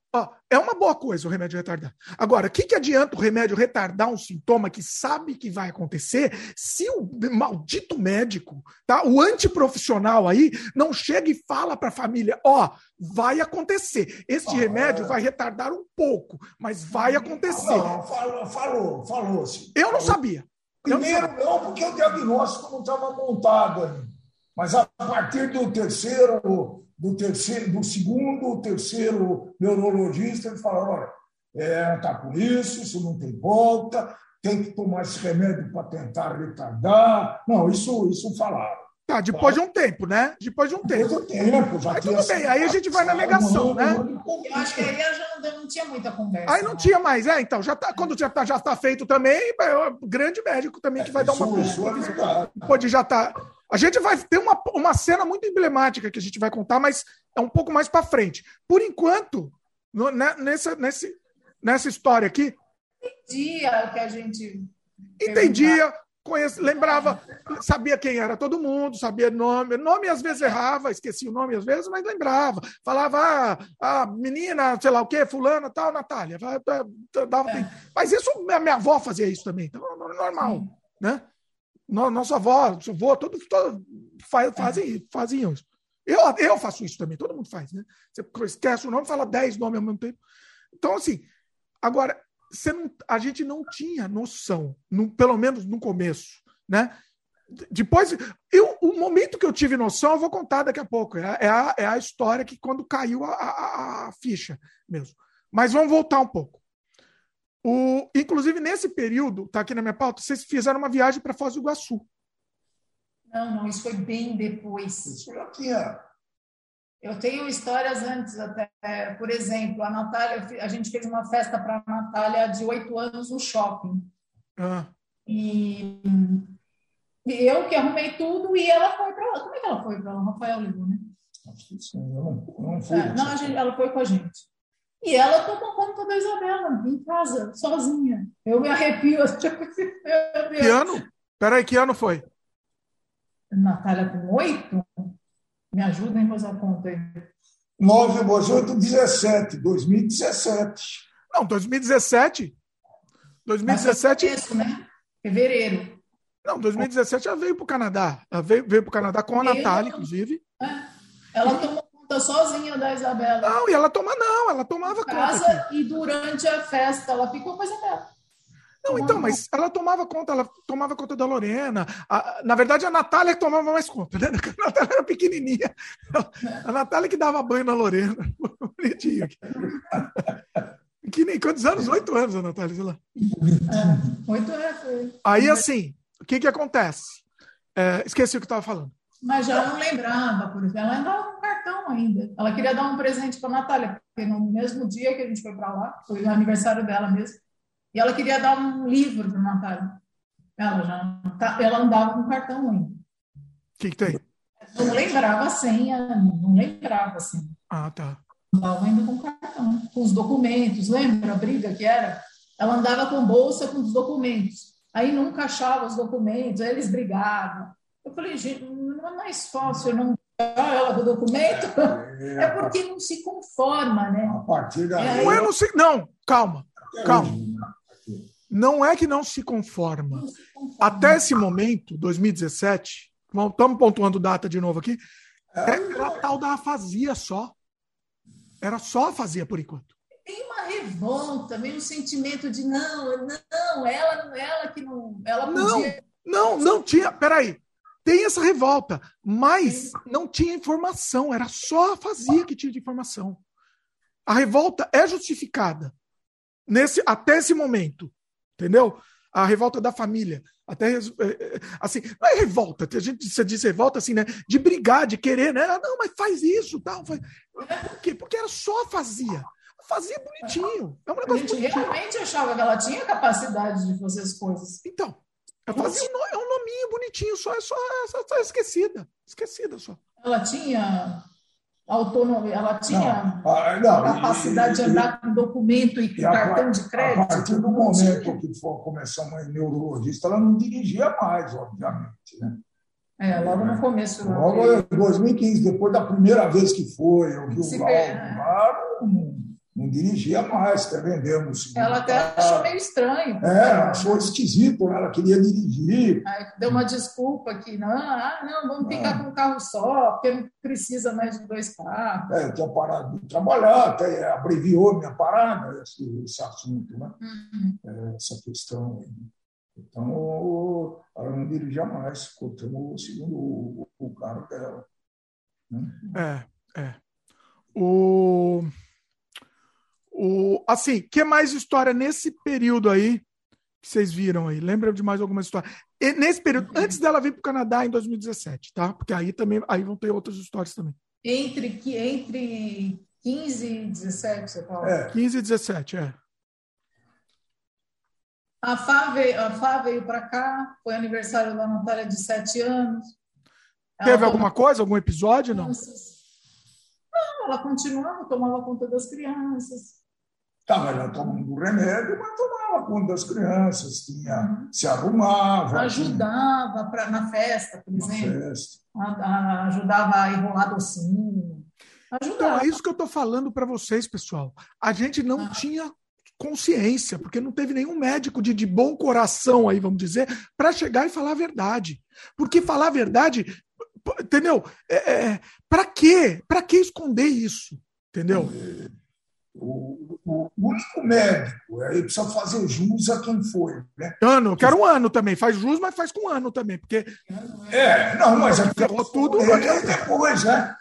É uma boa coisa o remédio retardar. Agora, o que, que adianta o remédio retardar um sintoma que sabe que vai acontecer se o maldito médico, tá? o antiprofissional aí, não chega e fala para a família: ó, vai acontecer. Este ah, remédio vai retardar um pouco, mas vai acontecer. Não, falou, falou, falou. -se. Eu não sabia. Primeiro, não, não, porque o diagnóstico não estava montado ali. Mas a partir do terceiro do, terceiro, do segundo, terceiro neurologista, ele fala, olha, é, está com isso, isso não tem volta, tem que tomar esse remédio para tentar retardar. Não, isso, isso falaram. Tá, depois de um tempo, né? Depois de um tempo. Depois de tempo, já aí tudo bem, aí a gente vai na negação, né? Eu acho que aí já não, não tinha muita conversa. Aí não, tinha mais, é, então, já tá, quando já está já tá feito também, é o grande médico também que vai dar uma isso, é Pode já tá. A gente vai ter uma, uma cena muito emblemática que a gente vai contar, mas é um pouco mais para frente. Por enquanto, no, né, nessa, nesse, nessa história aqui. Entendia o que a gente. Entendia, conhece, lembrava, sabia quem era todo mundo, sabia nome. Nome às vezes errava, esquecia o nome às vezes, mas lembrava. Falava, ah, a menina, sei lá o quê, fulana, tal, Natália. Dava, é. Mas isso, minha, minha avó fazia isso também, então, normal, Sim. né? Nossa avó, nosso avô, todos, todos fazem, é. fazem isso. Eu, eu faço isso também, todo mundo faz, né? Você esquece o nome, fala dez nomes ao mesmo tempo. Então, assim, agora, você não, a gente não tinha noção, no, pelo menos no começo, né? Depois, eu, o momento que eu tive noção, eu vou contar daqui a pouco. É, é, a, é a história que quando caiu a, a, a ficha mesmo. Mas vamos voltar um pouco. O, inclusive, nesse período, tá aqui na minha pauta, vocês fizeram uma viagem para Foz do Iguaçu. Não, não, isso foi bem depois. Isso já tinha. Eu tenho histórias antes até. Por exemplo, a Natália, a gente fez uma festa para a Natália de oito anos no shopping. Ah. E, e, eu que arrumei tudo e ela foi para lá. Como é que ela foi para lá? Rafael ligou, né? Acho que sim, eu não, não fui. É, não, gente, ela foi com a gente. E ela tomou conta da Isabela, em casa, sozinha. Eu me arrepio. (laughs) Que ano? Peraí, que ano foi? Natália com oito? Me ajuda em fazer a conta aí. 9 mais 8, 17. 2017. Não, 2017. 2017. Isso, né? Fevereiro. Não, 2017 ela veio para o Canadá. Ela veio, veio para o Canadá com a Natália, inclusive. É. Ela tomou conta sozinha da Isabela. Não, e ela toma, não, ela tomava casa, conta. Aqui. E durante a festa ela ficou com a Isabela. Não, então, mas ela tomava conta, ela tomava conta da Lorena. A, na verdade, a Natália tomava mais conta, né? A Natália era pequenininha. A Natália que dava banho na Lorena. Bonitinho. nem quantos anos? Oito anos, a Natália, sei lá. É, oito anos. Aí, assim, o que que acontece? É, esqueci o que estava falando. Mas já não lembrava, por exemplo. Ela andava com cartão ainda. Ela queria dar um presente para a Natália, porque no mesmo dia que a gente foi para lá, foi o aniversário dela mesmo, e ela queria dar um livro para Natália. Ela já tá, ela andava com cartão ainda. O que, que tem? Não lembrava a senha, não lembrava assim. Ah, tá. Andava ainda com cartão, com os documentos. Lembra a briga que era? Ela andava com bolsa com os documentos. Aí nunca achava os documentos, aí eles brigavam. Eu falei, gente, não é mais fácil não achar ela do documento? É, (laughs) é porque não se conforma, né? A partir daí. É, não, é não, se... não, calma, calma. Não é que não se conforma. Não se conforma. Até esse momento, 2017, estamos pontuando data de novo aqui, é. era a tal da afasia só. Era só afasia por enquanto. Tem uma revolta, meio um sentimento de não, não, ela, ela que não, ela podia... Não, não, não tinha. Peraí, tem essa revolta, mas não tinha informação, era só afasia que tinha de informação. A revolta é justificada nesse até esse momento. entendeu? A revolta da família. Até assim, não é revolta, a gente você diz revolta assim, né? De brigar, de querer, né? Não, mas faz isso, tal. Faz... Por quê? Porque era só fazia. Fazia bonitinho. É um negócio a gente bonitinho. realmente achava que ela tinha capacidade de fazer as coisas. Então, ela fazia um, é um nominho bonitinho, só é só, só, só esquecida. Esquecida só. Ela tinha autonomia, ela tinha não, ah, não, capacidade e, de andar com documento e, e cartão a, de crédito. A partir do momento que for começar uma neurologista, ela não dirigia mais, obviamente, né? É, logo no começo. Logo em 2015, depois da primeira vez que foi, eu vi o Laudo dirigia mais, até vendemos. Ela até achou meio estranho. É, achou esquisito, ela queria dirigir. Aí deu uma desculpa que não, ah, não, vamos ficar é. com um carro só, porque não precisa mais de dois carros. É, eu tinha parado de trabalhar, até abreviou minha parada, esse, esse assunto, né? Uhum. É, essa questão. Então, ela não dirigia mais, continuou segundo o, o carro dela. Né? É, é. O. O, assim, que mais história nesse período aí que vocês viram aí? Lembra de mais alguma história? E nesse período, antes dela vir para o Canadá em 2017, tá? Porque aí também aí vão ter outras histórias também. Entre, entre 15 e 17, você fala? É. 15 e 17, é. A Fá veio, a Fá veio para cá, foi aniversário da Natália de 7 anos. Ela Teve alguma coisa, algum episódio, não? Não, ela continuava, tomava conta das crianças. Estava já tomando remédio, mas tomava conta das crianças, tinha, se arrumava. Ajudava tinha... pra, na festa, por exemplo. Festa. A, a, ajudava a enrolar docinho. Ajudava. Então, é isso que eu estou falando para vocês, pessoal. A gente não ah. tinha consciência, porque não teve nenhum médico de, de bom coração aí, vamos dizer, para chegar e falar a verdade. Porque falar a verdade, entendeu? É, é, para quê? Para que esconder isso? Entendeu? O, o, único médico, aí precisa fazer jus a quem foi. Né? Ano, quero um ano também. Faz jus, mas faz com um ano também. Porque... É, não, mas é ferrou tudo. Foi bem depois, né?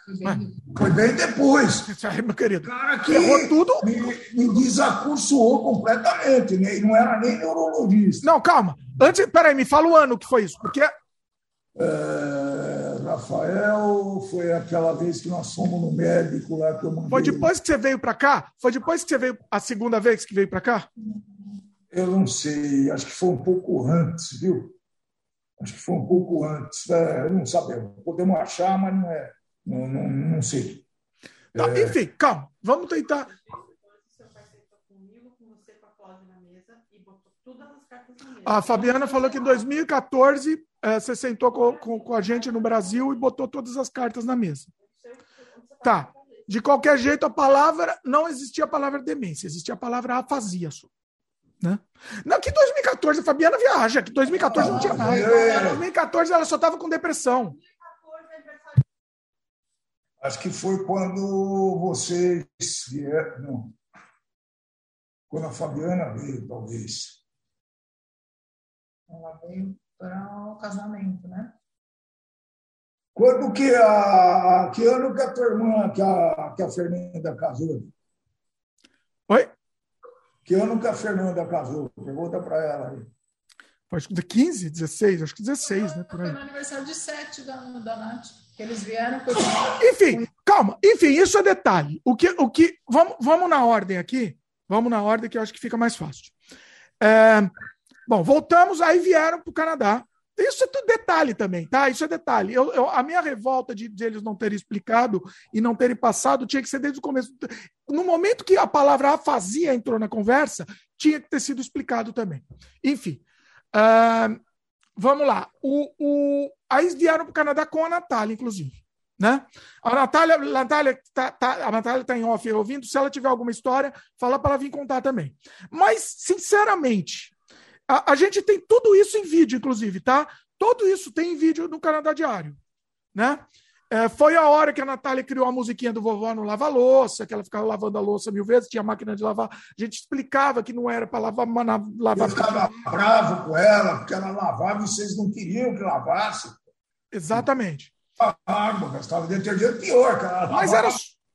Foi bem depois. Aí, meu querido. cara que ferrou tudo. Me, me desacursoou completamente, né? E não era nem neurologista. Não, calma. Antes, peraí, me fala o ano que foi isso. Porque. É Rafael, foi aquela vez que nós fomos no médico lá que eu mandei. Foi depois que você veio para cá? Foi depois que você veio a segunda vez que veio para cá? Eu não sei, acho que foi um pouco antes, viu? Acho que foi um pouco antes. É, não sabemos. Podemos achar, mas não é. Não, não, não sei. Tá, é... Enfim, calma. Vamos tentar. A Fabiana falou que em 2014 é, você sentou com, com, com, a gente no Brasil e botou todas as cartas na mesa. Tá. De qualquer jeito, a palavra. Não existia a palavra demência, existia a palavra afasia só. Né? Não, que 2014 a Fabiana viaja, que 2014 não tinha nada. Em 2014 ela só estava com depressão. Acho que foi quando vocês vieram. Quando a Fabiana veio, talvez. Ela veio para o casamento, né? Quando que a que ano que a tua irmã, que a, que a Fernanda casou? Oi? Que ano que a Fernanda casou? Pergunta para ela aí. Acho que 15, 16, acho que 16, né? Por aí. Foi no aniversário de 7 da, da Nath. Que eles vieram. Foi... Enfim, calma. Enfim, isso é detalhe. O que, o que, vamos, vamos na ordem aqui. Vamos na ordem que eu acho que fica mais fácil. É, Bom, voltamos, aí vieram para o Canadá. Isso é tudo detalhe também, tá? Isso é detalhe. Eu, eu, a minha revolta de, de, eles não terem explicado e não terem passado tinha que ser desde o começo. No momento que a palavra afasia entrou na conversa, tinha que ter sido explicado também. Enfim, uh, vamos lá. O, o, aí vieram para o Canadá com a Natália, inclusive. Né? A Natália, Natália tá, tá, a está em off ouvindo. Se ela tiver alguma história, fala para ela vir contar também. Mas, sinceramente, a, a, gente tem tudo isso em vídeo, inclusive, tá? Tudo isso tem em vídeo no Canadá Diário, né? É, foi a hora que a Natália criou a musiquinha do vovó no lava-louça, que ela ficava lavando a louça mil vezes, tinha máquina de lavar. A gente explicava que não era para lavar. lavar Eu ficava bravo com ela, porque ela lavava e vocês não queriam que lavasse. Exatamente. Água, gastava detergente pior, cara. Mas era.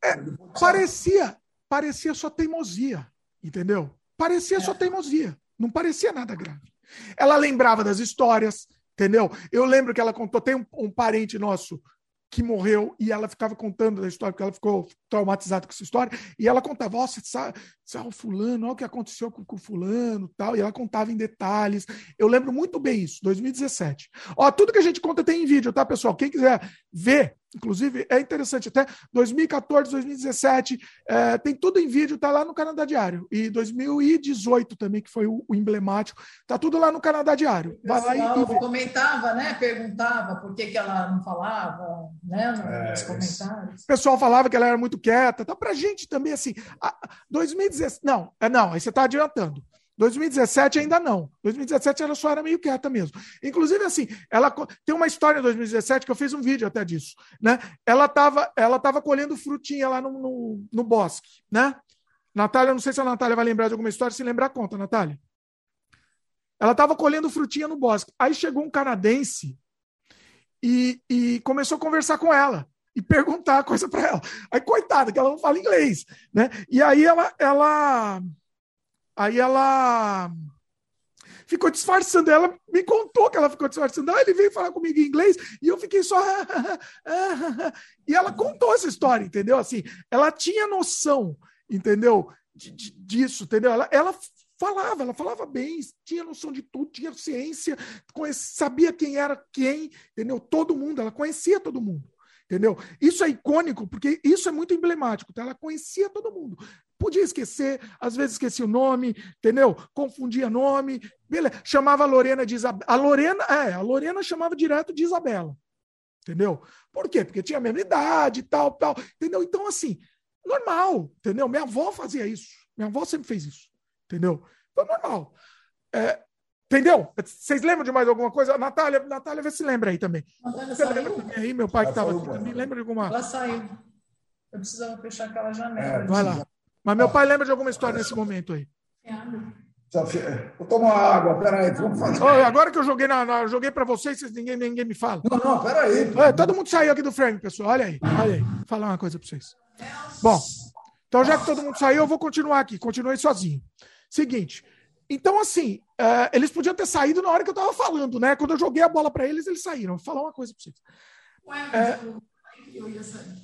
É, parecia, parecia só teimosia, entendeu? Parecia é. só teimosia. Não parecia nada grave. Ela lembrava das histórias, entendeu? Eu lembro que ela contou, tem um, um parente nosso que morreu e ela ficava contando da história, porque ela ficou traumatizada com essa história, e ela contava, ó, você sabe, o fulano, olha o que aconteceu com, com o fulano tal, e ela contava em detalhes. Eu lembro muito bem isso, 2017. Ó, tudo que a gente conta tem em vídeo, tá, pessoal? Quem quiser ver, inclusive, é interessante, até 2014, 2017, é, tem tudo em vídeo, tá lá no Canadá Diário. E 2018 também, que foi o, o emblemático, tá tudo lá no Canadá Diário. Vai lá e, e comentava, né? Perguntava por que, que ela não falava, né? Nos é, comentários. O pessoal falava que ela era muito quieta, tá pra gente também, assim, 2017, não, é não, aí você tá adiantando. 2017 ainda não. 2017 ela só era meio quieta mesmo. Inclusive, assim, ela tem uma história em 2017 que eu fiz um vídeo até disso, né? Ela estava ela tava colhendo frutinha lá no, no, no, bosque, né? Natália, não sei se a Natália vai lembrar de alguma história, se lembrar, conta, Natália. Ela estava colhendo frutinha no bosque. Aí chegou um canadense e, e começou a conversar com ela e perguntar coisa para ela. Aí, coitada, que ela não fala inglês, né? E aí ela, ela Aí ela ficou disfarçando. Ela me contou que ela ficou disfarçando. Ah, ele veio falar comigo em inglês e eu fiquei só. (laughs) e ela contou essa história, entendeu? Assim, ela tinha noção, entendeu? De, de, disso, entendeu? Ela, ela falava, ela falava bem, tinha noção de tudo, tinha ciência, conhecia, sabia quem era quem, entendeu? Todo mundo, ela conhecia todo mundo. Entendeu? Isso é icônico, porque isso é muito emblemático. Tá? Ela conhecia todo mundo. Podia esquecer, às vezes esquecia o nome, entendeu? Confundia nome. Beleza. Chamava a Lorena de Isabela. A Lorena, é, a Lorena chamava direto de Isabela. Entendeu? Por quê? Porque tinha a mesma idade e tal, tal. Entendeu? Então, assim, normal, entendeu? Minha avó fazia isso. Minha avó sempre fez isso. Entendeu? Então, normal. É, Entendeu? Vocês lembram de mais alguma coisa? Natália, Natália, vê se lembra aí também. Natália Você lembra também aí? Meu pai que estava aqui também. Lembra de alguma? Ela saiu. Eu precisava fechar aquela janela. É, vai lá. Mas meu pai lembra de alguma história nesse momento aí. Vou tomar água, peraí, vamos fazer. Oh, agora que eu joguei, na, na joguei para vocês, vocês ninguém, ninguém me fala. Não, não, peraí. É, todo mundo saiu aqui do frame, pessoal. Olha aí, olha aí. Vou falar uma coisa para vocês. Bom, então já que todo mundo saiu, eu vou continuar aqui. Continuei sozinho. Seguinte, então, assim, uh, eles podiam ter saído na hora que eu estava falando, né? Quando eu joguei a bola para eles, eles saíram. Vou falar uma coisa para vocês. Uh,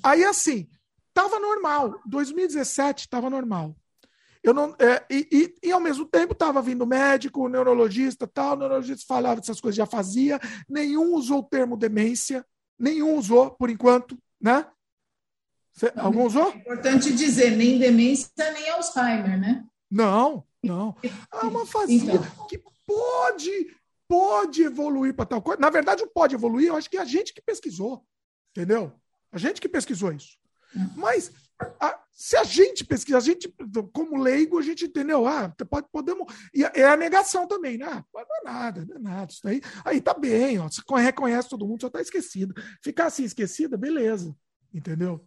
aí, assim, tava normal. 2017 tava normal. Eu não, é, e, e, e, ao mesmo tempo estava vindo médico, neurologista, tal, o neurologista falava dessas coisas, já fazia. Nenhum usou o termo demência, nenhum usou, por enquanto, né? Cê, algum usou? É importante dizer, nem demência, nem Alzheimer, né? Não, não. É uma fazia então. que pode, pode evoluir para tal coisa. Na verdade, o pode evoluir, eu acho que é a gente que pesquisou. Entendeu? A gente que pesquisou isso. Mas a, se a gente pesquisar, a gente, como leigo, a gente entendeu. Ah, pode, podemos. E é a negação também, né? Ah, não é nada, não é nada. Isso daí, aí tá bem, ó. Você reconhece todo mundo, só tá esquecido. Ficar assim esquecida, beleza. Entendeu?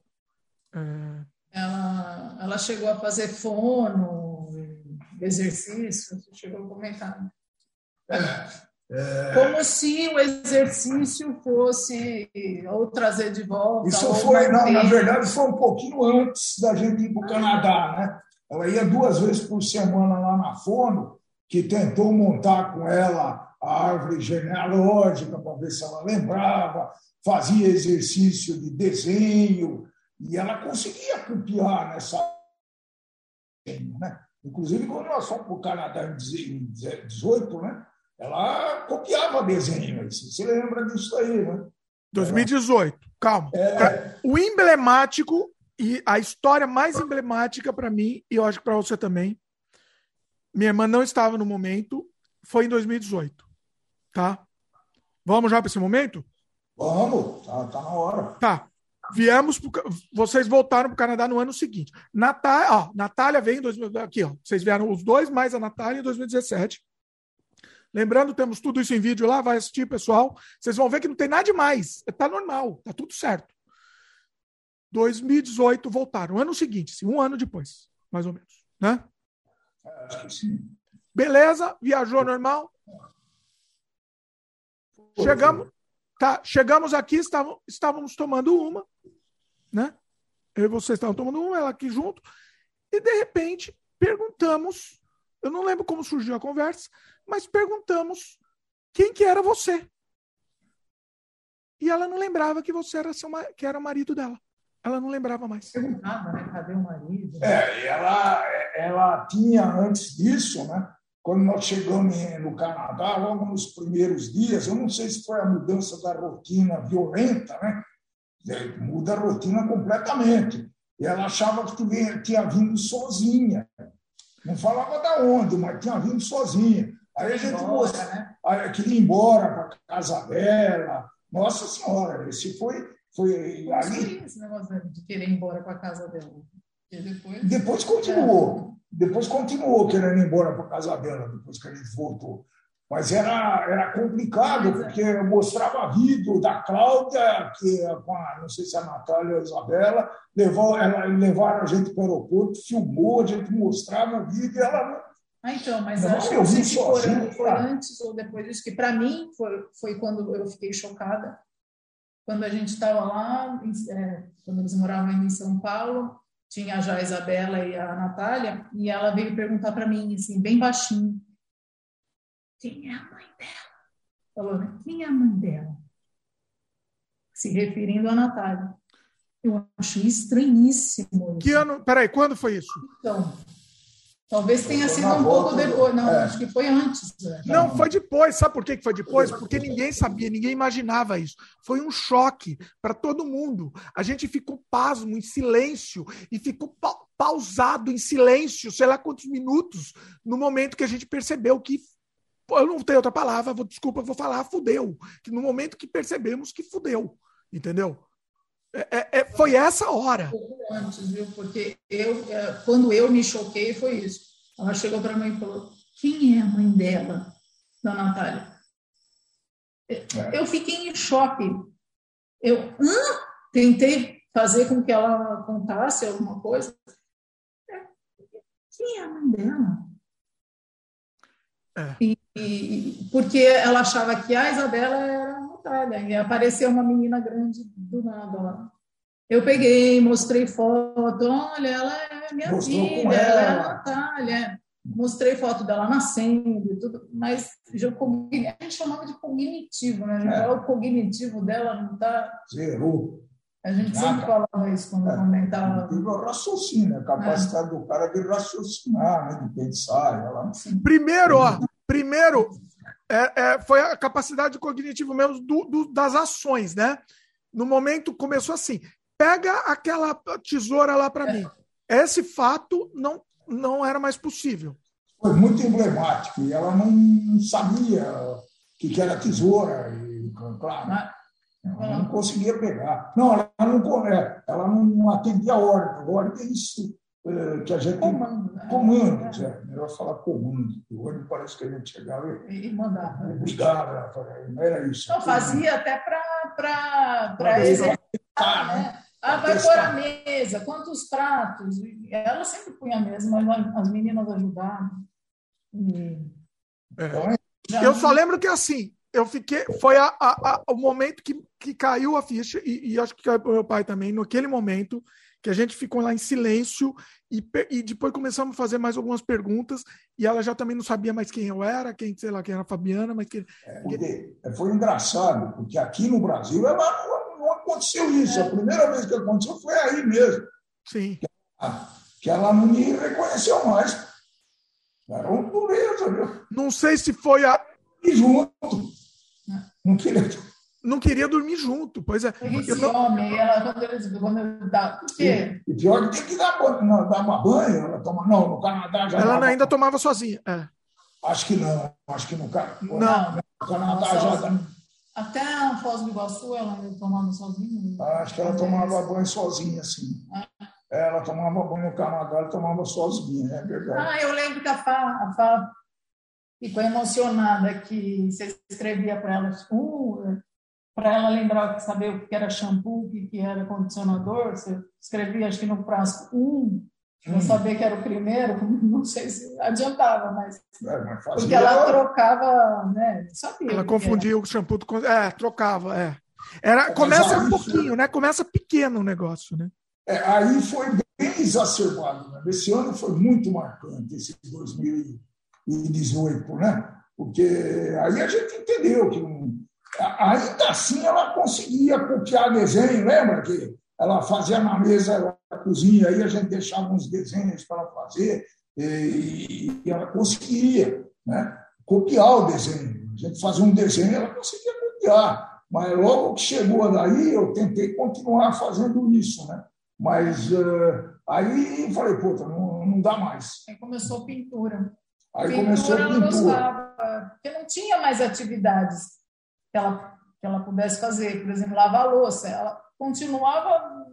É... Ela, ela chegou a fazer fono, exercício, chegou a comentar. Né? É... Como se o exercício fosse ou trazer de volta. Isso foi, não, na verdade, foi um pouquinho antes da gente ir para o Canadá, né? Ela ia duas vezes por semana lá na Fono, que tentou montar com ela a árvore genealógica para ver se ela lembrava, fazia exercício de desenho, e ela conseguia copiar nessa. Né? Inclusive, quando nós fomos para o Canadá em 18, né? Ela copiava desenho. Você lembra disso aí, né? 2018, calma. É... O emblemático e a história mais emblemática para mim, e eu acho que para você também, minha irmã não estava no momento, foi em 2018. Tá? Vamos já para esse momento? Vamos, tá, tá na hora. Tá viemos, pro, vocês voltaram para o Canadá no ano seguinte. Natália, ó, Natália veio em 2000, aqui, ó, vocês vieram os dois mais a Natália em 2017. Lembrando, temos tudo isso em vídeo lá, vai assistir, pessoal. Vocês vão ver que não tem nada demais, tá normal, tá tudo certo. 2018 voltaram, ano seguinte, sim, um ano depois, mais ou menos, né? Beleza, viajou normal. Chegamos, tá, chegamos aqui, estávamos, estávamos tomando uma né? Eu e vocês estavam tomando um, ela aqui junto, e de repente perguntamos Eu não lembro como surgiu a conversa, mas perguntamos quem que era você. E ela não lembrava que você era seu, que era o marido dela. Ela não lembrava mais. Perguntava, né? Cadê o marido? É, ela, ela tinha antes disso, né? Quando nós chegamos no Canadá, logo nos primeiros dias, eu não sei se foi a mudança da rotina violenta, né? É, muda a rotina completamente. E ela achava que tinha vindo sozinha. Não falava da onde, mas tinha vindo sozinha. Aí a gente embora, né? aí, queria ir embora para casa dela. Nossa Senhora, esse foi. foi ali... esse negócio de querer ir embora para casa dela. E depois... depois continuou. É. Depois continuou querendo ir embora para casa dela, depois que a gente voltou. Mas era, era complicado, é. porque eu mostrava vídeo da Cláudia, que com a, não sei se a Natália ou a Isabela, levou, ela, levaram a gente para o aeroporto, filmou, a gente mostrava vídeo e ela. Ah, então, mas não, acho que se sozinho, foi, antes ou depois disso, que para mim foi, foi quando eu fiquei chocada. Quando a gente estava lá, é, quando eles moravam em São Paulo, tinha já a Isabela e a Natália, e ela veio perguntar para mim, assim, bem baixinho, quem é a mãe dela? Falou, né? Quem é a mãe dela? Se referindo a Natália. Eu acho estranhíssimo. Isso. Que ano? Peraí, quando foi isso? Então, talvez tenha sido um pouco depois. Não, é. acho que foi antes. Né? Não, foi depois. Sabe por que foi depois? Porque ninguém sabia, ninguém imaginava isso. Foi um choque para todo mundo. A gente ficou pasmo, em silêncio, e ficou pausado em silêncio, sei lá quantos minutos, no momento que a gente percebeu que eu não tenho outra palavra, vou, desculpa, vou falar, fudeu. Que no momento que percebemos que fudeu, entendeu? É, é, é foi essa hora. Antes, viu? Porque eu, é, quando eu me choquei, foi isso. Ela chegou para mim e falou: quem é a mãe dela, da Natália? É. Eu fiquei em choque. Eu tentei fazer com que ela contasse alguma coisa. Quem é a mãe dela? É. E, e, porque ela achava que a Isabela era a Natália, e apareceu uma menina grande do nada lá. Eu peguei, mostrei foto, olha, ela é minha Mostrou filha, ela. ela é a Natália. Mostrei foto dela nascendo e tudo, mas já, a gente chamava de cognitivo, né? É. O cognitivo dela não está. Zerou. A gente Nada. sempre falava isso quando é, comentava. O raciocínio, a capacidade é. do cara de raciocinar, né, de pensar. Ela... Primeiro, ó, primeiro é, é, foi a capacidade cognitiva mesmo do, do, das ações, né? No momento começou assim: pega aquela tesoura lá para é. mim. Esse fato não, não era mais possível. Foi muito emblemático. E ela não sabia o que era tesoura. E, claro, ela não conseguia pegar. Não, ela não, é, ela não atendia a ordem. A é é, que a gente. Comando. Né? Comando, é. Melhor falar comando. O ordem parece que a gente chegava e, e mandava. Brigava, não era isso. Não, fazia até para exercitar, né? Ah, vai pôr a mesa, quantos pratos? Ela sempre punha a mesa, mas as meninas ajudavam. E... É. Eu só lembro que assim, eu fiquei. Foi a, a, a, o momento que, que caiu a ficha, e, e acho que caiu para o meu pai também, naquele momento que a gente ficou lá em silêncio e, e depois começamos a fazer mais algumas perguntas e ela já também não sabia mais quem eu era, quem, sei lá, quem era a Fabiana, mas que. É, porque foi engraçado, porque aqui no Brasil não, não aconteceu isso. A primeira vez que aconteceu foi aí mesmo. Sim. Que ela, que ela não me reconheceu mais. Era uma dureza, viu? Não sei se foi a. E junto. Não queria. Não queria dormir junto, pois é. Esse não... homem, ela, quando quando dá, por quê? E pior que tem que dar, não, dar uma banho, ela toma, não, no Canadá já. Ela dava... ainda tomava sozinha. É. Acho que não, acho que no, Canadá. não. no Canadá já. Dá... Até a Foz do Iguaçu ela tomava sozinha. Acho que ela tomava banho sozinha, sim. É. Ela tomava banho no Canadá, ela tomava sozinha, é verdade. Ah, eu lembro que a Fá, a Fá ficou emocionada que você escrevia para ela, uh, para ela lembrar, saber o que era shampoo, o que era condicionador, você escrevia, acho que no frasco um, para hum. saber que era o primeiro, (laughs) não sei se adiantava, mas. É, mas porque ela trocava, né? Sabia ela confundia era. o shampoo com. É, trocava, é. Era, começa um pouquinho, né? Começa pequeno o negócio, né? É, aí foi bem exacerbado. Né? Esse ano foi muito marcante, esse 2000 e 18, né? Porque aí a gente entendeu que ainda assim ela conseguia copiar desenho, lembra que ela fazia na mesa da cozinha, aí a gente deixava uns desenhos para ela fazer, e, e ela conseguia né, copiar o desenho. A gente fazia um desenho, ela conseguia copiar. Mas logo que chegou daí, eu tentei continuar fazendo isso, né? Mas uh, aí falei, puta, não, não dá mais. Aí começou pintura. Aí pintura começou a pintura. Gostava, porque não tinha mais atividades que ela, que ela pudesse fazer. Por exemplo, lavar louça. Ela continuava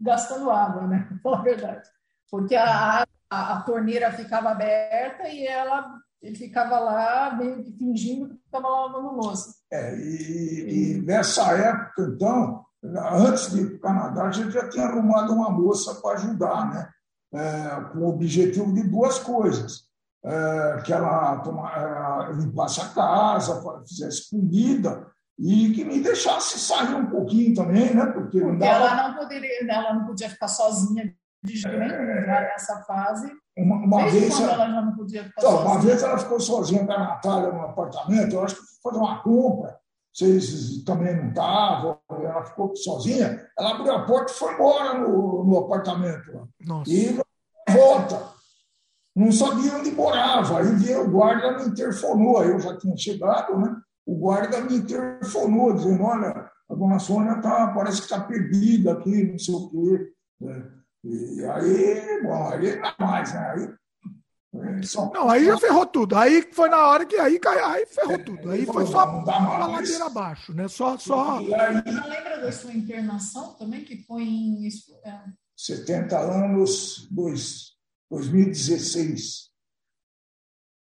gastando água, né? (laughs) A verdade. Porque a, a, a torneira ficava aberta e ela ele ficava lá meio que fingindo que estava lavando louça. É, e, e, nessa época, então, antes de ir para o Canadá, a gente já tinha arrumado uma moça para ajudar, né? É, com o objetivo de duas coisas. É, que ela, toma, limpasse a casa, fizesse comida e que me deixasse sair um pouquinho também, né? Porque, Porque dava... ela, não poderia, ela não podia ficar sozinha de jeito nenhum já nessa fase. Uma, uma vez ela, ela, já não podia ficar então, sozinha. Uma vez ela ficou sozinha com a Natália no apartamento, eu acho que foi fazer uma compra, vocês também não estavam, ela ficou sozinha, ela abriu a porta e foi embora no, no apartamento. Nossa. E volta. Não sabia onde morava. Aí veio o guarda me interfonou. Aí eu já tinha chegado, né? O guarda me interfonou, dizendo: Olha, a dona Sônia tá, parece que está perdida aqui, não sei o quê. É. E aí, bom, aí não mais, né? Aí, é, só... Não, aí já ferrou tudo. Aí foi na hora que aí, aí ferrou é, tudo. Aí foi só uma ladeira abaixo, né? Só, só... E aí, Você lembra da sua internação também, que foi em é... 70 anos, dois, 2016.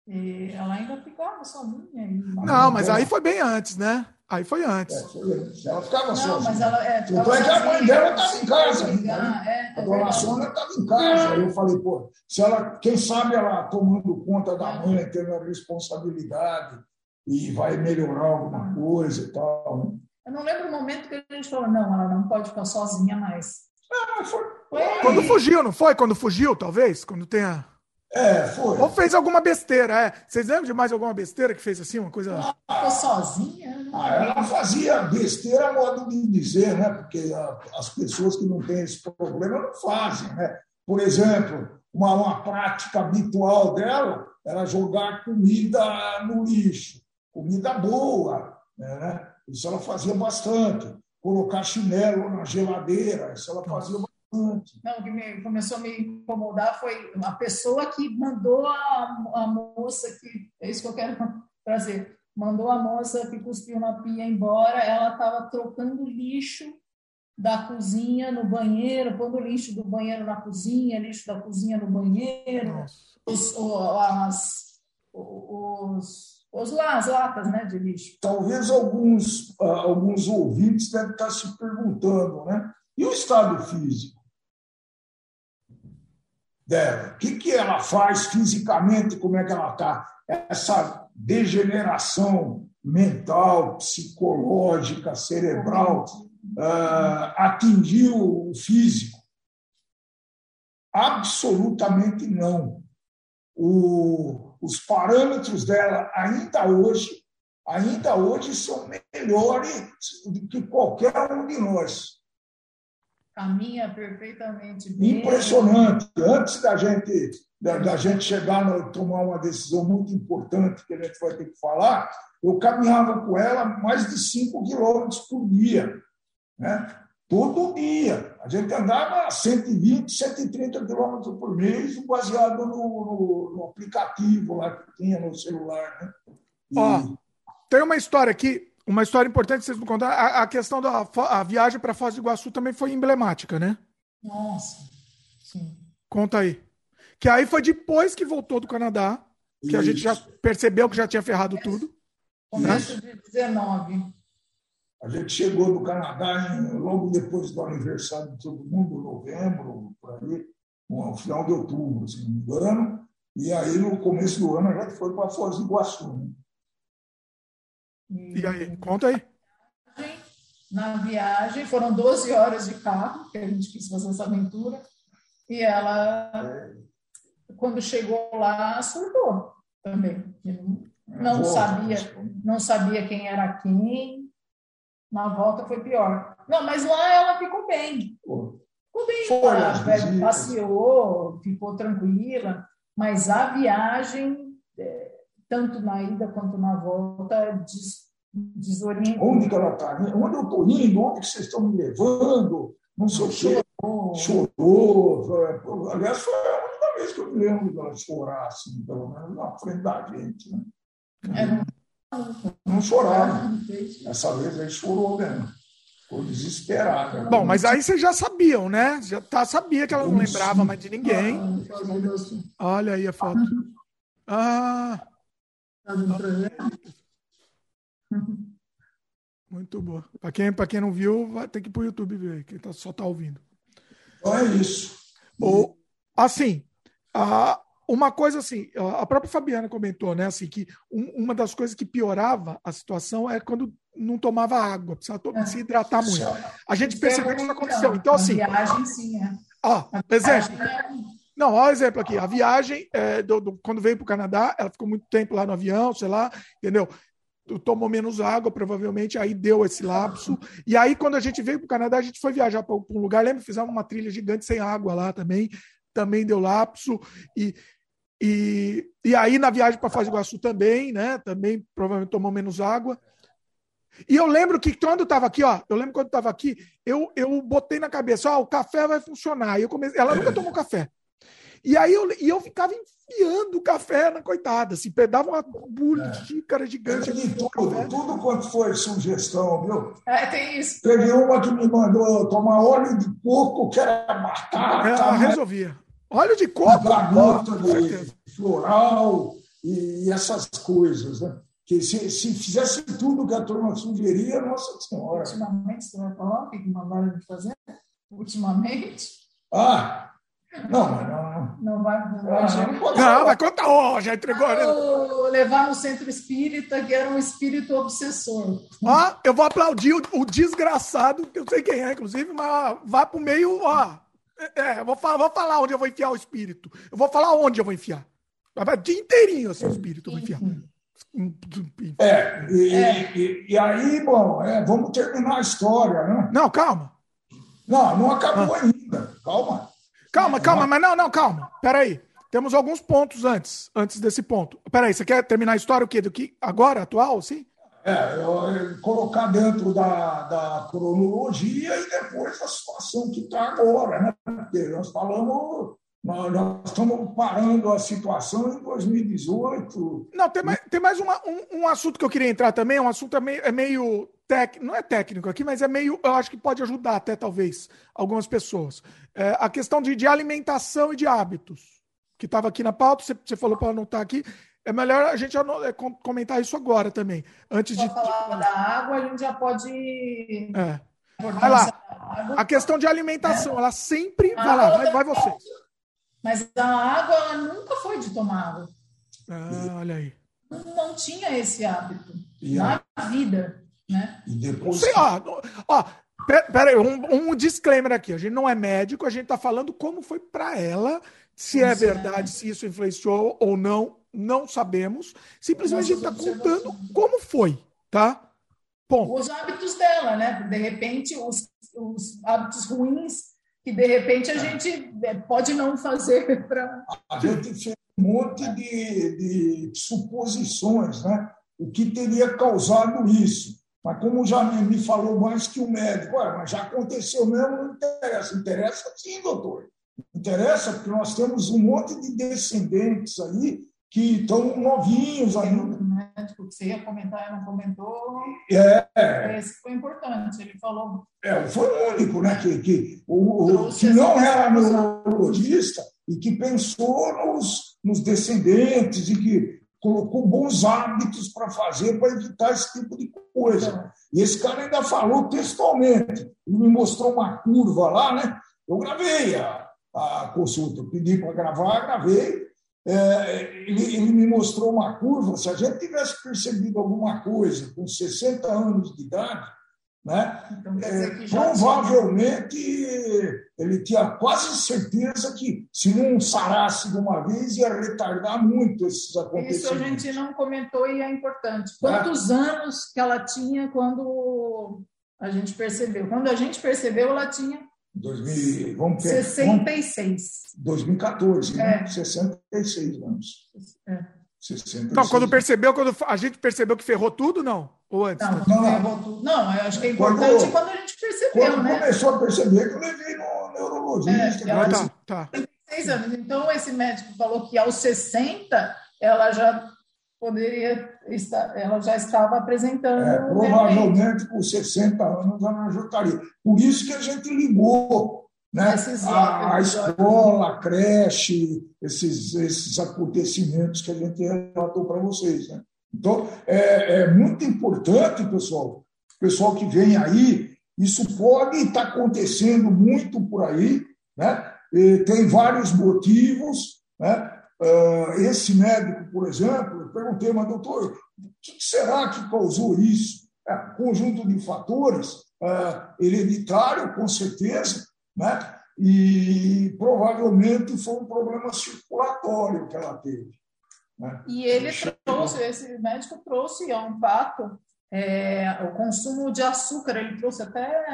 E ela ainda ficava sozinha. Não, mas aí foi bem antes, né? Aí foi antes. É, foi antes. Ela ficava não, sozinha. Mas ela, é, Tanto é que a mãe dela estava em casa. Né? É, a dona Sônia estava em casa. Aí eu falei, pô, se ela, quem sabe ela tomando conta da mãe, tendo a responsabilidade e vai melhorar alguma coisa e tal. Né? Eu não lembro o momento que a gente falou, não, ela não pode ficar sozinha mais. Foi, foi. Quando fugiu, não foi? Quando fugiu, talvez? Quando tenha. É, foi. Ou fez alguma besteira, é. Vocês lembram de mais alguma besteira que fez assim, uma coisa. Ela ficou sozinha? Né? Ah, ela fazia besteira, modo de dizer, né? Porque a, as pessoas que não têm esse problema não fazem, né? Por exemplo, uma, uma prática habitual dela era jogar comida no lixo, comida boa, né? Isso ela fazia bastante. Colocar chinelo na geladeira, isso ela fazia bastante. Não, o que me, começou a me incomodar foi a pessoa que mandou a, a moça que. É isso que eu quero (laughs) trazer. Mandou a moça que cuspiu na pia embora, ela estava trocando lixo da cozinha no banheiro, pondo lixo do banheiro na cozinha, lixo da cozinha no banheiro, os, as, os, os, as latas né, de lixo. Talvez alguns, uh, alguns ouvintes devem estar se perguntando, né? E o estado físico? Dela. O que, que ela faz fisicamente, como é que ela está? Essa degeneração mental, psicológica, cerebral, uh, atingiu o físico? Absolutamente não. O, os parâmetros dela ainda hoje, ainda hoje são melhores do que qualquer um de nós caminha perfeitamente bem. Impressionante. Antes da gente, da, da gente chegar a tomar uma decisão muito importante que a gente vai ter que falar, eu caminhava com ela mais de 5 quilômetros por dia. Né? Todo dia. A gente andava 120, 130 quilômetros por mês, baseado no, no, no, aplicativo lá que tinha no celular. Né? E... Ó, tem uma história aqui uma história importante que vocês me contaram, a, a questão da a viagem para Foz do Iguaçu também foi emblemática, né? Nossa, sim. Conta aí. Que aí foi depois que voltou do Canadá, que Isso. a gente já percebeu que já tinha ferrado tudo. Começo né? de 19. A gente chegou do Canadá em, logo depois do aniversário de todo mundo, novembro, por aí, no final de outubro, se não me engano. E aí, no começo do ano, a gente foi para Foz do Iguaçu. Né? E aí, conta aí. Na viagem, foram 12 horas de carro que a gente quis fazer essa aventura. E ela, quando chegou lá, surtou. também. Não sabia, não sabia quem era quem. Na volta foi pior. Não, mas lá ela ficou bem. Ficou bem. Foi, ela passeou, ficou tranquila. Mas a viagem, é, tanto na ida quanto na volta, des. Onde que ela está? Onde eu estou indo? Onde que vocês estão me levando? Não sei o quê. Chorou. Aliás, foi a única vez que eu me lembro dela chorar, assim, pelo menos na frente da gente. Né? É, não, não chorava. Essa vez aí chorou mesmo. Ficou desesperada. Bom, mas aí vocês já sabiam, né? Já tá, sabia que ela não lembrava mais de ninguém. Olha aí a foto. Ah. Tá Muito boa. Para quem, quem não viu, vai ter que ir para o YouTube ver, quem tá, só está ouvindo. Então é isso. Ou, assim, a, uma coisa assim, a própria Fabiana comentou, né, assim, que um, uma das coisas que piorava a situação é quando não tomava água, precisava é. se hidratar muito. A gente percebeu que isso aconteceu. Então, assim. A viagem, sim, é. Ó, exemplo. Não, ó, exemplo aqui. A viagem, é, do, do, quando veio para o Canadá, ela ficou muito tempo lá no avião, sei lá, entendeu? tomou menos água, provavelmente, aí deu esse lapso. E aí, quando a gente veio para o Canadá, a gente foi viajar para um lugar, lembra? Fizemos uma trilha gigante sem água lá também, também deu lapso. E, e, e aí, na viagem para Foz do Iguaçu também, né? Também provavelmente tomou menos água. E eu lembro que quando estava aqui, ó, eu lembro quando estava aqui, eu, eu botei na cabeça, ó, o café vai funcionar. E eu comecei, ela nunca tomou café. E aí eu, e eu ficava enfiando o café na coitada, assim, dava uma bulha é. de xícara gigante. De tudo, café. tudo quanto foi sugestão, viu? É, tem isso. Teve uma que me mandou tomar óleo de coco, que era batata. Ela né? resolvia. Óleo de coco? Granota de floral e essas coisas, né? Que se, se fizesse tudo que a turma sugeria, nossa senhora. Ultimamente, você vai falar o que mandaram fazer? Ultimamente? Ah, não, não. Não vai. Não, vai, não, não vai contar. Oh, já entregou. Né? Levar no centro espírita, que era um espírito obsessor. Ó, eu vou aplaudir o, o desgraçado, que eu sei quem é, inclusive, mas vá pro meio, ó. É, vou falar, vou falar onde eu vou enfiar o espírito. Eu vou falar onde eu vou enfiar. Vai o dia inteirinho assim, o espírito eu vou enfiar. É, e, é. e, e aí, bom, é, vamos terminar a história, né? Não, calma. Não, não acabou ah. ainda. Calma. Calma, mas não, não, calma. Peraí. Temos alguns pontos antes, antes desse ponto. Peraí, você quer terminar a história o quê? Do que agora, atual, sim? É, eu, colocar dentro da, da cronologia e depois a situação que está agora, né? Porque nós falamos, nós, nós, estamos parando a situação em 2018. Não, tem mais, tem mais uma, um, um assunto que eu queria entrar também, um assunto é meio, é meio tec, não é técnico aqui, mas é meio, eu acho que pode ajudar até talvez algumas pessoas. É, a questão de, de alimentação e de hábitos, que estava aqui na pauta, você, você falou para anotar aqui. É melhor a gente é, comentar isso agora também, antes de falar da água, a gente já pode. É. Vai lá. A questão de alimentação, é. ela sempre. A vai lá, vai, vai você. Mas a água ela nunca foi de tomar água. Ah, olha aí. Não, não tinha esse hábito e na vida. Né? E depois. Sei, ó, ó, pera aí, um, um, disclaimer aqui. A gente não é médico, a gente está falando como foi para ela, se é verdade, se isso influenciou ou não, não sabemos. Simplesmente a gente está contando como foi, tá? Ponto. Os hábitos dela, né? De repente, os, os hábitos ruins que de repente a gente é, pode não fazer (laughs) para. A gente tinha um monte de, de suposições, né? O que teria causado isso? Mas como já me falou mais que o médico, olha, mas já aconteceu mesmo, não interessa. Interessa sim, doutor. Interessa porque nós temos um monte de descendentes aí que estão novinhos ainda. O médico que você ia comentar não comentou. É. Esse foi importante, ele falou. É, foi o único, né? Que, que, o, que não era neurologista e que pensou nos, nos descendentes e que colocou bons hábitos para fazer para evitar esse tipo de coisa. E esse cara ainda falou textualmente. Ele me mostrou uma curva lá, né? Eu gravei a, a consulta, eu pedi para gravar, gravei. É, ele, ele, me mostrou uma curva. Se a gente tivesse percebido alguma coisa com 60 anos de idade, né? Então, é, provavelmente ele tinha quase certeza que se não sarasse de uma vez ia retardar muito esses acontecimentos. Isso a gente não comentou e é importante. Quantos é. anos que ela tinha quando a gente percebeu? Quando a gente percebeu, ela tinha 2000, vamos ver, 66. 2014, né? 66 anos. É. 66. Não, quando percebeu, quando a gente percebeu que ferrou tudo, não? Ou antes? Não, não, ferrou tudo. Não, eu acho que é importante quando, quando a gente percebeu, quando né? começou a perceber que eu levei no neurologista. É, ela tá, tá. 36 anos. Então, esse médico falou que aos 60 ela já poderia estar, ela já estava apresentando. É, provavelmente com 60 anos ela não ajudaria. Por isso que a gente ligou né? a, a escola, a creche, esses, esses acontecimentos que a gente relatou para vocês. Né? Então, é, é, muito importante, pessoal, pessoal que vem aí, isso pode estar acontecendo muito por aí, né? E tem vários motivos, né? Uh, esse médico, por exemplo, eu perguntei, mas doutor, o que será que causou isso? É, conjunto de fatores, uh, hereditário, com certeza, né? e provavelmente foi um problema circulatório que ela teve. Né? E ele trouxe, esse médico trouxe, é um fato, é, o consumo de açúcar, ele trouxe até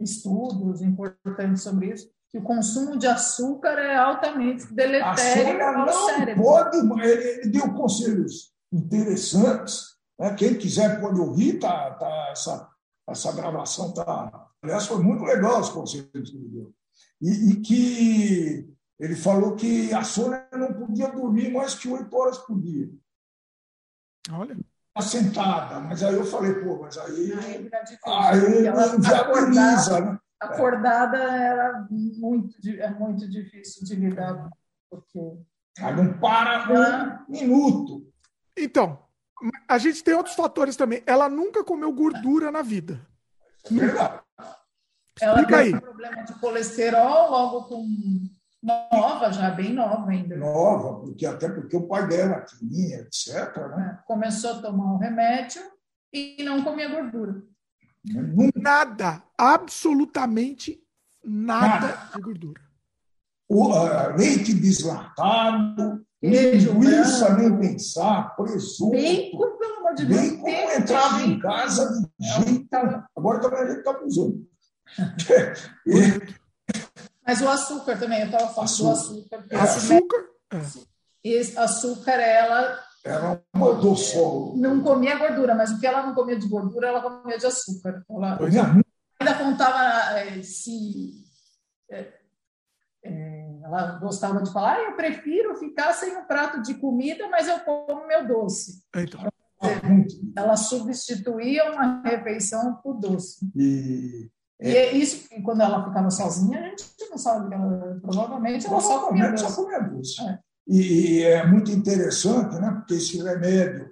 estudos importantes sobre isso, que o consumo de açúcar é altamente deletério ao não cérebro. Pode, ele deu conselhos interessantes, né? quem quiser pode ouvir, tá, tá, essa, essa gravação tá, Aliás, foi muito legal os conselhos que ele deu. E, e, que ele falou que a Sônia não podia dormir mais que oito horas por dia. Olha. Sentada, mas aí eu falei, pô, mas aí. Aí, aí inviabiliza, né? Acordada era muito, é muito difícil de lidar, porque. Ela não para um minuto. Então, a gente tem outros fatores também. Ela nunca comeu gordura na vida. Verdade. Ela teve problema de colesterol logo com nova, já bem nova ainda. Nova, porque até porque o pai dela tinha, etc. Né? É, começou a tomar o um remédio e não comia gordura. Nada, absolutamente nada, nada. de gordura. O, uh, leite deslatado, linguiça nem pensar, presunto. Bacon, pelo amor de Deus. Bacon entrava em casa de jeito. Agora também a gente está usando. Mas o açúcar também, eu estava falando açúcar. do açúcar. É. Açúcar? Esse açúcar, ela. Ela mandou solo. Não comia gordura, mas o que ela não comia de gordura, ela comia de açúcar. Ela ainda contava eh, se. É, é, ela gostava de falar, ah, eu prefiro ficar sem um prato de comida, mas eu como meu doce. Então. Ela substituía uma refeição por doce. E e é isso, quando ela ficava sozinha, a gente não sabe, ela, provavelmente ela só comia doce. Só comia doce. É. E, e, é muito interessante, né? porque esse remédio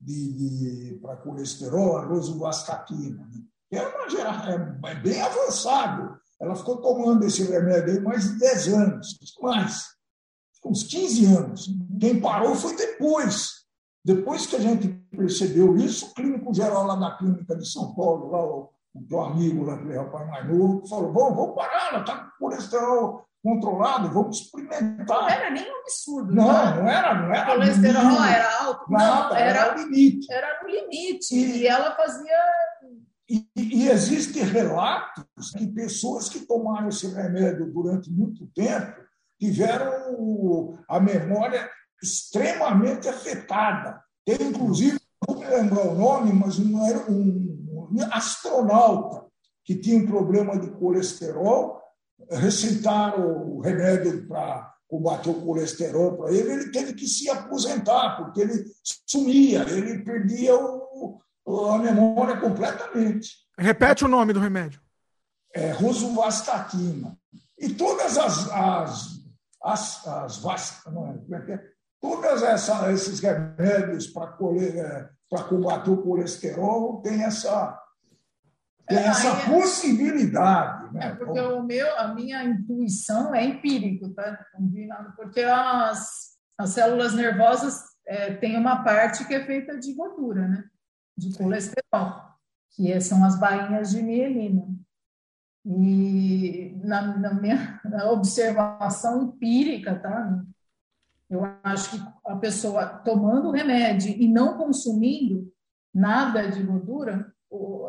de, de para colesterol, a rosuvastatina, né? é, uma é, é bem avançado. Ela ficou tomando esse remédio aí mais de 10 anos, mais, uns 15 anos. Quem parou foi depois. Depois que a gente percebeu isso, o clínico geral lá da clínica de São Paulo, lá, o um amigo lá, aquele rapaz mais novo, falou: vamos, vamos parar, ela está com colesterol controlado, vamos experimentar. Não era nem um absurdo. Não, não, não era. Não era o colesterol era alto. Nada, não, era, era limite. Era no limite. E, e ela fazia. E, e existem de pessoas que tomaram esse remédio durante muito tempo tiveram a memória extremamente afetada. Tem, inclusive, não me lembrar o nome, mas não era um astronauta que tinha um problema de colesterol, receitaram o remédio para combater o colesterol para ele, ele teve que se aposentar, porque ele sumia, ele perdia o, a memória completamente. Repete o nome do remédio. É rosuvastatina. E todas as, as, as, as não é, é, é? todas essa, esses remédios para é, combater o colesterol têm essa tem é, essa é, possibilidade. Né? É porque o meu, a minha intuição é empírico, tá? Porque as, as células nervosas é, têm uma parte que é feita de gordura, né? De colesterol. que são as bainhas de mielina. E na, na minha na (laughs) observação empírica, tá? Eu acho que a pessoa tomando remédio e não consumindo nada de gordura, o,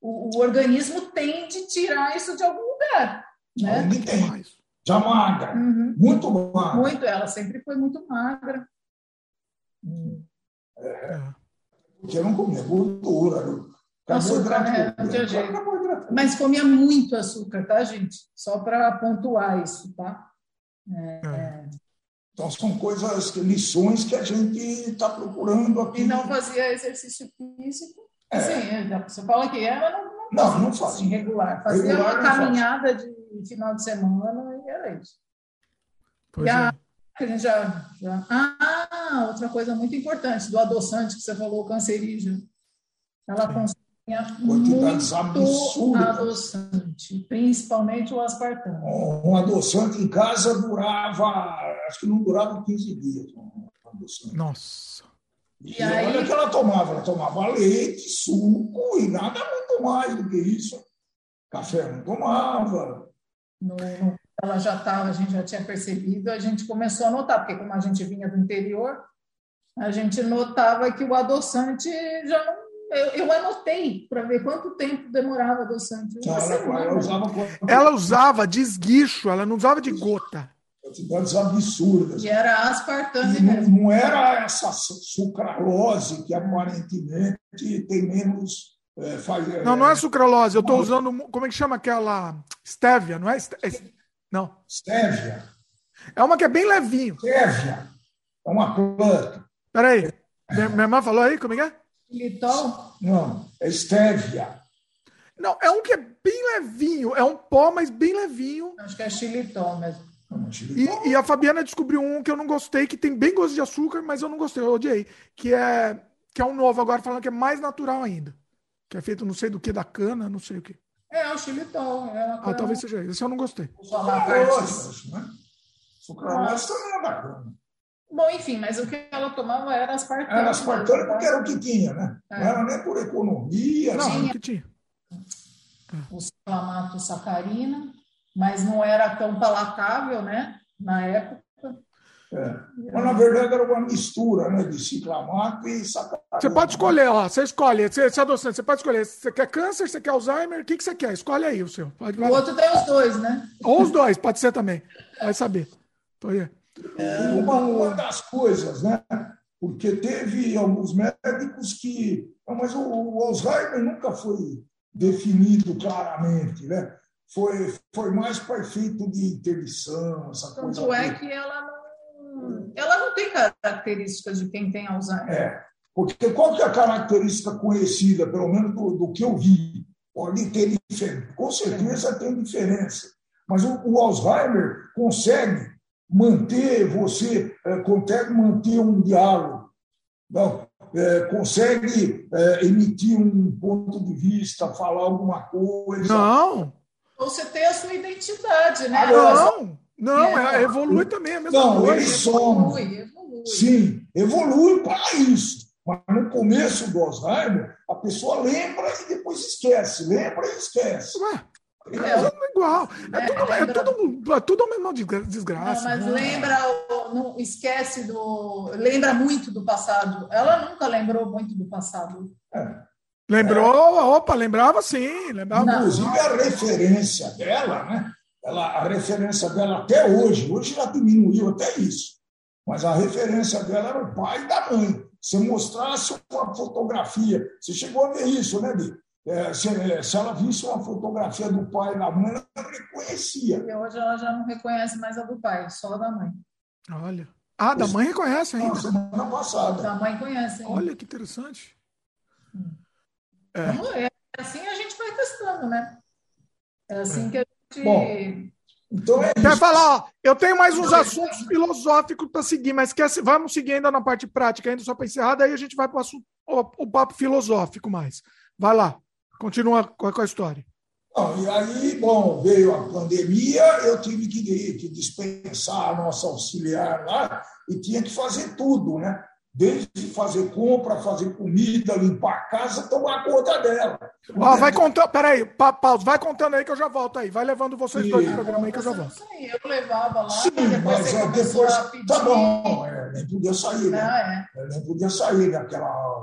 o, o organismo tende a tirar isso de algum lugar. Né? Tem. Já magra. Uhum. Muito magra. Muito, ela sempre foi muito magra. É. Porque não comia gordura. Açúcar, né? Não tinha jeito. Mas comia muito açúcar, tá, gente? Só para pontuar isso, tá? É, é. Então, são coisas, lições que a gente está procurando aqui. E não fazia exercício físico. É. Sim, você fala que ela não, não, não, não fazia. Assim, regular. Fazia regular, uma caminhada de final de semana e era isso. Pois e a, é. a gente já, já. Ah, outra coisa muito importante do adoçante que você falou, cancerígeno. Ela consome quantidades absurdas. adoçante, principalmente o aspartame. Um adoçante em casa durava, acho que não durava 15 dias. Um Nossa. E, e aí... olha que ela tomava, ela tomava leite, suco e nada muito mais do que isso. Café não tomava. No, ela já estava, a gente já tinha percebido, a gente começou a notar, porque como a gente vinha do interior, a gente notava que o adoçante já não eu, eu anotei para ver quanto tempo demorava adoçante. Ela, ela, usava, ela usava de esguicho, ela não usava de gota. Quantidades absurdas. E era aspartame e mesmo. Não, não era essa sucralose que aparentemente tem menos. É, faz, não, não é sucralose. Eu estou usando. Como é que chama aquela. Stevia, não é? é não. Stevia. É uma que é bem levinho. Stevia. É uma planta. Peraí. Minha, minha irmã falou aí, como é que é? Xilitol? Não, é estévia. Não, é um que é bem levinho. É um pó, mas bem levinho. Acho que é xilitol mesmo. E, e, a Fabiana descobriu um que eu não gostei, que tem bem gosto de açúcar, mas eu não gostei, eu odiei. Que é, que é um novo agora, falando que é mais natural ainda. Que é feito não sei do que, da cana, não sei o que. É, o xilitol. É ah, talvez seja esse. Esse eu não gostei. Sucralose, né? Sucralose também é da cana. Bom, enfim, mas o que ela tomava era aspartame. Era aspartame porque era o que tinha, né? É. Não era nem por economia. Não, tinha o que tinha. O clamato sacarina, mas não era tão palatável, né? Na época. É. Mas, na verdade, era uma mistura né, de ciclamato e sacarina. Você pode escolher, ó. Você escolhe. Você, você é adoçante, você pode escolher. Você quer câncer, você quer Alzheimer? O que, que você quer? Escolhe aí o seu. Pode, o outro tem os dois, né? Ou os dois, pode ser também. Vai saber. Então, Uma, uma das coisas, né? Porque teve alguns médicos que. Mas o, o Alzheimer nunca foi definido claramente, né? Foi, foi mais para efeito de interdição, essa Tanto coisa. é que ela não, ela não tem características de quem tem Alzheimer. É, porque qual que é a característica conhecida, pelo menos do, do que eu vi? Pode ter diferença, com certeza tem diferença. Mas o, o Alzheimer consegue manter, você é, consegue manter um diálogo, não, é, consegue é, emitir um ponto de vista, falar alguma coisa. Não. Você tem a sua identidade, né? Não, não, é, evolui também a mesma não, coisa. Eles somos. Evolui, evolui. Sim, evolui para isso. Mas no começo do Alzheimer, a pessoa lembra e depois esquece, lembra e esquece. Ué, é, tudo igual. É, é, tudo, lembra... é, tudo, é tudo a mesma desgraça. Não, mas né? lembra, não esquece do. Lembra muito do passado. Ela nunca lembrou muito do passado. É. Lembrou, opa, lembrava sim. Lembrava Inclusive a referência dela, né? Ela, a referência dela até hoje, hoje já diminuiu até isso. Mas a referência dela era o pai e da mãe. Se mostrasse uma fotografia, você chegou a ver isso, né, Bi? É, se, é, se, ela visse uma fotografia do pai e da mãe, ela não reconhecia. E hoje ela já não reconhece mais a do pai, só a da mãe. Olha. Ah, da mãe reconhece ainda. Não, semana passada. Da mãe conhece. Ainda. Olha que interessante. Hum. É. é. assim a gente vai testando, né? É assim é. que a gente. Bom, então é Quer falar, ó, eu tenho mais uns assuntos filosóficos para seguir, mas quer, vamos seguir ainda na parte prática, ainda só para encerrar, daí a gente vai para o, o papo filosófico mais. Vai lá. Continua com a, história. Bom, e aí, bom, veio a pandemia, eu tive que, que dispensar a nossa auxiliar lá e tinha que fazer tudo, né? Desde fazer compra, fazer comida, limpar a casa, tomar conta dela. Ah, vai contando, peraí, pa, pausa, vai contando aí que eu já volto aí. Vai levando vocês e... dois no programa aí que eu já volto. Eu levava lá, Sim, mas é, depois. Tá bom, é, nem podia sair, né? Ah, é. Nem podia sair daquela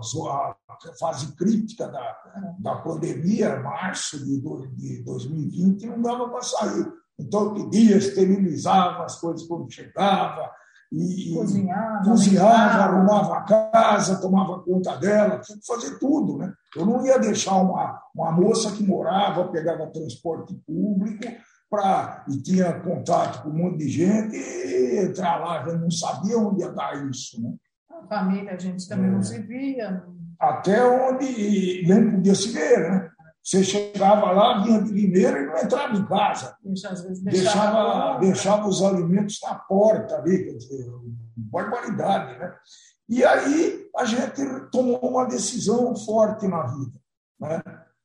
fase crítica da, da pandemia, março de, de 2020, não dava para sair. Então eu pedia, esterilizava as coisas quando chegava e cozinhava, cozinhava arrumava a casa, tomava conta dela, tinha que fazer tudo. Né? Eu não ia deixar uma, uma moça que morava, pegava transporte público pra, e tinha contato com um monte de gente e entrar lá, eu não sabia onde ia dar isso. Né? A família, a gente também é. não se via. Até onde nem podia se ver, né? Você chegava lá, vinha de primeiro e não entrava em casa. deixava, deixava, deixava os alimentos na porta ali, quer dizer, barbaridade, né? E aí a gente tomou uma decisão forte na vida. Né?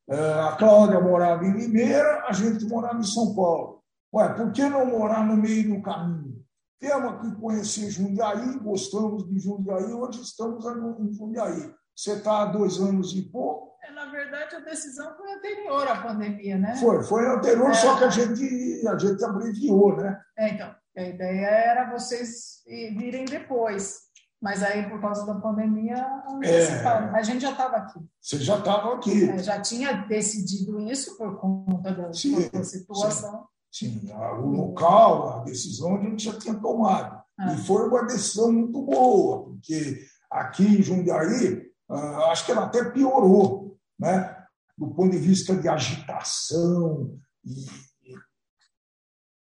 É, a Cláudia morava em Limeira, a gente morava em São Paulo. Ué, por que não morar no meio do caminho? Temos que conhecer Jundiaí, gostamos de Jundiaí, hoje estamos em Jundiaí. Você está há dois anos e pouco, na verdade, a decisão foi anterior à pandemia, né? Foi, foi anterior, é. só que a gente, a gente abreviou, né? É, então, a ideia era vocês virem depois. Mas aí, por causa da pandemia, é, a gente já estava aqui. Você já estava aqui. É, já tinha decidido isso por conta da, sim, da situação. Sim, sim, o local, a decisão a gente já tinha tomado. Ah. E foi uma decisão muito boa, porque aqui em Jundiaí, ah, acho que ela até piorou né? do ponto de vista de agitação e,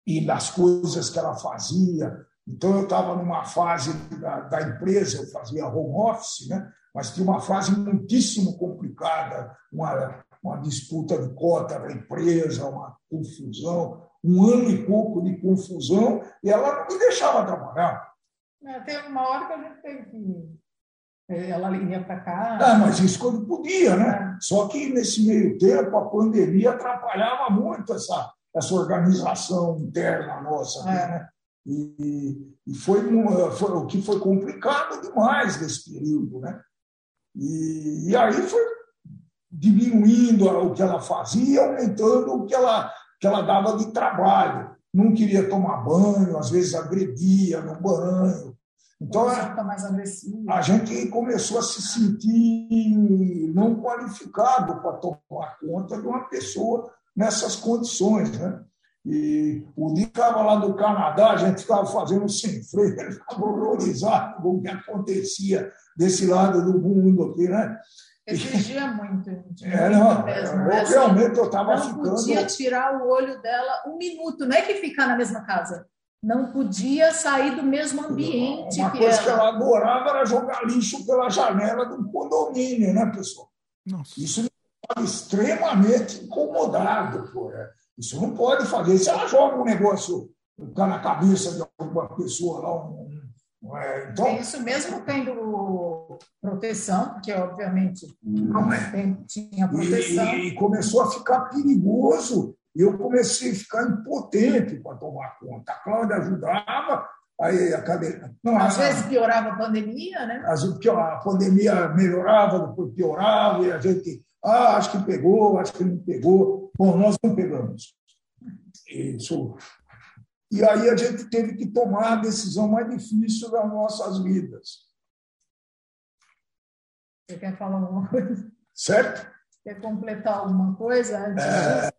e das coisas que ela fazia. Então, eu estava numa fase da, da, empresa, eu fazia home office, né? mas tinha uma fase muitíssimo complicada, uma, uma disputa de cota da empresa, uma confusão, um ano e pouco de confusão, e ela não me deixava trabalhar. É, teve uma hora que a gente teve que ela ia para cá. Ah, mas isso quando podia, né? É. Só que nesse meio tempo a pandemia atrapalhava muito essa, essa organização interna nossa, é. né? E, e foi, foi, o que foi complicado demais nesse período, né? E, e aí foi diminuindo o que ela fazia, aumentando o que ela, que ela dava de trabalho. Não queria tomar banho, às vezes agredia no banho, então, a gente começou a se sentir não qualificado para tomar conta de uma pessoa nessas condições. Né? E o Nick estava lá no Canadá, a gente ficava fazendo sem freio, (laughs) ele ficava horrorizado com o que acontecia desse lado do mundo aqui. Né? Exigia muito. É, não, mesmo, né? realmente eu estava ficando. Não podia tirar o olho dela um minuto, não é que ficar na mesma casa não podia sair do mesmo ambiente. Uma que coisa ela. que ela adorava era jogar lixo pela janela do condomínio, né, pessoal? Nossa. Isso me estava extremamente incomodado. Pô. É. Isso não pode fazer. Se ela joga um negócio tá na cabeça de alguma pessoa lá, um, é, então, isso mesmo tendo proteção, porque obviamente não é. Tem, tinha proteção. E, e, começou a ficar perigoso e eu comecei a ficar impotente para tomar conta. A Cláudia ajudava, aí a cadeira. Não, Às a, vezes piorava a pandemia, né? A pandemia melhorava, depois piorava, e a gente, ah, acho que pegou, acho que não pegou. Bom, nós não pegamos. Isso. E aí a gente teve que tomar a decisão mais difícil das nossas vidas. Você quer falar alguma coisa? Certo? Quer completar alguma coisa antes é...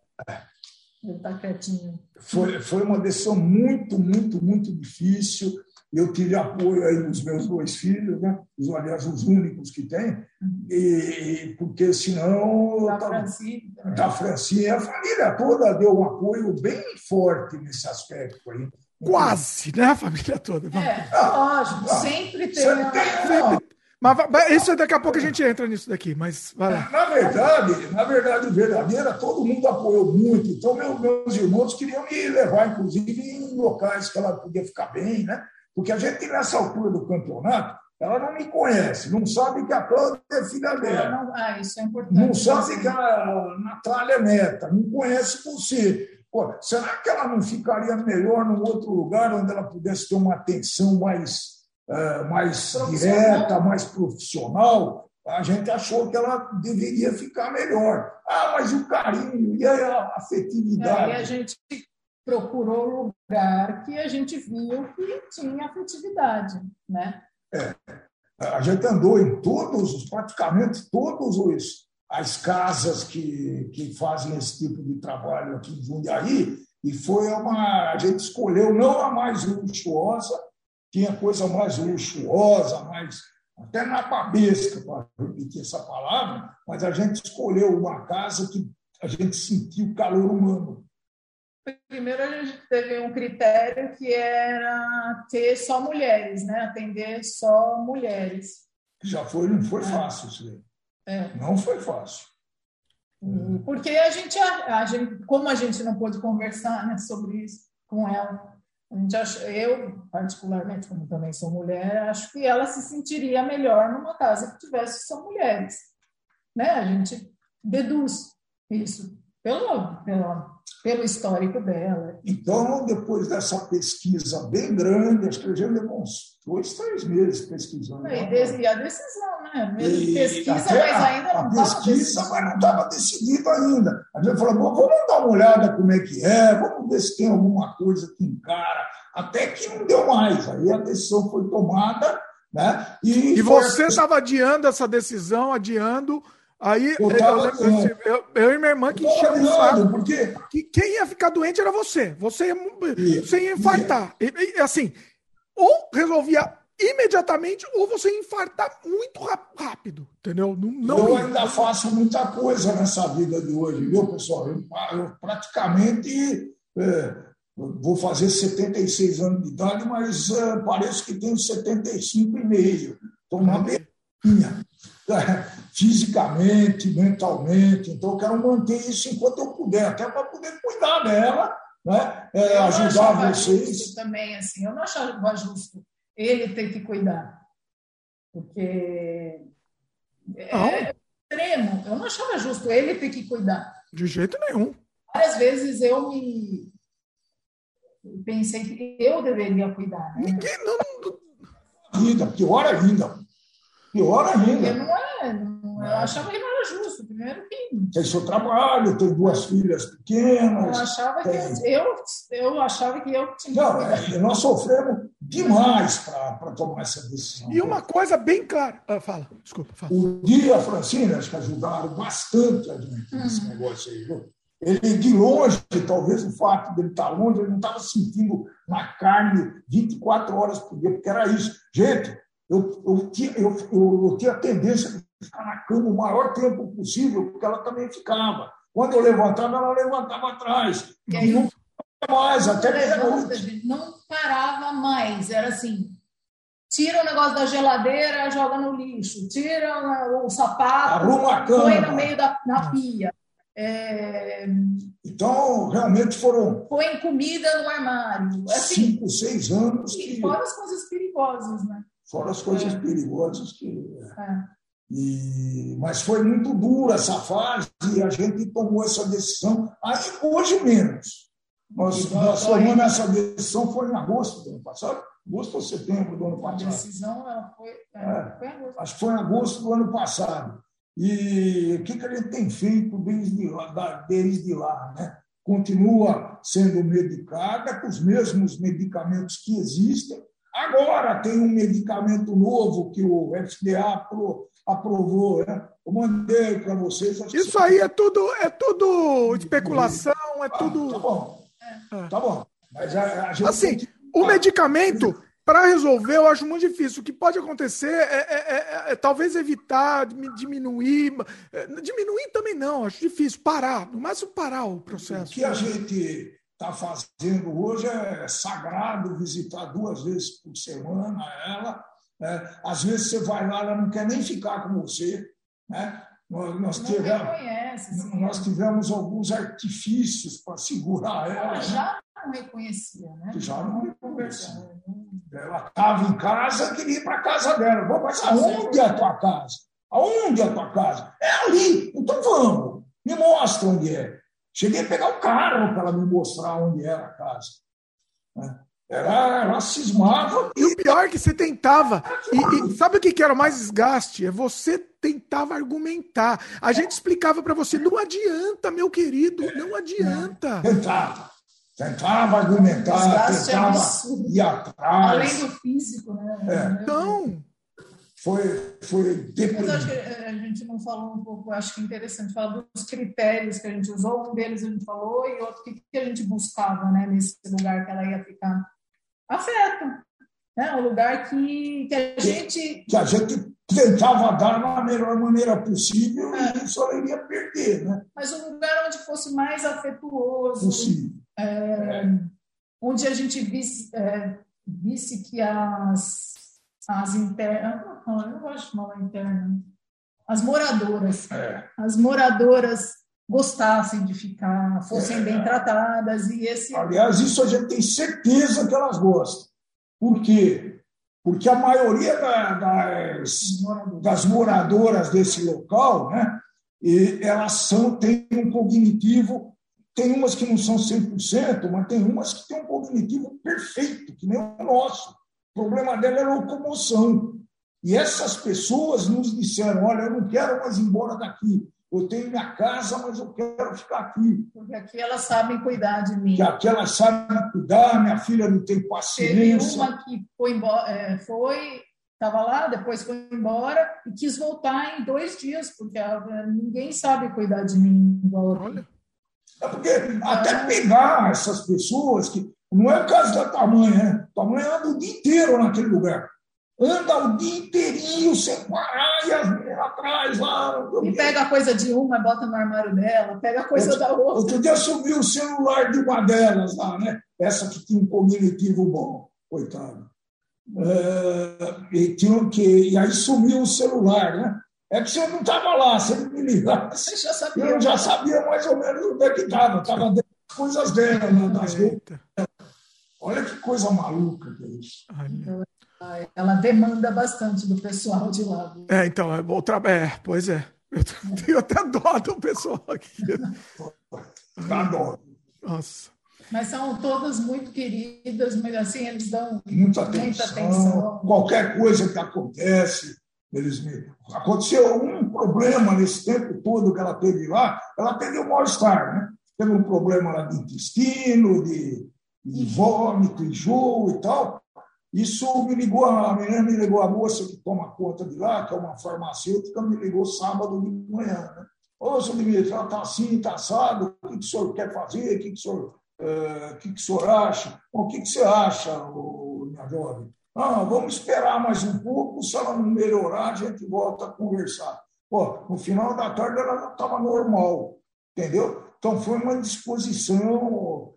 Ele está quietinho. Foi, foi uma decisão muito, muito, muito difícil. Eu tive apoio aí dos meus dois filhos, né? Os, aliás, os únicos que tem, e, porque senão. Da Francine. Da Francine. A família toda deu um apoio bem forte nesse aspecto aí. Quase, né? A família toda. É, ah, lógico, ah, sempre tem. Sempre tem mas, isso daqui a pouco a gente entra nisso daqui, mas vai lá. Na verdade, na verdade verdadeira, todo mundo apoiou muito. Então, meu, meus irmãos queriam me levar, inclusive, em locais que ela podia ficar bem, né? Porque a gente, nessa altura do campeonato, ela não me conhece, não sabe que a Cláudia é filha dela. Não, ah, isso é importante. Não sabe que a Natália é neta, não conhece você. Pô, será que ela não ficaria melhor num outro lugar onde ela pudesse ter uma atenção mais mais direta, mais profissional, a gente achou que ela deveria ficar melhor. Ah, mas o carinho e a afetividade. É, e a gente procurou lugar que a gente viu que tinha afetividade, né? É. A gente andou em todos, praticamente todos os as casas que, que fazem esse tipo de trabalho aqui em Jundiaí, e foi uma. A gente escolheu não a mais luxuosa, tinha coisa mais luxuosa, mais até napabesca, para repetir essa palavra, mas a gente escolheu uma casa que a gente sentiu o calor humano. Primeiro, a gente teve um critério que era ter só mulheres, né? atender só mulheres. Já foi, não foi fácil isso. É. Não foi fácil. Porque a gente, a, gente, como a gente não pôde conversar né, sobre isso com ela, a gente eu, particularmente, como também sou mulher, acho que ela se sentiria melhor numa casa que tivesse só mulheres. Né? A gente deduz isso pelo, pelo, pelo histórico dela. Então, depois dessa pesquisa bem grande, acho que a gente levou uns dois, três meses pesquisando. E, e a decisão, né? Mesmo pesquisa, mas ainda não estava pesquisa, mas não estava decidido ainda. A gente falou, Bom, vamos dar uma olhada como é que é, vamos ver se tem alguma coisa que encara. Até que não deu mais. Aí a decisão foi tomada, né? E, e você estava adiando essa decisão, adiando Aí eu, eu, eu, eu, e minha irmã que encheu o saco. Porque... Que quem ia ficar doente era você. Você ia, você ia infartar. E, e, assim, ou resolvia imediatamente, ou você ia infartar muito rápido. Entendeu? Não, não eu ainda faço muita coisa nessa vida de hoje, viu, pessoal? Eu, praticamente é, vou fazer 76 anos de idade, mas é, parece que tenho 75 e meio. Estou na minha fisicamente, mentalmente. Então, eu quero manter isso enquanto eu puder, até para poder cuidar dela, né? É, ajudar vocês. também, assim, eu não achava justo ele ter que cuidar, porque é extremo. Eu não achava justo ele ter que cuidar. De jeito nenhum. Várias vezes eu me pensei que eu deveria cuidar. Né? Ninguém não. Ainda, pior ainda. Pior ainda. Não é, não, eu achava que não era justo. Primeiro que. Tem seu trabalho, tem duas filhas pequenas. Eu achava, tem... que, eu, eu achava que eu tinha. Não, é, nós sofremos demais para tomar essa decisão. E uma coisa bem clara. Ah, fala, desculpa. Fala. O Dia Francine, acho que ajudaram bastante a gente nesse hum. negócio aí, viu? Ele, de longe, talvez o fato dele estar longe, ele não estava sentindo na carne 24 horas por dia, porque era isso. Gente, eu, eu, tinha, eu, eu, tinha a tendência de ficar na cama o maior tempo possível, porque ela também ficava. Quando eu levantava, ela levantava atrás. E aí, não mais, até levanta, não parava mais. Era assim: tira o negócio da geladeira, joga no lixo, tira o sapato, arruma a cama, põe no meio da na pia. É... Então, realmente foram. Põe comida no armário. Assim, cinco, seis anos. E que... fora as coisas perigosas, né? Fora as coisas é. perigosas que. É. E, mas foi muito dura essa fase e a gente tomou essa decisão. Hoje menos. Nós, nós tomamos essa decisão foi em agosto do ano passado, agosto ou setembro do ano passado. A decisão ela foi, é, é, foi agosto. Acho que foi em agosto do ano passado. E o que, que a gente tem feito desde lá? Desde lá né? Continua sendo medicada com os mesmos medicamentos que existem, Agora tem um medicamento novo que o FDA aprovou, né? Eu mandei para vocês. Isso aí é tudo, é tudo especulação, é ah, tudo. Tá bom. É. Tá bom. Mas a, a assim, que... o medicamento, para resolver, eu acho muito difícil. O que pode acontecer é, é, é, é talvez evitar, diminuir. Diminuir também não, acho difícil. Parar, no máximo parar o processo. O que a gente está fazendo hoje é sagrado visitar duas vezes por semana ela. Né? Às vezes você vai lá, ela não quer nem ficar com você. Né? Nós, nós, tivemos, reconhece, nós tivemos alguns artifícios para segurar ela. Ela né? já não reconhecia, né? Já não reconhecia. Ela estava em casa, queria ir para a casa dela. Bom, mas aonde é a tua casa? Aonde é a tua casa? É ali. Então vamos. Me mostra onde é. Cheguei a pegar o carro para ela me mostrar onde era a casa. Né? Ela, ela cismava. E o pior é que você tentava. E, e sabe o que, que era mais desgaste? É você tentava argumentar. A gente explicava para você: não adianta, meu querido, não adianta. Tentava. Tentava argumentar, Desgaste é tentava absurdo. ir atrás. Além do físico, né? É. Então, Foi, foi Mas acho que a gente não falou um pouco, acho que é interessante falar dos critérios que a gente usou. Um deles a gente falou e outro que, que a gente buscava né, nesse lugar que ela ia ficar. Afeto. Né? Um lugar que, que a gente. Que a gente tentava dar da melhor maneira possível e isso ela iria perder, né? Mas um lugar onde fosse mais afetuoso, Possível. onde a gente visse, é, visse que as, as internas. Eu não gosto de falar interna. As moradoras. É. as moradoras gostassem de ficar, fossem bem tratadas e esse Aliás, isso a gente tem certeza que elas gostam. Por quê? Porque a maioria da- das, moradores. das moradoras desse local, né, e elas são, têm um cognitivo, tem umas que não são 100%, mas tem umas que têm um cognitivo perfeito, que nem o nosso. O problema dela é a locomoção. E essas pessoas nos disseram: olha, eu não quero mais ir embora daqui. Eu tenho minha casa, mas eu quero ficar aqui. porque aqui elas sabem cuidar de mim. Que aqui elas sabem cuidar, minha filha não tem Teve paciência. uma que foi embora, é, foi, estava lá, depois foi embora e quis voltar em dois dias, porque ela- ninguém sabe cuidar de mim igual aqui. olha. É porque até pegar essas pessoas que. Não é o caso da tua mãe, né? Tua mãe anda o dia inteiro naquele lugar. Anda o dia inteirinho sem parar e as meninas atrás lá. E pega a coisa de uma e bota no armário dela, pega a coisa da outra. Outro dia sumiu o celular de uma delas lá, né? Essa que tinha um cognitivo bom, coitado. É, e, tinha que, e aí sumiu o celular, né? É que você não estava lá, você não me ligasse. Você já sabia. Eu já sabia mais ou menos onde é que estava. Estava dentro das coisas dela, né, das Olha que coisa maluca que é isso. olha. Ela demanda bastante do pessoal de lá. É, então, é, outra, é, pois é. Eu (laughs) tenho até dó do pessoal aqui. Adoro. Nossa. Mas são todas muito queridas, mas assim, eles dão Muita muita atenção. atenção. Qualquer coisa que acontece, eles me. Aconteceu um problema nesse tempo todo que ela teve lá, ela teve um mal-estar, né? Teve um problema lá de intestino, de, de vômito, enjoo e tal. Isso me ligou, a menina me ligou, a moça que toma conta de lá, que é uma farmacêutica, me ligou sábado de manhã. Né? Ô, seu Dimitri, ela está assim, está assado, o que, que o senhor quer fazer? O que, que, o, senhor, o que, que o senhor acha? Bom, o que, que você acha, ô, minha jovem? Ah, vamos esperar mais um pouco, se ela não melhorar, a gente volta a conversar. Pô, no final da tarde ela já estava normal, entendeu? Então foi uma disposição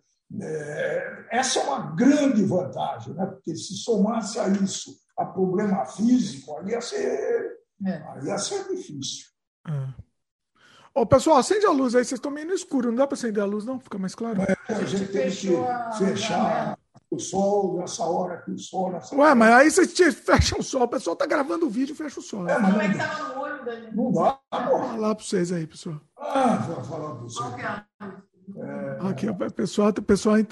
essa é uma grande vantagem, né? porque se somasse a isso a problema físico, aí ia ser, É. aí ia ser difícil. É. Ô, pessoal, acende a luz aí, vocês estão meio no escuro, não dá para acender a luz, não? Fica mais claro. A gente tem que fechou a fechar o sol nessa hora que o sol nessa Ué, mas aí vocês fecham o sol, o pessoal tá gravando o vídeo, fecha o sol. É, mas Como é que não, estava no olho da gente? não dá, Vou falar para vocês aí, pessoal. Ah, vou falar para você. É Aqui, o pessoal, o pessoal é,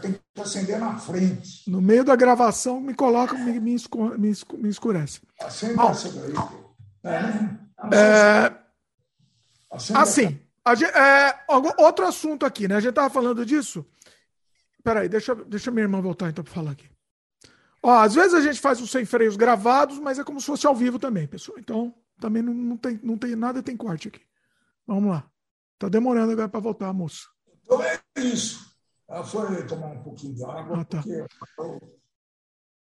Tem que acender na frente. no meio da gravação me coloca, me, me, esco- me me escurece. Acende Bom. essa daí. É, É, acende assim, a gen- é, algum- outro assunto aqui, né? A gente tava falando disso. Peraí, deixa, deixa minha irmã voltar então para falar aqui. Ó, às vezes a gente faz os sem freios gravados, mas é como se fosse ao vivo também, pessoal. Então, também não, não, tem, não tem nada, tem corte aqui. Vamos lá. Tá demorando agora para voltar, moça. Então é isso. Ela foi tomar um pouquinho de água, Ah, tá. porque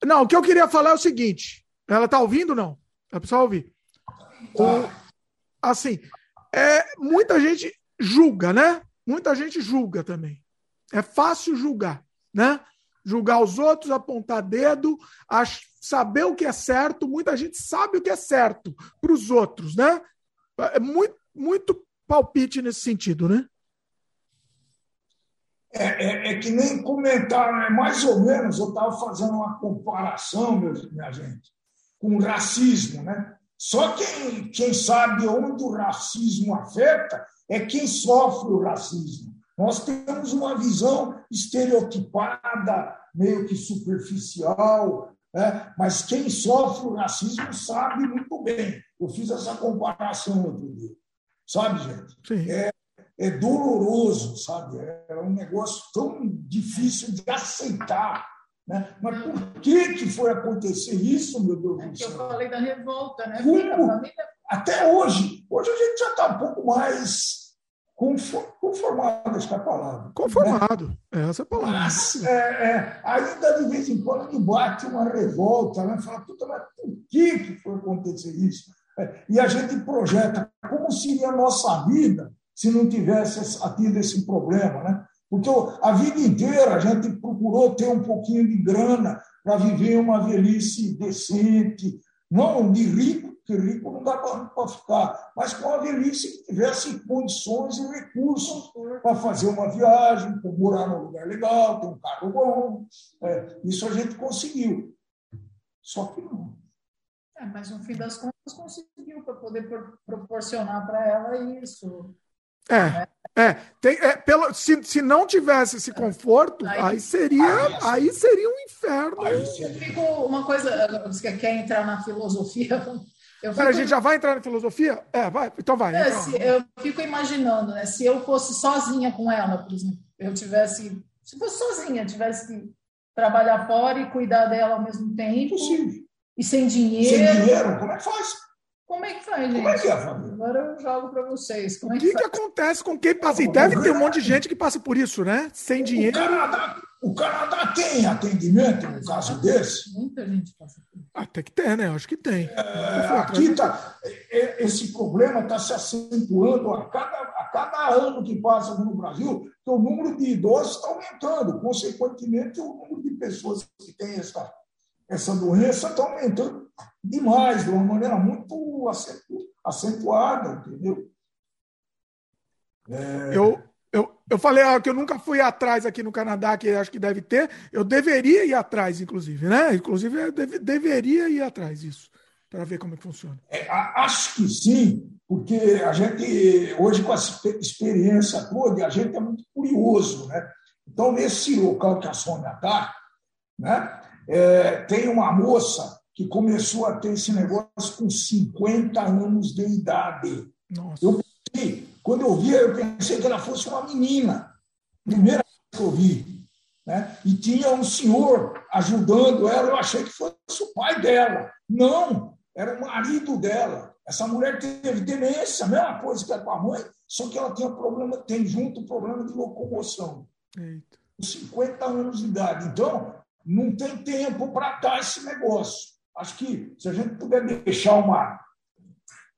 Não, o que eu queria falar é o seguinte. Ela tá ouvindo não? É para ouvir. O- assim, é, muita gente julga, né? Muita gente julga também. É fácil julgar, né? Julgar os outros, apontar dedo, saber o que é certo. Muita gente sabe o que é certo para os outros, né? É muito, muito palpite nesse sentido, né? É, é, é que nem comentaram, é mais ou menos, eu estava fazendo uma comparação, meus- minha gente, com o racismo, né? Só quem, quem sabe onde o racismo afeta é quem sofre o racismo. Nós temos uma visão estereotipada, meio que superficial, né? mas quem sofre o racismo sabe muito bem. Eu fiz essa comparação outro dia. Sabe, gente? É, é doloroso, sabe? É um negócio tão difícil de aceitar. Né? Mas por que, que foi acontecer isso, meu Deus é do céu? eu falei da revolta, né? Como? Até hoje. Hoje a gente já está um pouco mais conformado, acho que é a palavra. Conformado, né? essa é a palavra. Mas, é, é, ainda de vez em quando me bate uma revolta, né? Fala, puta, mas por que, que foi acontecer isso? É, e a gente projeta como seria a nossa vida se não tivesse tido esse problema, né? Porque a vida inteira a gente procurou ter um pouquinho de grana para viver uma velhice decente, não de rico, porque rico não dá para ficar, mas com a velhice que tivesse condições e recursos para fazer uma viagem, para morar num lugar legal, ter um carro bom. É, isso a gente conseguiu. Só que não. É, mas no fim das contas conseguiu para poder proporcionar para ela isso. É, é, tem, é pelo, se, se não tivesse esse conforto, aí, aí seria, aí, seria um inferno. Aí fico uma coisa, você quer entrar na filosofia? (laughs) Eu fico... a gente já vai entrar na filosofia? É, vai, então vai. É, então. eu fico imaginando, né? Se eu fosse sozinha com ela, por exemplo, eu tivesse, se fosse sozinha, tivesse que trabalhar fora e cuidar dela ao mesmo tempo. Impossível. E sem dinheiro. Sem dinheiro, como é que faz? Como é que faz, gente? Como é que é? Agora eu jogo para vocês. Como o que, é que, que acontece com quem passa? E deve ter um monte de gente que passa por isso, né? Sem dinheiro. O Canadá, o Canadá tem atendimento no caso desse? Muita gente passa por isso. Até que tem, né? Acho que tem. É, aqui tá, esse problema está se acentuando a cada, a cada ano que passa no Brasil, que o número de idosos está aumentando. Consequentemente, o número de pessoas que têm essa, essa doença está aumentando demais, de uma maneira muito acentuada, entendeu? É... Eu, eu, eu falei ah, que eu nunca fui atrás aqui no Canadá, que acho que deve ter. Eu deveria ir atrás, inclusive, né? Inclusive, eu deve, deveria ir atrás disso, para ver como é que funciona. É, acho que sim, porque a gente, hoje, com a experiência toda, a gente é muito curioso, né? Então, nesse local que a Sônia está, né, é, tem uma moça que começou a ter esse negócio com 50 anos de idade. Nossa. Eu pensei, quando eu vi, eu pensei que ela fosse uma menina. Primeira vez que eu vi. Né? E tinha um senhor ajudando ela, eu achei que fosse o pai dela. Não, era o marido dela. Essa mulher teve demência, a mesma coisa que a com a mãe, só que ela tinha problema, tem junto problema de locomoção. Eita. 50 anos de idade. Então, não tem tempo para dar esse negócio. Acho que se a gente puder deixar uma,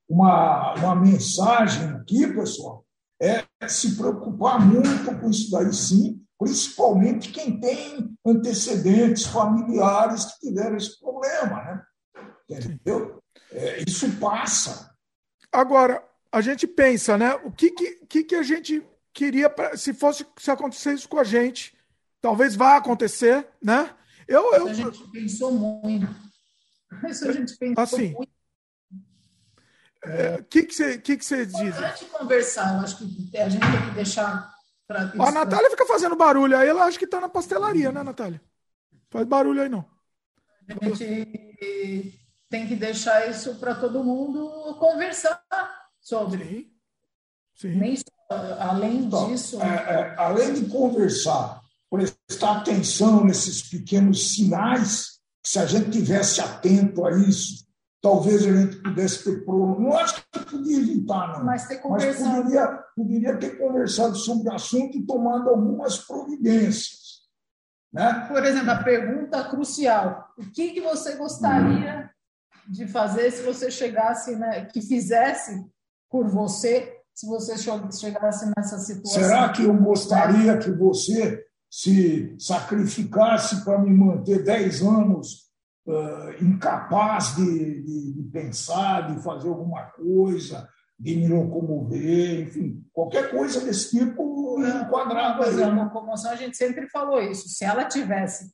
uma, uma mensagem aqui, pessoal, é se preocupar muito com isso daí, sim, principalmente quem tem antecedentes familiares que tiveram esse problema, né? Entendeu? É, isso passa. Agora, a gente pensa, né? O que, que, que a gente queria, pra, se fosse se acontecesse com a gente, talvez vá acontecer, né? Eu, eu... A gente pensou muito. Isso a gente pensou assim, muito. O é, que, que, você, que, que você diz? Conversar, eu acho que a gente tem que deixar. Pra a Natália fica fazendo barulho aí, ela acha que está na pastelaria, né, Natália? Faz barulho aí, não. A gente tem que deixar isso para todo mundo conversar sobre. Sim. Sim. Nem, além então, disso. É, é, além de conversar, prestar atenção nesses pequenos sinais se a gente tivesse atento a isso, talvez a gente pudesse ter problema. Não acho que podia evitar, não. Mas, ter Mas poderia, poderia ter conversado sobre o assunto e tomado algumas providências. Né? Por exemplo, a pergunta crucial: o que, que você gostaria de fazer se você chegasse, né, que fizesse por você, se você chegasse nessa situação? Será que eu gostaria que você se sacrificasse para me manter 10 anos uh, incapaz de, de, de, pensar, de fazer alguma coisa, de me locomover, enfim, qualquer coisa desse tipo enquadrado. Pois é, locomoção, a gente sempre falou isso. Se ela tivesse.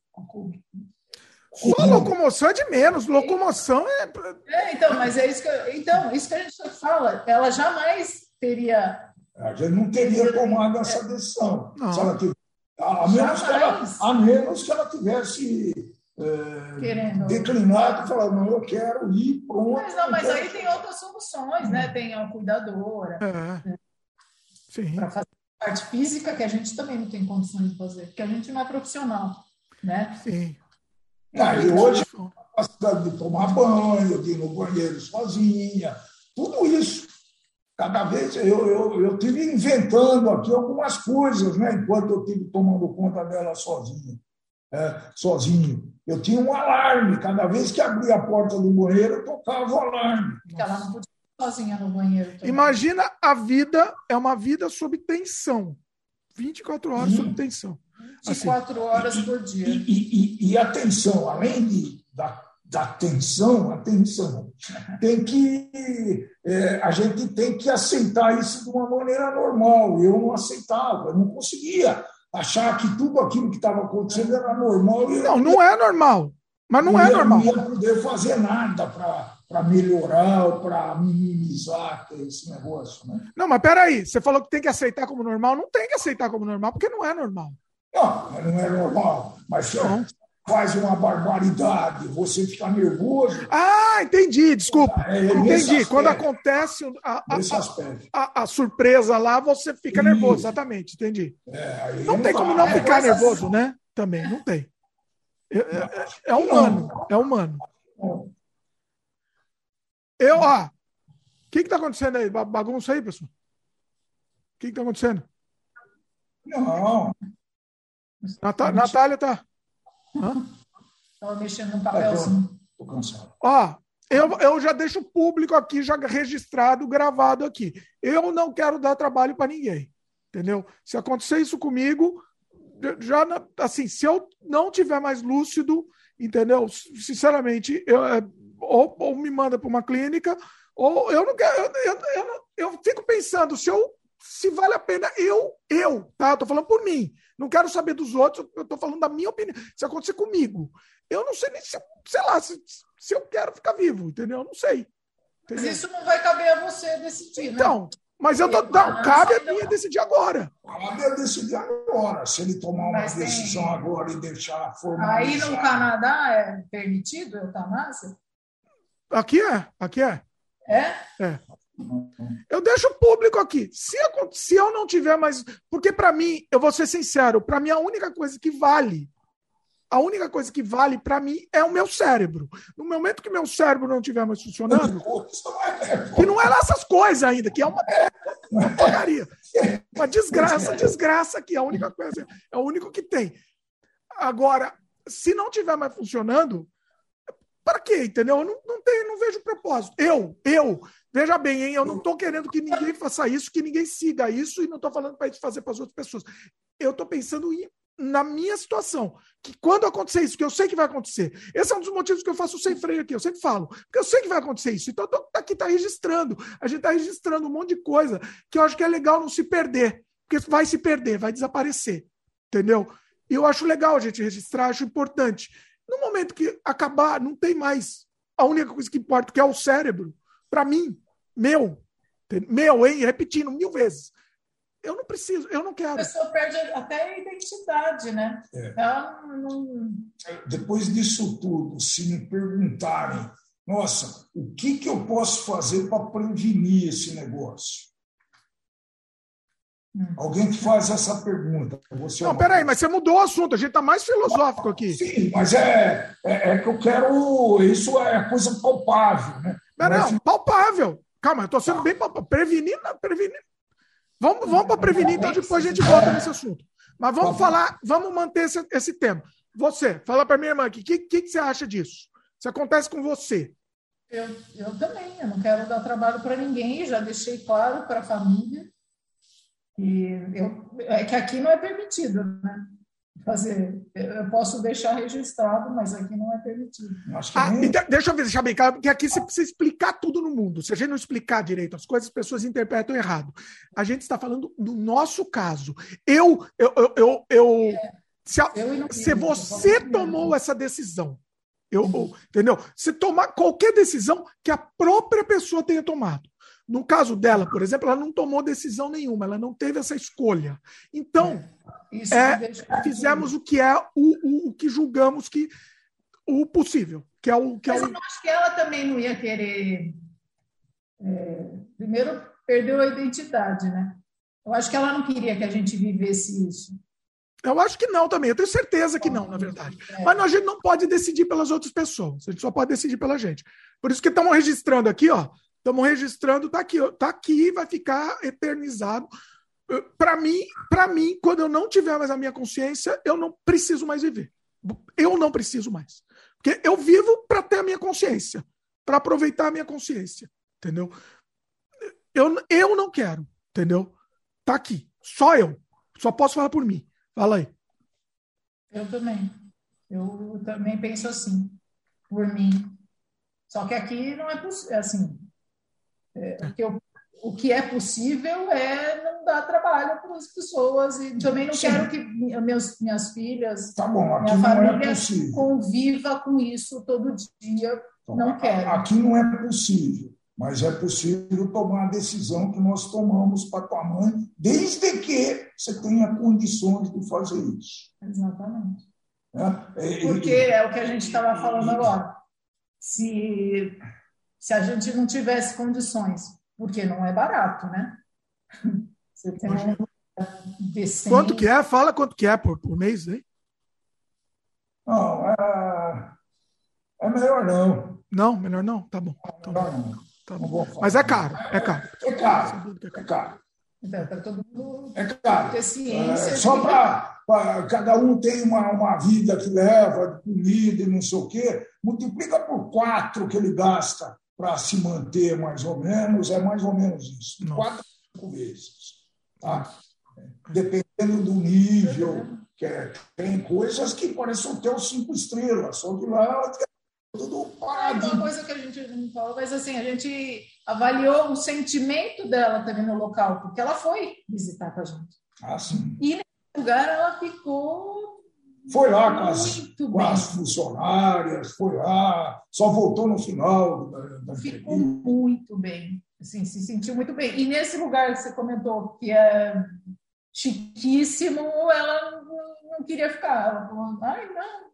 Só locomoção é de menos, locomoção é... é. então, mas é isso que, então, isso que a gente fala. Ela jamais teria A gente não teria tomado essa decisão. Se ela tivesse, a, menos que ela, a menos que ela tivesse é, declinado e falado, não, eu quero ir pronto. Mas, não, mas aí tem outras soluções, né? Tem a cuidadora. É. Né? Sim. Para fazer a parte física, que a gente também não tem condições de fazer, porque a gente não é profissional. Né? Sim. Ah, e hoje, a capacidade de tomar banho, de ir no banheiro sozinha, tudo isso. Cada vez eu, eu, eu tive inventando aqui algumas coisas, né, enquanto eu tive tomando conta dela sozinha, é, sozinho. Eu tinha um alarme, cada vez que abria a porta do banheiro, eu tocava o alarme. Ela não podia sozinha no banheiro. Também. Imagina a vida, é uma vida sob tensão. 24 horas hum. sob tensão. 24 assim, horas por dia. E, e, e, atenção, além de, da, da tensão, atenção, tem que é, a gente tem que aceitar isso de uma maneira normal. Eu não aceitava, eu não conseguia achar que tudo aquilo que estava acontecendo era normal. não, não é normal. Mas não, não é ia, normal. Não ia poder fazer nada para melhorar ou para minimizar esse negócio. Né? Não, mas peraí, você falou que tem que aceitar como normal. Não tem que aceitar como normal, porque não é normal. Não, não é normal. Mas não. Faz uma barbaridade, você fica nervoso. Ah, entendi, desculpa. É, é entendi. Quando acontece a, a, a, a, surpresa lá, você fica Isso. nervoso, exatamente, entendi. É, não tem como não ficar assim. nervoso, né? Também, não tem. É, é, é humano, é humano. Eu, ó, o que está acontecendo aí? Bagunça aí, pessoal? O que está acontecendo? Não. Natá Natália tá. Estava mexendo no papelzinho. Estou cansado. Ó, eu, eu já deixo público aqui, já registrado, gravado aqui. Eu não quero dar trabalho para ninguém. Entendeu? Se acontecer isso comigo, já assim, se eu não tiver mais lúcido, entendeu? Sinceramente, eu, é, ou, ou me manda para uma clínica, ou eu não quero. Eu, eu, eu, eu, fico pensando se eu se vale a pena eu, eu, tá? Tô falando por mim. Não quero saber dos outros, eu tô falando da minha opinião. Se acontecer comigo, eu não sei nem se, sei lá, se, se eu quero ficar vivo, entendeu? Eu não sei. Entendeu? Mas isso não vai caber a você decidir, né? Então, mas eu tô, não, cabe a mim decidir agora. Cabe a decidir agora. Se ele tomar uma mas decisão tem... agora e deixar formar. Aí no Canadá é permitido eutanásia? Aqui é, aqui é. É? É. Eu deixo público aqui. Se, se eu não tiver mais. Porque, para mim, eu vou ser sincero, para mim, a única coisa que vale, a única coisa que vale para mim é o meu cérebro. No momento que meu cérebro não estiver mais funcionando, (laughs) que não é essas coisas ainda, que é uma, uma porcaria. Uma desgraça, desgraça que é a única coisa, é o único que tem. Agora, se não estiver mais funcionando, para quê? Entendeu? Eu não, não, tenho, não vejo propósito. Eu, eu, veja bem, hein? Eu não estou querendo que ninguém faça isso, que ninguém siga isso, e não estou falando para isso fazer para as outras pessoas. Eu estou pensando em, na minha situação, que quando acontecer isso, que eu sei que vai acontecer, esse é um dos motivos que eu faço sem freio aqui, eu sempre falo, porque eu sei que vai acontecer isso, então tô aqui está registrando, a gente está registrando um monte de coisa que eu acho que é legal não se perder, porque vai se perder, vai desaparecer, entendeu? E eu acho legal a gente registrar, acho importante. No momento que acabar, não tem mais. A única coisa que importa, que é o cérebro, para mim, meu, meu, hein? Repetindo mil vezes. Eu não preciso, eu não quero. A pessoa perde até a identidade, né? É. Não... Depois disso tudo, se me perguntarem, nossa, o que, que eu posso fazer para prevenir esse negócio? Hum. Alguém que faz essa pergunta. Você não, peraí, mas você mudou o assunto, a gente está mais filosófico aqui. Sim, mas é, é, é, que eu quero. Isso é coisa palpável, né? Não, não, palpável. Calma, eu estou sendo bem palpável. Prevenir, prevenir. Vamos, vamos para prevenir, então depois a gente volta nesse assunto. Mas vamos falar, vamos manter esse, esse tema. Você, fala para minha irmã aqui, o que, que, que você acha disso? Isso acontece com você. Eu, eu também, eu não quero dar trabalho para ninguém, já deixei claro para a família. E eu, é que aqui não é permitido, né? Fazer, eu posso deixar registrado, mas aqui não é permitido. Ah, então, deixa eu deixar bem claro, porque aqui você precisa explicar tudo no mundo. Se a gente não explicar direito as coisas, as pessoas interpretam errado. A gente está falando do nosso caso. Eu, eu, eu, eu, eu é, se, a, eu se você tomou essa decisão, eu, uhum. entendeu? Se tomar qualquer decisão que a própria pessoa tenha tomado, No caso dela, por exemplo, ela não tomou decisão nenhuma, ela não teve essa escolha. Então, é, é fizemos o que é o, o, o, que julgamos que o possível, que é o que Mas é o... eu acho que ela também não ia querer. É, primeiro, perdeu a identidade, né? Eu acho que ela não queria que a gente vivesse isso. Eu acho que não também, eu tenho certeza que não, na verdade. É. Mas a gente não pode decidir pelas outras pessoas, a gente só pode decidir pela gente. Por isso que estamos registrando aqui, ó. Estamos registrando, tá aqui, tá aqui, vai ficar eternizado. Para mim, para mim, quando eu não tiver mais a minha consciência, eu não preciso mais viver. Eu não preciso mais. Porque eu vivo para ter a minha consciência, para aproveitar a minha consciência, entendeu? Eu, eu não quero, entendeu? Tá aqui, só eu. Só posso falar por mim. Fala aí. Eu também. Eu também penso assim, por mim. Só que aqui não é possível, assim, é, o, que eu, o que é possível é não dar trabalho para as pessoas e também não Sim. quero que meus, minhas filhas, tá bom, minha é família é conviva com isso todo dia. Então, não quero. Aqui não é possível mas é possível tomar a decisão que nós tomamos para tua mãe, desde que você tenha condições de fazer isso. Exatamente. É, Porque é o que a gente estava falando agora. Se, se a gente não tivesse condições, porque não é barato, né? (laughs) Você tem um decente... Quanto que é? Fala quanto que é por, por mês, hein? Não, é, é melhor não. Não, melhor não? Tá bom. Tá bom. não. Tá bom. Mas é caro, é caro. É caro. É caro. Então, para todo mundo é caro. ter ciência. É, só para cada um tem uma, uma vida que leva de comida e não sei o quê, multiplica por quatro que ele gasta para se manter mais ou menos, é mais ou menos isso. Nossa. Quatro, cinco vezes. Tá? Dependendo do nível, que é, tem coisas que parecem ter os cinco estrelas, só que lá tudo parado. Uma coisa que a gente não falou, mas assim, a gente avaliou o sentimento dela também no local, porque ela foi visitar com a gente. Ah, sim. E nesse lugar ela ficou. Foi lá com as, com as funcionárias, foi lá, só voltou no final da, da Ficou muito bem, assim, se sentiu muito bem. E nesse lugar que você comentou, que é chiquíssimo, ela não queria ficar. Ela falou, ai, não,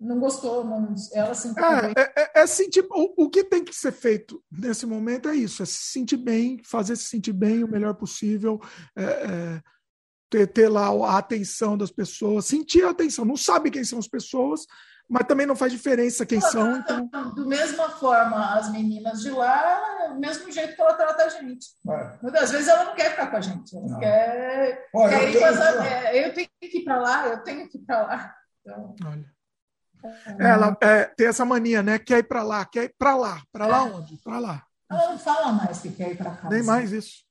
não gostou, não, ela se é, é, é, é sentir o, o que tem que ser feito nesse momento é isso, é se sentir bem, fazer se sentir bem o melhor possível, é, é, ter, ter lá a atenção das pessoas, sentir a atenção. Não sabe quem são as pessoas, mas também não faz diferença quem são. Então... Do mesma forma, as meninas de lá, do mesmo jeito que ela trata a gente. É. Muitas vezes ela não quer ficar com a gente, ela não. quer, Olha, quer eu, tenho... É, eu tenho que ir para lá, eu tenho que ir para lá. Então... Olha. Ela é, tem essa mania, né? Quer ir para lá, quer ir para lá. Para lá onde? Para lá. Ela não fala mais que quer ir para casa. Nem mais isso.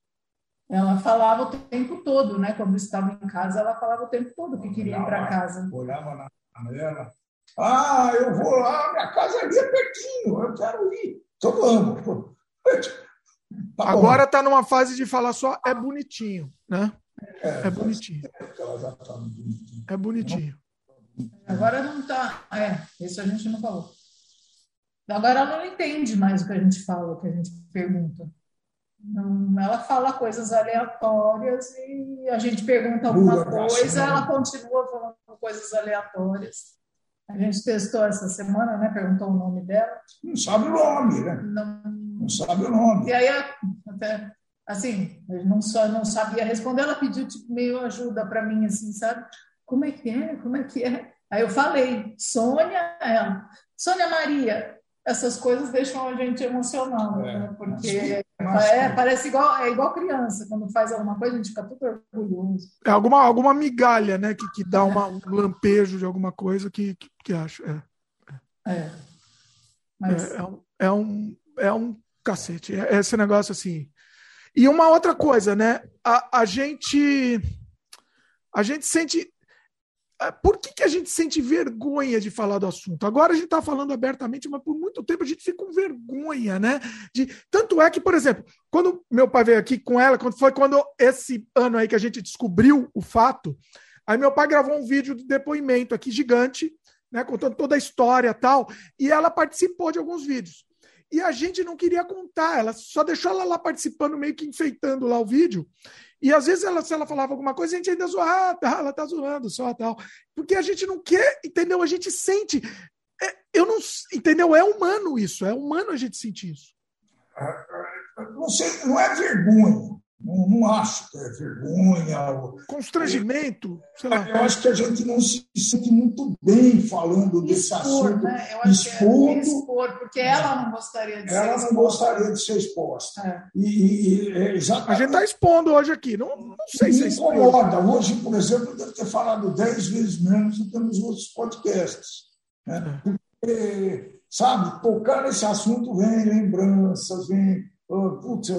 Ela falava o tempo todo, né? Quando estava em casa, ela falava o tempo todo que queria ir para casa. Olhava na janela. Ah, eu vou lá, minha casa ali é pertinho, eu quero ir. Então vamos. Tá Agora está numa fase de falar só é bonitinho, né? É, é bonitinho. É bonitinho. Agora não está. É, isso a gente não falou. Agora ela não entende mais o que a gente fala, o que a gente pergunta. Não, ela fala coisas aleatórias e a gente pergunta alguma coisa, ela continua falando coisas aleatórias. A gente testou essa semana, né? Perguntou o nome dela. Não sabe o nome, né? Não, não sabe o nome. E aí, até, assim, não só não sabia responder, ela pediu tipo, meio ajuda para mim, assim, sabe? como é que é? Como é que é? Aí eu falei, Sônia, ela, Sônia Maria, essas coisas deixam a gente emocionado, é, né? porque é, parece igual, é igual criança, quando faz alguma coisa, a gente fica tudo orgulhoso. É alguma, alguma migalha, né, que, que dá uma, um lampejo de alguma coisa que, que, que acha. É. é. Mas... É, é, um, é, um, é um cacete. É esse negócio assim. E uma outra coisa, né? A, a gente. A gente sente ah, por que, que a gente sente vergonha de falar do assunto? Agora a gente está falando abertamente, mas por muito tempo a gente fica com vergonha, né? De, tanto é que, por exemplo, quando meu pai veio aqui com ela, quando foi quando esse ano aí que a gente descobriu o fato, aí meu pai gravou um vídeo de depoimento aqui gigante, né, contando toda a história tal, e ela participou de alguns vídeos. e a gente não queria contar. Ela só deixou ela lá participando, meio que enfeitando lá o vídeo. E às vezes ela, se ela falava alguma coisa, a gente ainda zoava, ah, tá, ela tá zoando só tal. Porque a gente não quer, entendeu? A gente sente. É, eu não, entendeu? É humano isso, é humano a gente sentir isso. É, é, não, sei, não é vergonha. Não, não, acho que é vergonha. Constrangimento. Eu, eu acho que a gente não se sente muito bem falando desse assunto. Né? Eu acho expondo, que é expor, porque ela não gostaria de ela ser Ela não gostaria de ser exposta. É. E, e, é exatamente... A gente está expondo hoje aqui. Não, não sei se é incomoda. Hoje, por exemplo, eu devo ter falado dez vezes menos do que nos outros podcasts. Né? É. Porque, sabe, tocar nesse assunto vem lembranças, vem putz,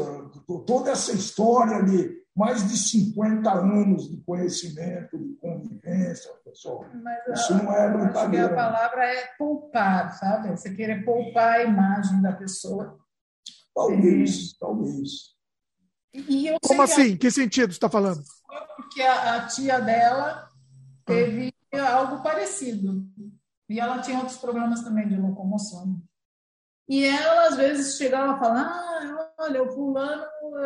toda essa história de mais de 50 anos de conhecimento, de convivência, pessoal. Mas, isso não é brincadeira. a palavra é poupar, sabe? Você querer poupar a imagem da pessoa. Talvez, é. talvez. Como assim? Que sentido você está falando? Porque a, a, tia dela teve ah. algo parecido. E ela tinha outros problemas também de locomoção. E ela, às vezes, chegava a falar: ah, olha, o fulano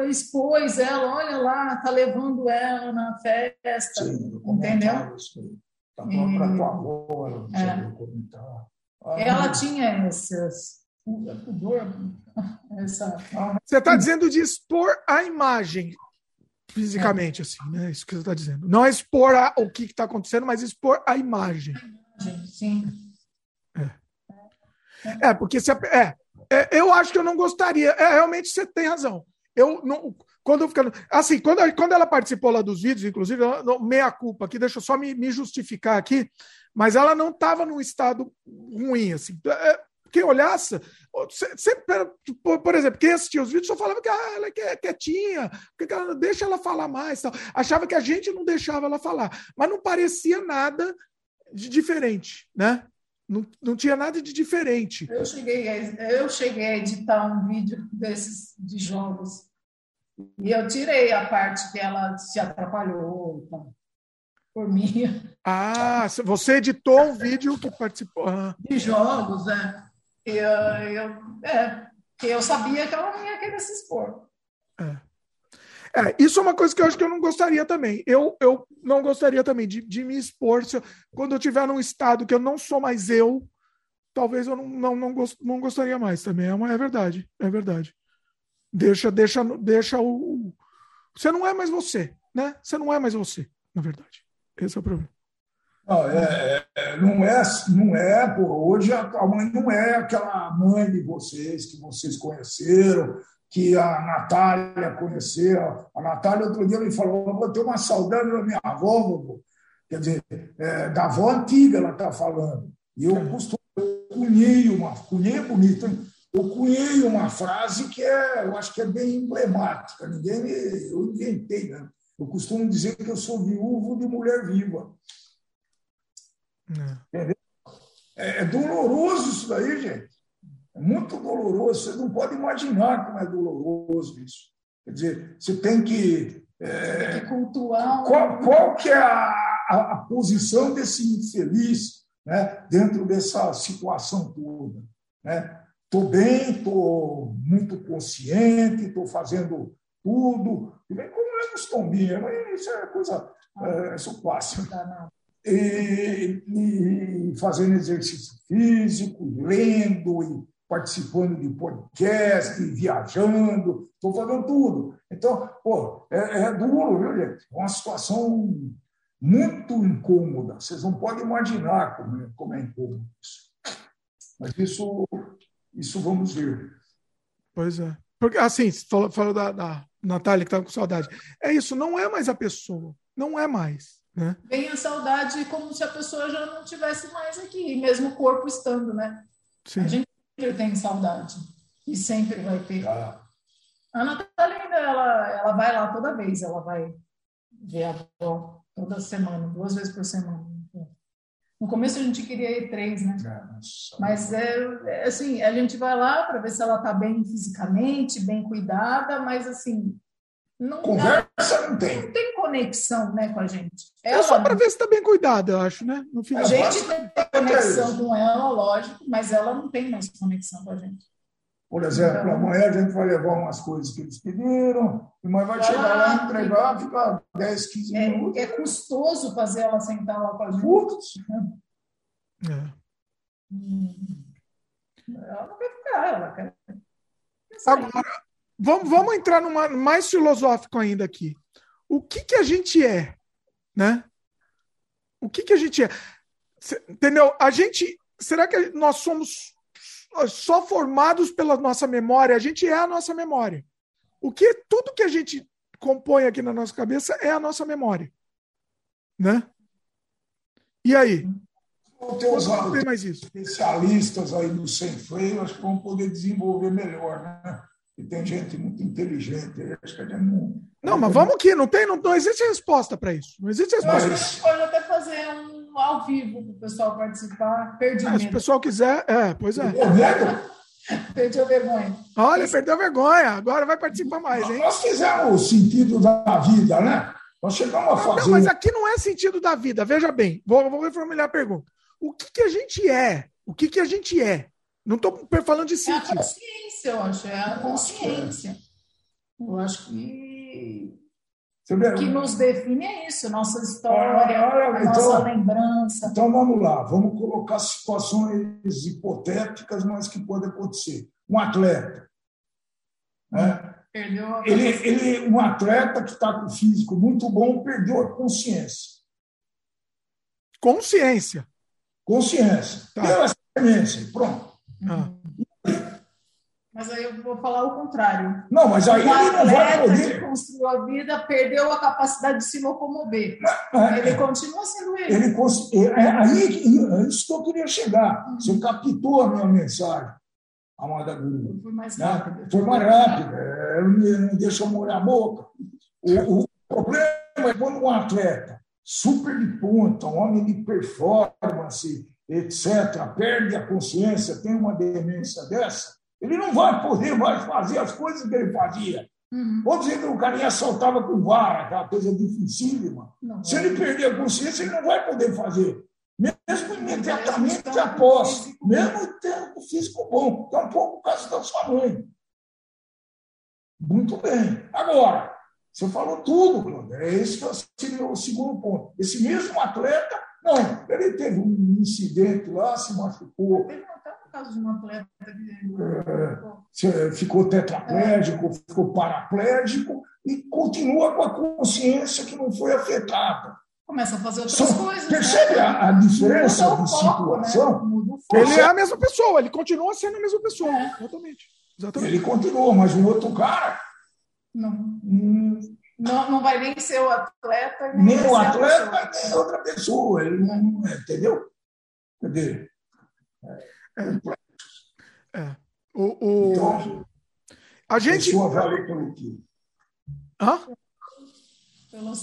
expôs ela, olha lá, tá levando ela na festa. Sim, entendeu? Tá bom para tua avó, ela não é. comentar. Ah, ela tinha essas. Essa... Você está dizendo de expor a imagem fisicamente, é. assim, né? Isso que você está dizendo. Não é expor a, o que está acontecendo, mas expor a imagem. Sim. É, porque se a, é, é, eu acho que eu não gostaria. É, realmente você tem razão. Eu não. Quando eu ficando. Assim, quando, quando ela participou lá dos vídeos, inclusive, meia culpa aqui, deixa eu só me, me justificar aqui, mas ela não estava num estado ruim, assim. É, quem olhasse, sempre, por, exemplo, quem assistia os vídeos só falava que ah, ela é quietinha, que ela, deixa ela falar mais. Tal. Achava que a gente não deixava ela falar, mas não parecia nada de diferente, né? Não, não tinha nada de diferente. Eu cheguei, a, eu cheguei a editar um vídeo desses de jogos e eu tirei a parte que ela se atrapalhou então, por mim. Ah, você editou um vídeo que participou. Ah. De jogos, né? Eu, eu, é, eu sabia que ela não ia querer se expor. É. É, isso é uma coisa que eu acho que eu não gostaria também. Eu, eu não gostaria também de, de me expor. Se eu, quando eu estiver num estado que eu não sou mais eu, talvez eu não, não, não, gost, não gostaria mais também. É, uma, é verdade, é verdade. Deixa, deixa, deixa o. Você não é mais você, né? Você não é mais você, na verdade. Esse é o problema. Não é, é, não é, não é pô, hoje a, a mãe não é aquela mãe de vocês que vocês conheceram, que a Natália conheceu. A Natália, outro dia, me falou: vou ter uma saudade da minha avó, vovô. Quer dizer, é, da avó antiga, ela está falando. E eu costumo, eu cunhei uma, cunhei é bonito, hein? eu cunhei uma frase que é, eu acho que é bem emblemática. Ninguém, eu inventei, né? Eu costumo dizer que eu sou viúvo de mulher viva. É. É, é doloroso isso daí, gente. É muito doloroso, você não pode imaginar como é doloroso isso. Quer dizer, você tem que. É, que cultuar. Qual, qual que é a, a, a, posição desse infeliz né, dentro dessa situação toda? Estou né? bem, estou muito consciente, estou fazendo tudo. E como é nos tombinhos, isso é coisa. É, isso é clássico. E, e, fazendo exercício físico, lendo, participando de podcast, viajando, estou fazendo tudo. Então, pô, é, é duro, viu, gente? É uma situação muito incômoda. Vocês não podem imaginar como é, como é incômodo isso. Mas isso, isso vamos ver. Pois é. Porque, assim, falou, falou da, da Natália que estava com saudade. É isso, não é mais a pessoa. Não é mais. Né? Vem a saudade como se a pessoa já não tivesse mais aqui, mesmo o corpo estando, né? Sim. A gente sempre tem saudade. E sempre vai ter. Ah. A Natália ainda, ela, ela vai lá toda vez, ela vai ver a avó toda semana, duas vezes por semana. No começo a gente queria ir três, né? Nossa. Mas é, é, assim, a gente vai lá para ver se ela está bem fisicamente, bem cuidada, mas assim, não Conversa dá, não tem. Não tem conexão né, com a gente. Ela, é só para ver se está bem cuidada, eu acho, né? No final. A gente tem conexão com ela, lógico, mas ela não tem mais conexão com a gente. Por exemplo, então, amanhã a gente vai levar umas coisas que eles pediram, mas vai chegar lá, entregar, ficar 10, 15 é, minutos. É custoso fazer ela sentar lá com a gente. Putz. É. Hum. Ela não quer ficar, ela quer. Agora, vamos, vamos entrar numa mais filosófico ainda aqui. O que, que a gente é? Né? O que, que a gente é? Entendeu? A gente. Será que nós somos só formados pela nossa memória? A gente é a nossa memória. O que tudo que a gente compõe aqui na nossa cabeça é a nossa memória, né? E aí? Ter os tem mais isso. especialistas aí do sem freio, acho que vão poder desenvolver melhor, né? E tem gente muito inteligente, acho que a gente não. Não, mas vamos que não tem, não, não existe resposta para isso. Não existe resposta. Eu acho que a gente pode até fazer um ao vivo para o pessoal participar. Perdi ah, Se o pessoal quiser, é, pois é. Perdeu vergonha. Olha, perdeu vergonha. Agora vai participar mais, hein? Nós fizemos o sentido da vida, né? Nós chegamos a fazer. Não, mas aqui não é sentido da vida. Veja bem, vou, vou reformular a pergunta. O que, que a gente é? O que, que a gente é? Não estou falando de sentido. É a consciência, eu acho. É a consciência. Eu acho que o que nos define é isso, nossa história, a então, nossa lembrança. Então vamos lá, vamos colocar situações hipotéticas, mas que podem acontecer. Um atleta. Né? Perdeu ele, ele, um atleta que está com físico muito bom perdeu a consciência. Consciência. Consciência. Tá. Pela experiência. Pronto. Ah. Mas aí eu vou falar o contrário. Não, mas aí o ele não vai poder. que construiu a vida perdeu a capacidade de se locomover. É, ele continua sendo ele. ele é, é, aí é isso que eu queria chegar. Uhum. Você captou a minha mensagem, Amada Guru. Foi mais né? rápido. Foi mais rápido. É, não deixa eu molhar a boca. O, o problema é quando um atleta super de ponta, um homem de performance, etc., perde a consciência, tem uma demência dessa ele não vai poder mais fazer as coisas que ele fazia. Uhum. Vou dizer o carinha saltava com vara, aquela coisa dificílima. Não, Se ele perder a consciência, ele não vai poder fazer. Mesmo imediatamente após, mesmo tendo o físico bom. Que é um pouco o caso da sua mãe. Muito bem. Agora, você falou tudo, Cláudio. É esse que seria o segundo ponto. Esse mesmo atleta, não, ele teve um incidente lá, se machucou caso de um atleta que é, ficou tetraplégico, é. ficou paraplégico e continua com a consciência que não foi afetada. Começa a fazer outras Só, coisas. Percebe né? a, a, diferença de foco, né? situação? Né? Ele é a mesma pessoa, ele continua sendo a mesma pessoa. É. Exatamente. Exatamente. Ele continua, mas o outro cara. Não. Hum, não, não vai nem ser o atleta. Nem, nem o atleta, nem outra pessoa. Ele não, entendeu? Entendeu? É. é. O, o... Então, a gente. Pessoa vale pelo quê? Hã?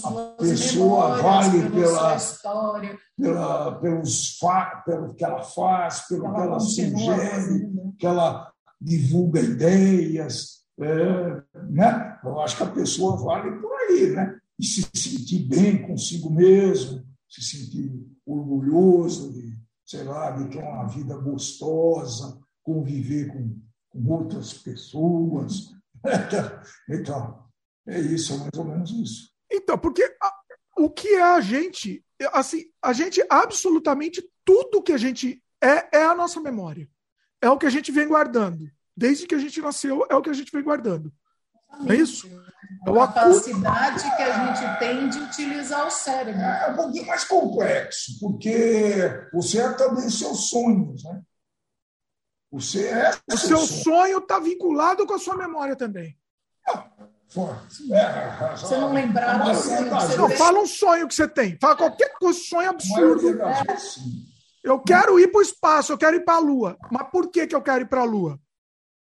a pessoa vale pela, história. Pela, pelos fa, pelo que ela faz, pelo ela que ela sugere, que ela divulga ideias. É, né? Eu acho que a pessoa vale por aí, né? E se sentir bem consigo mesmo, se sentir orgulhoso de, sei lá, de ter uma vida gostosa, conviver com, com outras pessoas. (laughs) Então, é isso, é mais ou menos isso. Então, porque a, o que é a gente, assim, a gente absolutamente tudo que a gente é é a nossa memória. É o que a gente vem guardando. Desde que a gente nasceu, é o que a gente vem guardando. É isso? É a capacidade que a gente tem de utilizar o cérebro. É um pouquinho mais complexo, porque você é também seus sonhos, né? Você é. O seu sonho está vinculado com a sua memória também. É, você não lembrar do sonho que você Não, fala um sonho que você tem. Fala qualquer coisa, sonho absurdo. Eu quero ir para o espaço, eu quero ir para a Lua. Mas por que, que eu quero ir para a Lua?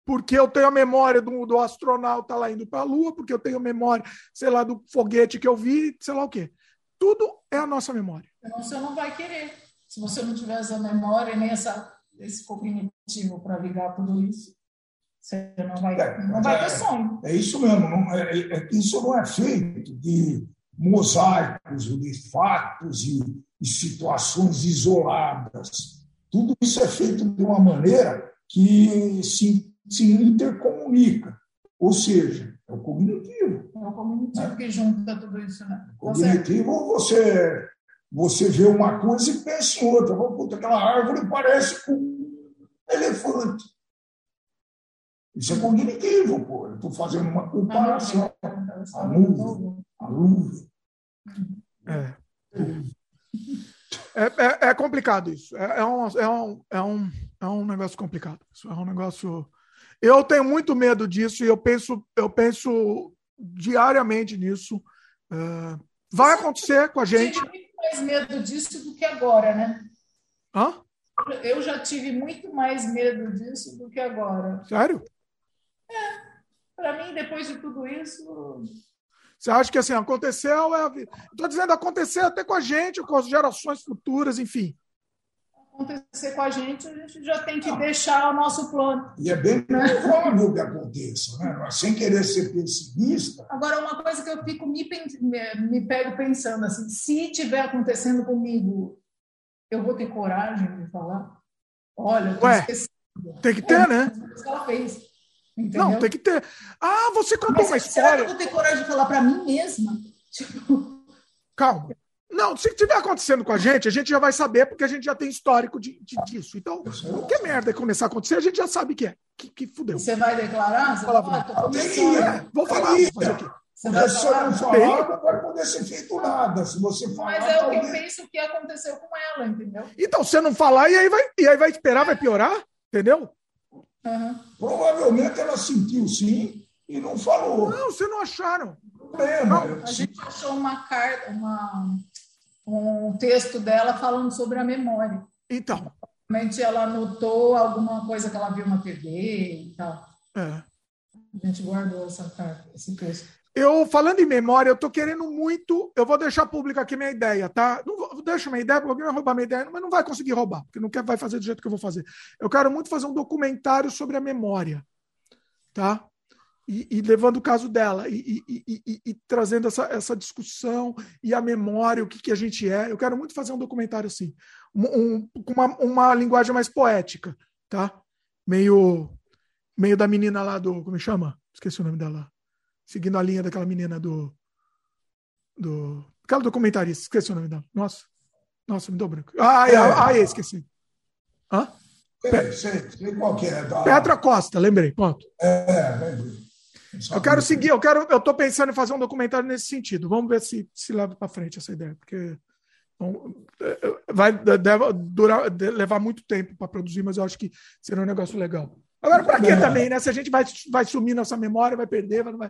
Porque eu tenho a memória do, do astronauta lá indo para a Lua, porque eu tenho a memória, sei lá, do foguete que eu vi, sei lá o quê. Tudo é a nossa memória. Então você não vai querer. Se você não tiver essa memória, nem essa, esse cognitivo para ligar tudo isso, você não vai, é, não vai ter é, sonho. É isso mesmo. Não, é, é, é isso não é feito de mosaicos, de fatos e, e situações isoladas. Tudo isso é feito de uma maneira que se se intercomunica. Ou seja, é o cognitivo. É o cognitivo que junta tudo isso, né? Tá cognitivo, você, você vê uma coisa e pensa em outra. Puta, aquela árvore parece com um elefante. Isso é cognitivo, pô. Eu estou fazendo uma comparação. A nuvem. A nuvem. É. É, é, é, complicado isso. É, é, um, é, um, é, um, é um negócio complicado. Isso é um negócio. Eu tenho muito medo disso e eu penso, eu penso diariamente nisso. Uh, vai acontecer com a gente. Eu tive muito mais medo disso do que agora, né? Hã? Eu já tive muito mais medo disso do que agora. Sério? É. Para mim, depois de tudo isso, você acha que assim, aconteceu? É... Estou dizendo, aconteceu até com a gente, com as gerações futuras, enfim. Acontecer com a gente, a gente já tem que deixar o nosso plano. E é bem provável que aconteça, né? Mas sem querer ser pessimista. Agora, uma coisa que eu fico me, me pego pensando assim, se tiver acontecendo comigo, eu vou ter coragem de falar? Olha, eu Ué, tem que ter, né? que ela fez. Entendeu? Não, tem que ter. Ah, você contou Mas, uma história. Será que eu vou ter coragem de falar para mim mesma? (laughs) Tipo... Calma. Não, se tiver acontecendo com a gente, a gente já vai saber, porque a gente já tem histórico de, de disso. Então, que merda começar a acontecer, a gente já sabe que é. Que, que fudeu. Você vai declarar? Você vai falar, ah, é, vou falar, vou fazer o quê? Se você não falar, não vai poder ser feito nada. Se você falar. Mas é o que eu penso que aconteceu com ela, entendeu? Então, você não falar, e aí vai, e aí vai esperar, vai piorar, entendeu? Uhum. Provavelmente ela sentiu sim e não falou. Não, vocês não acharam. Problema. Não, a gente achou uma carta, uma, um texto dela falando sobre a memória. Então. Realmente ela anotou alguma coisa que ela viu na TV e tal. É. A gente guardou essa carta, esse texto. Eu, falando em memória, eu tô querendo muito. Eu vou deixar público aqui minha ideia, tá? Não vou, deixa minha ideia, porque alguém vai roubar minha ideia, mas não vai conseguir roubar, porque não quer, vai fazer do jeito que eu vou fazer. Eu quero muito fazer um documentário sobre a memória, tá? E, e levando o caso dela, e, e, e, trazendo essa, essa discussão e a memória, o que, que a gente é. Eu quero muito fazer um documentário assim, com um, uma, uma linguagem mais poética, tá? Meio, meio da menina lá do. Como chama? Esqueci o nome dela seguindo a linha daquela menina do. do aquela documentarista, esqueci o nome dela. Nossa, nossa, me deu branco. Ah, é, ah, é, esqueci. Hã? Sei, sei, sei qual é. Tá? Petra Costa, lembrei, ponto. É, lembrei. Eu quero seguir, eu quero, eu estou pensando em fazer um documentário nesse sentido. Vamos ver se se leva para frente essa ideia, porque bom, vai deve durar, levar muito tempo para produzir, mas eu acho que será um negócio legal. Agora, para que também, né? Se a gente vai, vai sumir nossa memória, vai perder, vai.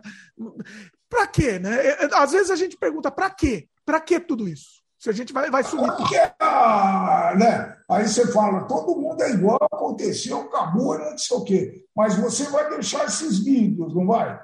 Para quê, né? É, é, às vezes a gente pergunta, para quê? Para que tudo isso? Se a gente vai, vai sumir. Porque, ah, né? Aí você fala, todo mundo é igual, aconteceu, acabou, não sei o quê. Mas você vai deixar esses vídeos, não vai?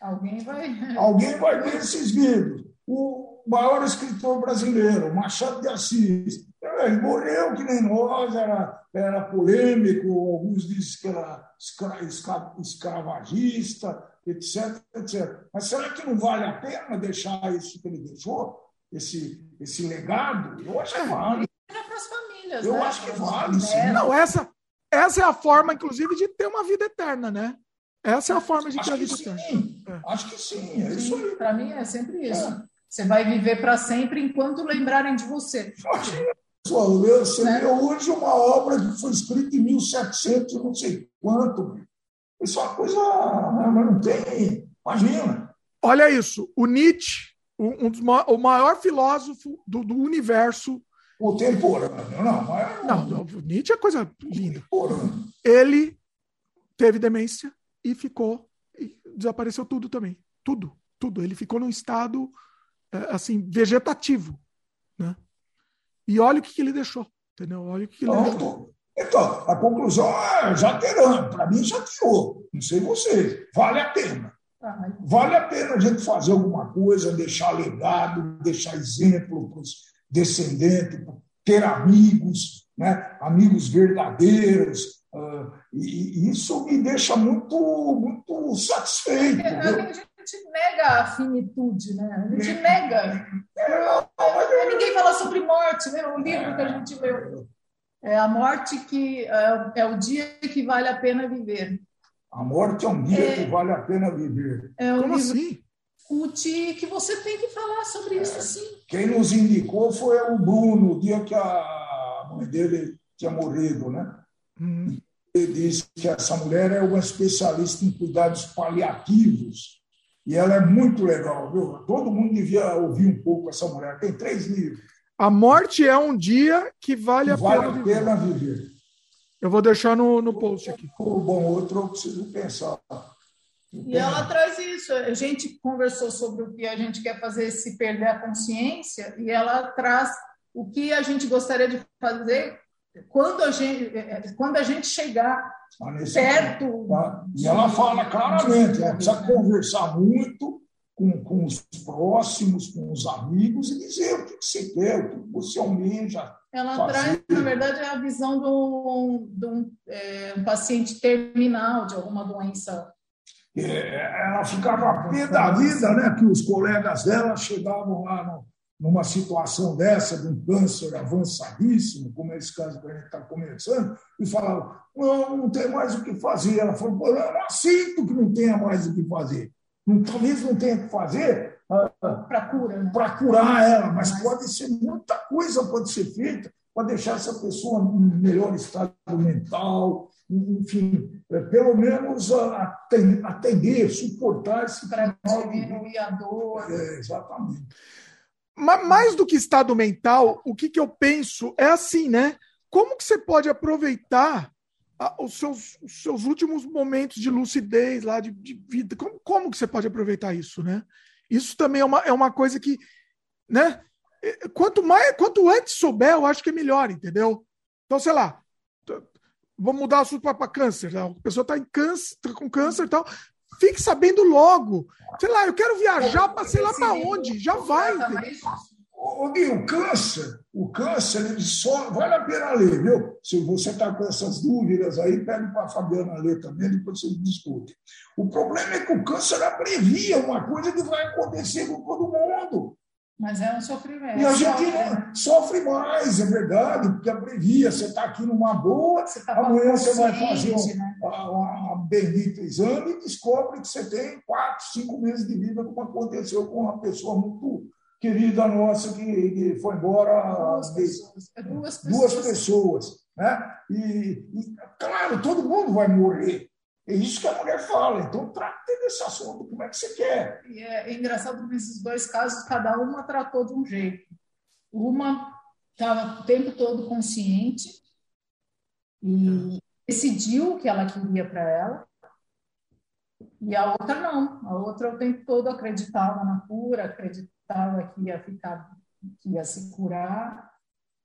Alguém vai. Alguém vai ver esses vídeos. O maior escritor brasileiro, Machado de Assis, ele morreu que nem nós, era, era polêmico, alguns dizem que era escra, escra, escravagista, etc, etc. Mas será que não vale a pena deixar isso que ele deixou? Esse, esse legado? Eu acho que vale. Para as famílias, Eu né? acho que vale, sim. Não, essa, essa é a forma, inclusive, de ter uma vida eterna, né? Essa é a forma de ter a vida eterna. É. Acho que sim, é isso aí. Para mim é sempre isso. É. Você vai viver para sempre enquanto lembrarem de você. Você né? hoje uma obra que foi escrita em 1700, não sei quanto. Isso é uma coisa. Mas não tem. Imagina. Olha isso. O Nietzsche, um dos, o maior filósofo do, do universo. Contemporâneo, não. Maior, não, não, o Nietzsche é coisa linda. Ele teve demência e ficou. E desapareceu tudo também. Tudo, tudo. Ele ficou num estado é, assim vegetativo, né? E olha o que, que ele deixou, entendeu? Olha o que, que ele deixou. Então, a conclusão é já terão. Para mim, já tirou. Não sei vocês. Vale a pena. Vale a pena a gente fazer alguma coisa, deixar legado, deixar exemplo para os descendentes, ter amigos, né? amigos verdadeiros. Uh, e, e, isso me deixa muito, muito satisfeito. É, a gente nega a finitude, né? A gente nega. É, ninguém fala sobre morte, né? O livro que a gente leu. É a morte que é, é o dia que vale a pena viver. A morte é um dia é, que vale a pena viver. É Como assim? Discute que você tem que falar sobre isso, sim. Quem nos indicou foi o Bruno, o dia que a mãe dele tinha morrido, né? Hum. Ele disse que essa mulher é uma especialista em cuidados paliativos e ela é muito legal, viu? Todo mundo devia ouvir um pouco essa mulher. Tem três livros. A morte é um dia que vale, que a, vale pena a pena viver. Eu vou deixar no, no post aqui. O bom outro eu preciso pensar. E ela traz isso. A gente conversou sobre o que a gente quer fazer se perder a consciência, e ela traz o que a gente gostaria de fazer quando a gente, quando a gente chegar perto. Tá? E ela fala claramente: ela precisa conversar muito com, com os próximos, com os amigos, e dizer o que você quer, o que você almeja ela Fazia. traz, na verdade, a visão de um, de um, é, um paciente terminal de alguma doença. É, ela ficava pé da vida, né? Que os colegas dela chegavam lá no, numa situação dessa, de um câncer avançadíssimo, como esse caso que a gente está começando, e falavam: não, não tem mais o que fazer. Ela falou: eu aceito que não tenha mais o que fazer. Não, talvez não tenha o que fazer para cura, né? para curar ela, mas, mas pode ser muita coisa pode ser feita para deixar essa pessoa em melhor estado mental, enfim, é, pelo menos atender, suportar esse para diminuir a dor. É, exatamente. Mas mais do que estado mental, o que, que eu penso é assim, né? Como que você pode aproveitar os seus, os seus últimos momentos de lucidez lá, de, de vida? Como, como que você pode aproveitar isso, né? Isso também é uma, é uma coisa que, né? Quanto mais, quanto antes souber, eu acho que é melhor, entendeu? Então, sei lá, vamos mudar o assunto para câncer. Né? A pessoa está em câncer, tá com câncer e tal. Fique sabendo logo. Sei lá, eu quero viajar para sei lá para onde. Já vai. Entendeu? O, o câncer, o câncer, ele só vale a pena ler, viu? Se você está com essas dúvidas aí, pede para a Fabiana ler também, depois vocês discutem. O problema é que o câncer abrevia uma coisa que vai acontecer com todo mundo. Mas é um sofrimento. E a gente sofre, sofre mais, é verdade, porque abrevia. Você está aqui numa boa, tá amanhã você vai fazer um né? a, bendito exame e descobre que você tem quatro, cinco meses de vida, como aconteceu com uma pessoa muito querida nossa que, que foi embora. Duas pessoas. É duas pessoas. Duas pessoas né? E, e, claro, todo mundo vai morrer. É isso que a mulher fala. Então, trate desse assunto, como é que você quer. E é, é engraçado que nesses dois casos, cada uma tratou de um jeito. Uma estava o tempo todo consciente e decidiu o que ela queria para ela, e a outra não. A outra o tempo todo acreditava na cura, acreditava estava que ia ficar, que ia se curar.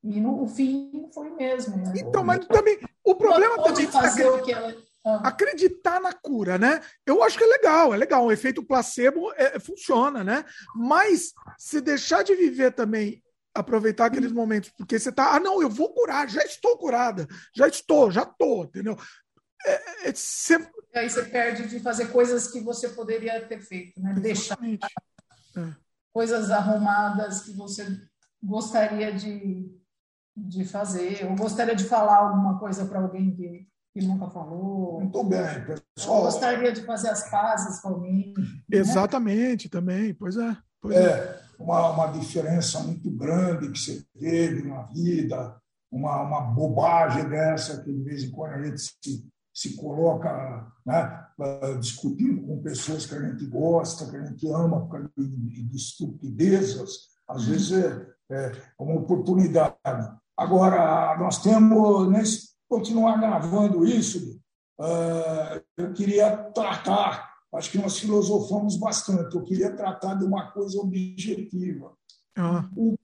E no o fim foi mesmo. Né? Então, mas também o problema também é fazer o que ela ah. acreditar na cura, né? Eu acho que é legal, é legal. O efeito placebo é, funciona, né? Mas se deixar de viver também, aproveitar aqueles momentos, porque você tá, ah, não, eu vou curar, já estou curada, já estou, já estou, entendeu? É, é, sempre... Aí você perde de fazer coisas que você poderia ter feito, né? Exatamente. Deixar. É coisas arrumadas que você gostaria de, de fazer, ou gostaria de falar alguma coisa para alguém que, que nunca falou. Muito bem, pessoal. gostaria de fazer as pazes com alguém. Né? Exatamente, também, pois é. Pois é, é. Uma, uma diferença muito grande que você teve na vida, uma, uma bobagem dessa que de vez em quando a gente se se coloca né, discutindo com pessoas que a gente gosta, que a gente ama, de, de estupidezas, às uhum. vezes é, é, uma oportunidade. Agora, nós temos, nesse, continuar gravando isso, uh, eu queria tratar, acho que nós filosofamos bastante, eu queria tratar de uma coisa objetiva. Uhum.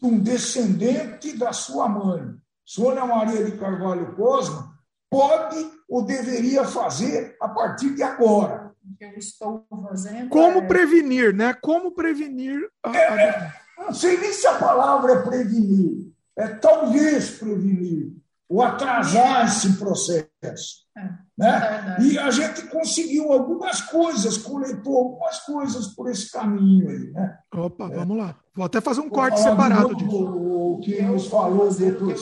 Um descendente da sua mãe, Sônia Maria de Carvalho Cosma, pode ou deveria fazer a partir de agora. Eu estou fazendo. Como é... prevenir, né? Como prevenir. A... É, é, não sei nem se a palavra é prevenir. É talvez prevenir ou atrasar esse processo. É, né? É e a gente conseguiu algumas coisas, coletou algumas coisas por esse caminho aí. Né? Opa, vamos lá. Vou até fazer um corte separado disso. O que nos falou, doutor,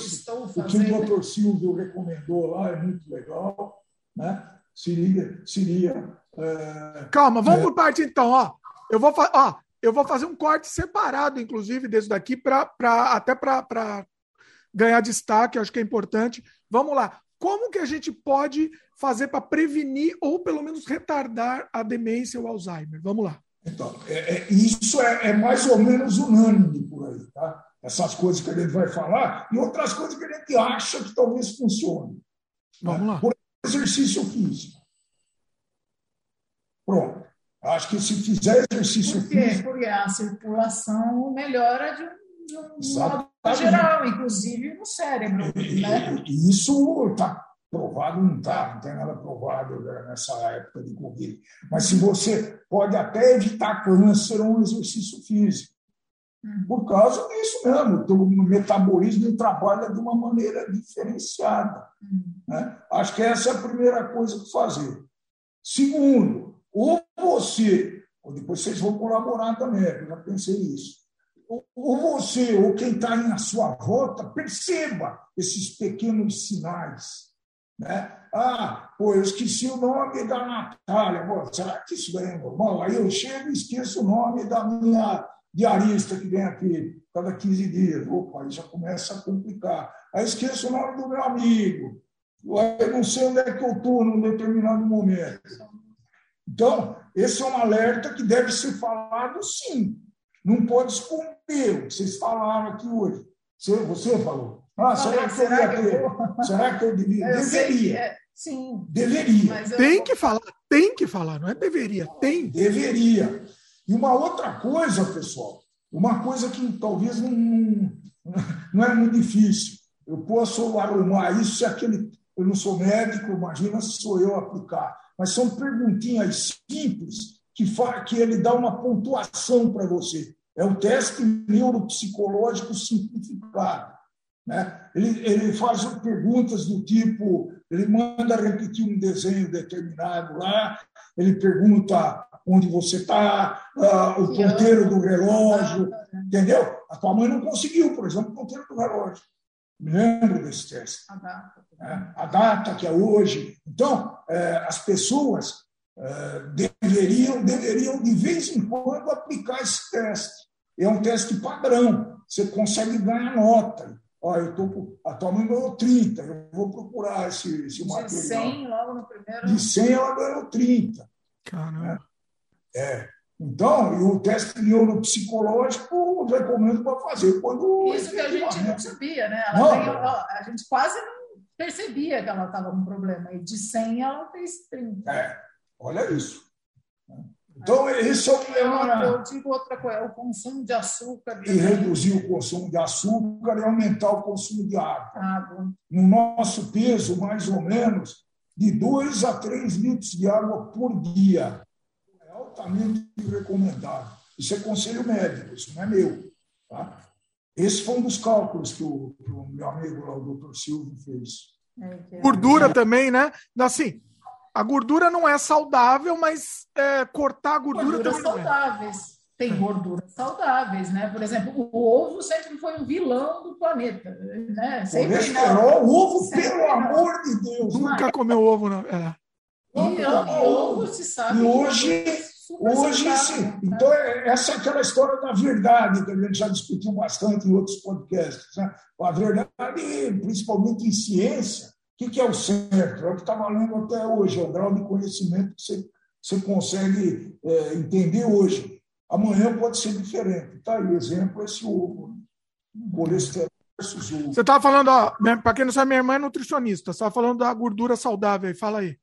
o que o doutor Silvio recomendou lá é muito legal. Né? seria. seria é, Calma, vamos é, por parte então. Ó, eu, vou ó, eu vou fazer um corte separado, inclusive, desse daqui, pra, pra, até para ganhar destaque, acho que é importante. Vamos lá. Como que a gente pode fazer para prevenir ou pelo menos retardar a demência ou Alzheimer? Vamos lá. Então, é, é, isso é, é, mais ou menos unânime por aí, tá? Essas coisas que a gente vai falar e outras coisas que a gente acha que talvez funcione. Vamos lá. Por exercício físico. Pronto. Acho que se fizer exercício Por quê? físico. Porque a circulação melhora de um, de um modo geral, inclusive no cérebro. E, né? Isso está provado, não está, não tem nada provado nessa época de Covid. Mas se você pode até evitar câncer um exercício físico. Hum. Por causa disso mesmo, o metabolismo trabalha de uma maneira diferenciada. Hum. Né? Acho que essa é a primeira coisa que fazer. Segundo, ou você, ou depois vocês vão colaborar também, eu já pensei nisso. Ou você, ou quem está na sua volta, perceba esses pequenos sinais. Né? Ah, pô, eu esqueci o nome da Natália. Pô, será que isso é normal? Aí eu chego e esqueço o nome da minha diarista que vem aqui cada 15 dias. Opa, aí já começa a complicar. Aí esqueço o nome do meu amigo. Aí não sei onde é que eu estou num determinado momento. Então, esse é um alerta que deve ser falado sim. Não pode esconder o que vocês falaram aqui hoje. Você, você falou. Ah, será, que será, que eu, será que eu devia? Eu deveria. É, sim. Deveria. Tem que falar, tem que falar, não é deveria, tem. Deveria. E uma outra coisa, pessoal, uma coisa que talvez não, não é muito difícil. Eu posso arrumar isso se aquele. Eu não sou médico, imagina se sou eu aplicar mas são perguntinhas simples que, que ele dá uma pontuação para você. É o teste neuropsicológico simplificado. Né? Ele, ele faz perguntas do tipo: ele manda repetir um desenho determinado lá, ele pergunta onde você está, uh, o ponteiro do relógio, entendeu? A tua mãe não conseguiu, por exemplo, o ponteiro do relógio. Me lembro desse teste. A data. É, a data que é hoje. Então, é, as pessoas é, deveriam, deveriam, de vez em quando, aplicar esse teste. É um teste padrão. Você consegue ganhar nota. Olha, eu tô, a tua mãe ganhou 30, eu vou procurar esse, esse material. De 100, logo no primeiro. De 100, ela ganhou 30. Caramba. É. Então, e o teste neuropsicológico eu recomendo para fazer quando. Isso que a gente não sabia, né? Tem, a gente quase não percebia que ela estava com problema. E de 100 ela fez 30. É, olha isso. Então, esse é o problema. Eu, eu digo outra coisa, o consumo de açúcar. E reduzir o consumo de açúcar e aumentar o consumo de água. água. No nosso peso, mais ou menos, de 2 a 3 litros de água por dia altamente recomendado. Isso é conselho médico, isso não é meu. Tá? Esse foi um dos cálculos que o, que o meu amigo lá, o doutor Silvio, fez. É, gordura também, né? Assim, a gordura não é saudável, mas é, cortar a gordura Gorduras também saudáveis. É. Tem gorduras saudáveis, né? Por exemplo, o ovo sempre foi um vilão do planeta. Né? Sempre Colesterol, ovo, pelo amor de Deus. Nunca comeu ovo, não. É. E, e ovo se sabe. E hoje Hoje, sim. Então, é, essa é aquela história da verdade que a gente já discutiu bastante em outros podcasts. Né? A verdade, principalmente em ciência, o que é o certo? É o que está valendo até hoje, é o grau de conhecimento que você, você consegue é, entender hoje. Amanhã pode ser diferente. Está aí, exemplo, esse ovo. Colesterol versus ovo. Você estava falando, para quem não sabe, minha irmã é nutricionista. Você estava falando da gordura saudável. Fala aí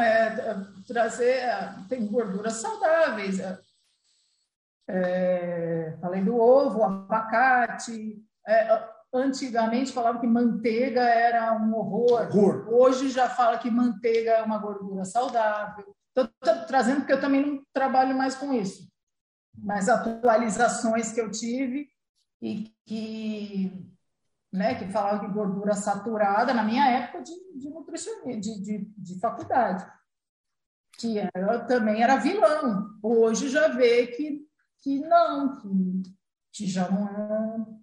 é, trazer. Tem gorduras saudáveis. É, é falei do ovo, abacate. É, antigamente falava que manteiga era um horror. horror. Hoje já fala que manteiga é uma gordura saudável. Estou trazendo porque eu também não trabalho mais com isso. Mas atualizações que eu tive e que né, que falava de gordura saturada, na minha época de, de nutricionista, de, de, de faculdade, que era, também era vilão. Hoje já vê que, que não, que, que já não é.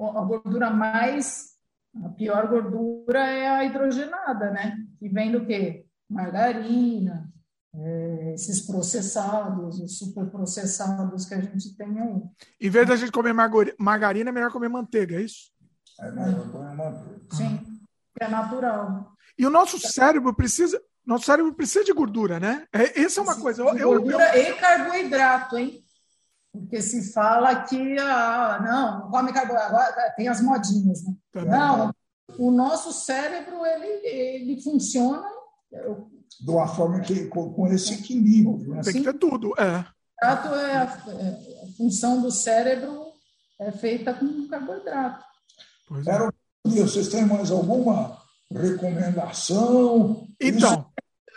A gordura mais, a pior gordura é a hidrogenada, né? que vem do quê? Margarina, é, esses processados, os superprocessados que a gente tem aí. Em vez da gente comer margarina, é melhor comer manteiga, é isso? É melhor comer manteiga. Sim, é natural. E o nosso cérebro precisa, nosso cérebro precisa de gordura, né? É, essa é uma coisa. Eu, gordura eu, eu... e carboidrato, hein? Porque se fala que ah, não, não come carboidrato, tem as modinhas, né? Também. Não, o nosso cérebro ele, ele funciona de uma forma que com, com esse equilíbrio. Né? Tem que ter tudo, é. Carboidrato é a, é a, função do cérebro é feita com carboidrato. Pois é. Era, vocês têm mais alguma recomendação? Então,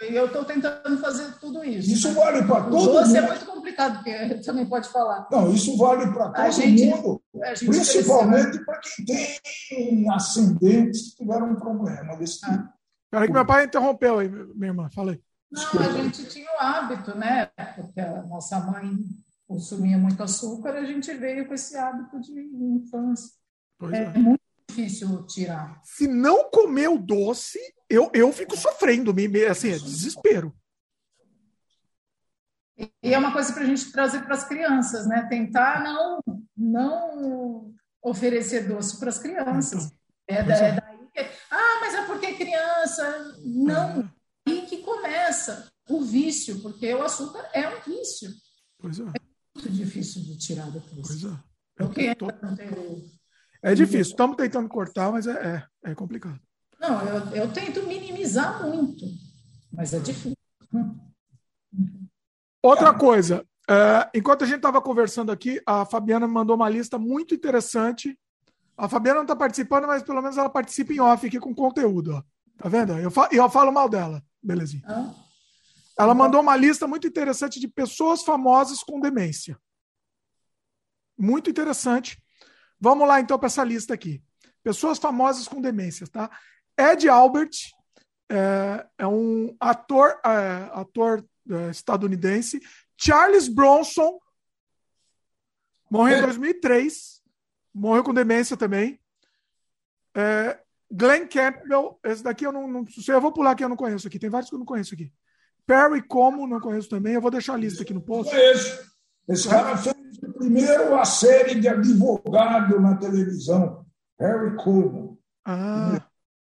eu estou tentando fazer tudo isso. Isso vale para todo mundo. Doce é muito complicado, porque (laughs) também pode falar. Não, isso vale para todo gente, mundo. Principalmente para quem tem ascendentes que tiveram um problema desse tipo. Ah. Peraí que meu pai interrompeu aí, minha irmã. Falei. Não, a gente tinha o hábito, né? Porque a nossa mãe consumia muito açúcar, a gente veio com esse hábito de infância. Pois é, é. muito difícil tirar. Se não comer o doce, eu, eu fico sofrendo, assim, é desespero. E é uma coisa para a gente trazer para as crianças, né? Tentar não, não oferecer doce para as crianças. Então, é, é, daí que. Ah, mas é porque criança. Não. É. Aí que começa o vício, porque o açúcar é um vício. Pois é. É muito difícil de tirar depois. Pois é. Porque tô... É difícil. Estamos tentando cortar, mas é, é, é complicado. Não, eu, eu tento minimizar muito, mas é difícil. (laughs) Outra coisa, é, enquanto a gente estava conversando aqui, a Fabiana mandou uma lista muito interessante. A Fabiana não está participando, mas pelo menos ela participa em off aqui com conteúdo. Ó. Tá vendo? Eu, fa eu falo mal dela. Belezinha. Ah. Ela mandou uma lista muito interessante de pessoas famosas com demência. Muito interessante. Vamos lá então para essa lista aqui. Pessoas famosas com demência, tá? Ed Albert é, é um ator, é, ator é, estadunidense. Charles Bronson morreu em 2003, morreu com demência também. É, Glenn Campbell, esse daqui eu não, não sei, eu vou pular aqui, eu não conheço aqui. Tem vários que eu não conheço aqui. Perry Como, não conheço também. Eu vou deixar a lista aqui no post. Conheço. Esse cara fez primeiro a série de advogado na televisão. Harry Como. Ah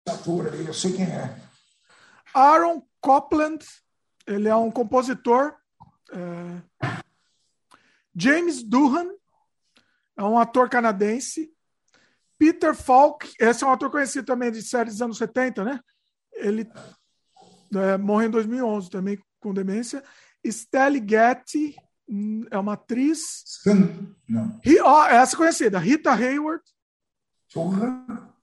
aí, eu sei quem é. Aaron Copland, ele é um compositor. É... James Doohan, é um ator canadense. Peter Falk, esse é um ator conhecido também de séries dos anos 70, né? Ele é, morreu em 2011 também com demência. Stella Getty é uma atriz. Não. Oh, essa conhecida, Rita Hayward. Porra,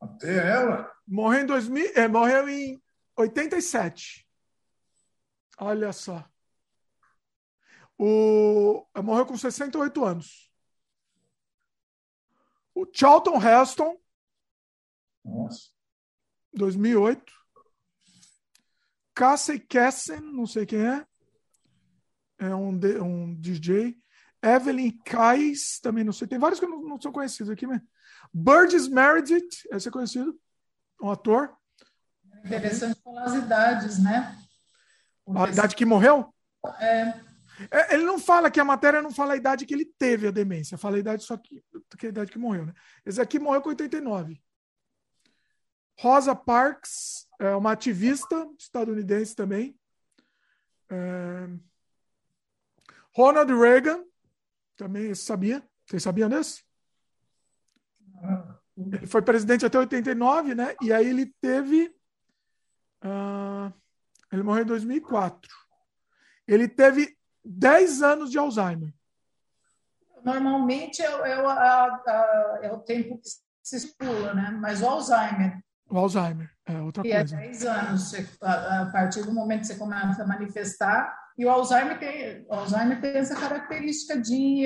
até ela. Morreu em, 2000, é, morreu em 87. Olha só. O, morreu com 68 anos. O Charlton Heston. Nossa. 2008. Casey Kessen, não sei quem é. É um, um DJ. Evelyn Kais, também não sei. Tem vários que não, não são conhecidos aqui, mas. Burgess Meredith, esse é conhecido um ator. Interessante falar as idades, né? Porque a idade que morreu? É. é. Ele não fala que a matéria não fala a idade que ele teve a demência, fala a idade só que, que a idade que morreu, né? Esse aqui morreu com 89. Rosa Parks é uma ativista estadunidense também. É... Ronald Reagan, também sabia. Vocês sabiam desse? Ele foi presidente até 89, né? E aí ele teve. Uh, ele morreu em 2004. Ele teve 10 anos de Alzheimer. Normalmente é, é, a, a, é o tempo que se expula, né? Mas o Alzheimer. O Alzheimer, é outra e é coisa. É 10 anos. A, a partir do momento que você começa a manifestar, e o Alzheimer tem, o Alzheimer tem essa característica de,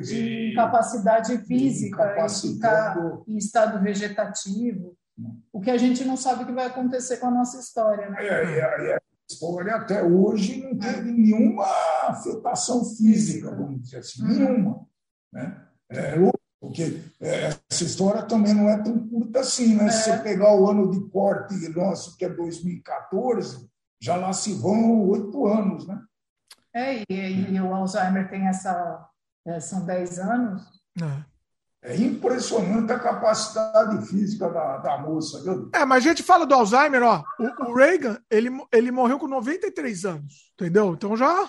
de incapacidade física, ficar em estado vegetativo, o que a gente não sabe que vai acontecer com a nossa história. Né? É, é, a história até hoje não teve nenhuma afetação física, vamos dizer assim, nenhuma. Né? É, Porque é, essa história também não é tão curta assim, né? É. Se você pegar o ano de corte nosso, que é 2014, já lá se vão oito anos, né? É, e, e, o Alzheimer tem essa. É, são dez anos. É. é. impressionante a capacidade física da, da moça, viu? É, mas a gente fala do Alzheimer, ó. O, o Reagan, ele, ele morreu com 93 anos, entendeu? Então já.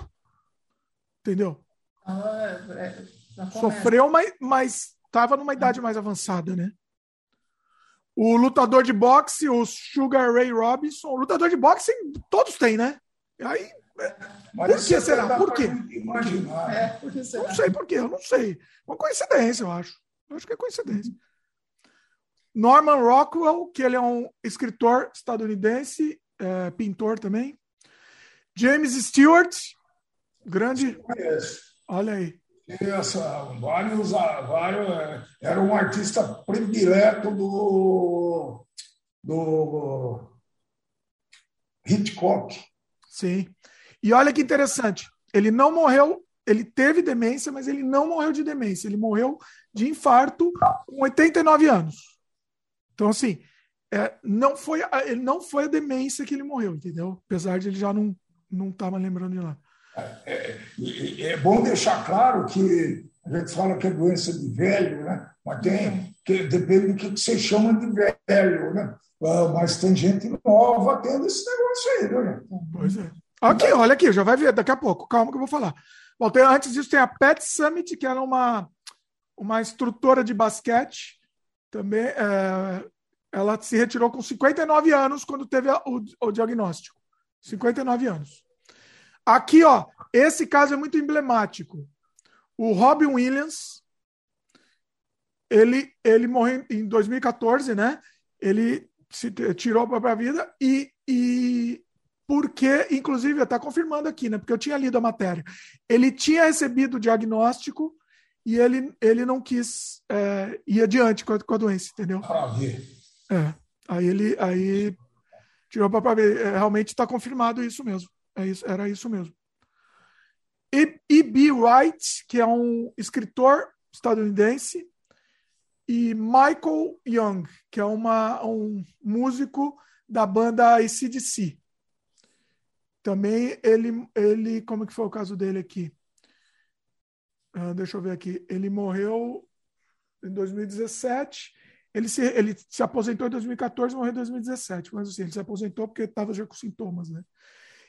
Entendeu? Ah, é, Sofreu, mas, mas estava numa idade mais avançada, né? O lutador de boxe, o Sugar Ray Robinson, o lutador de boxe todos têm, né? Aí, Mas por que será? Por quê? Imaginar. É, por que será? Não sei por quê, eu não sei. Uma coincidência, eu acho. Eu acho que é coincidência. Norman Rockwell, que ele é um escritor estadunidense, é, pintor também. James Stewart, grande. Olha aí. Essa, vários, vários, era um artista predileto do, do Hitchcock. Sim. E olha que interessante, ele não morreu, ele teve demência, mas ele não morreu de demência, ele morreu de infarto com 89 anos. Então, assim, é, não foi, ele não foi a demência que ele morreu, entendeu? Apesar de ele já não não estava lembrando de lá. É, é, é, bom deixar claro que a gente fala que é doença de velho, né? mas tem, que depende do que você chama de velho, né? Ah, mas tem gente nova tendo esse negócio aí, né? Pois é. Aqui, olha aqui, já vai ver daqui a pouco, calma que eu vou falar. Bom, tem, antes disso tem a Pet Summit, que era uma, uma instrutora de basquete, também é, ela se retirou com 59 anos quando teve a, o, o diagnóstico. 59 anos. Aqui, ó, esse caso é muito emblemático. O Robin Williams, ele, ele morreu em 2014, né? Ele se tirou a própria vida e, e porque, inclusive, está confirmando aqui, né? Porque eu tinha lido a matéria. Ele tinha recebido o diagnóstico e ele, ele não quis é, ir adiante com a, com a doença, entendeu? É. Aí ele aí tirou a própria vida. É, realmente está confirmado isso mesmo. É isso, era isso mesmo. E, e B. Wright, que é um escritor estadunidense, e Michael Young, que é uma, um músico da banda ACDC. Também ele, ele, como que foi o caso dele aqui? Uh, deixa eu ver aqui. Ele morreu em 2017. Ele se, ele se aposentou em 2014 e morreu em 2017. Mas assim, ele se aposentou porque estava já com sintomas, né?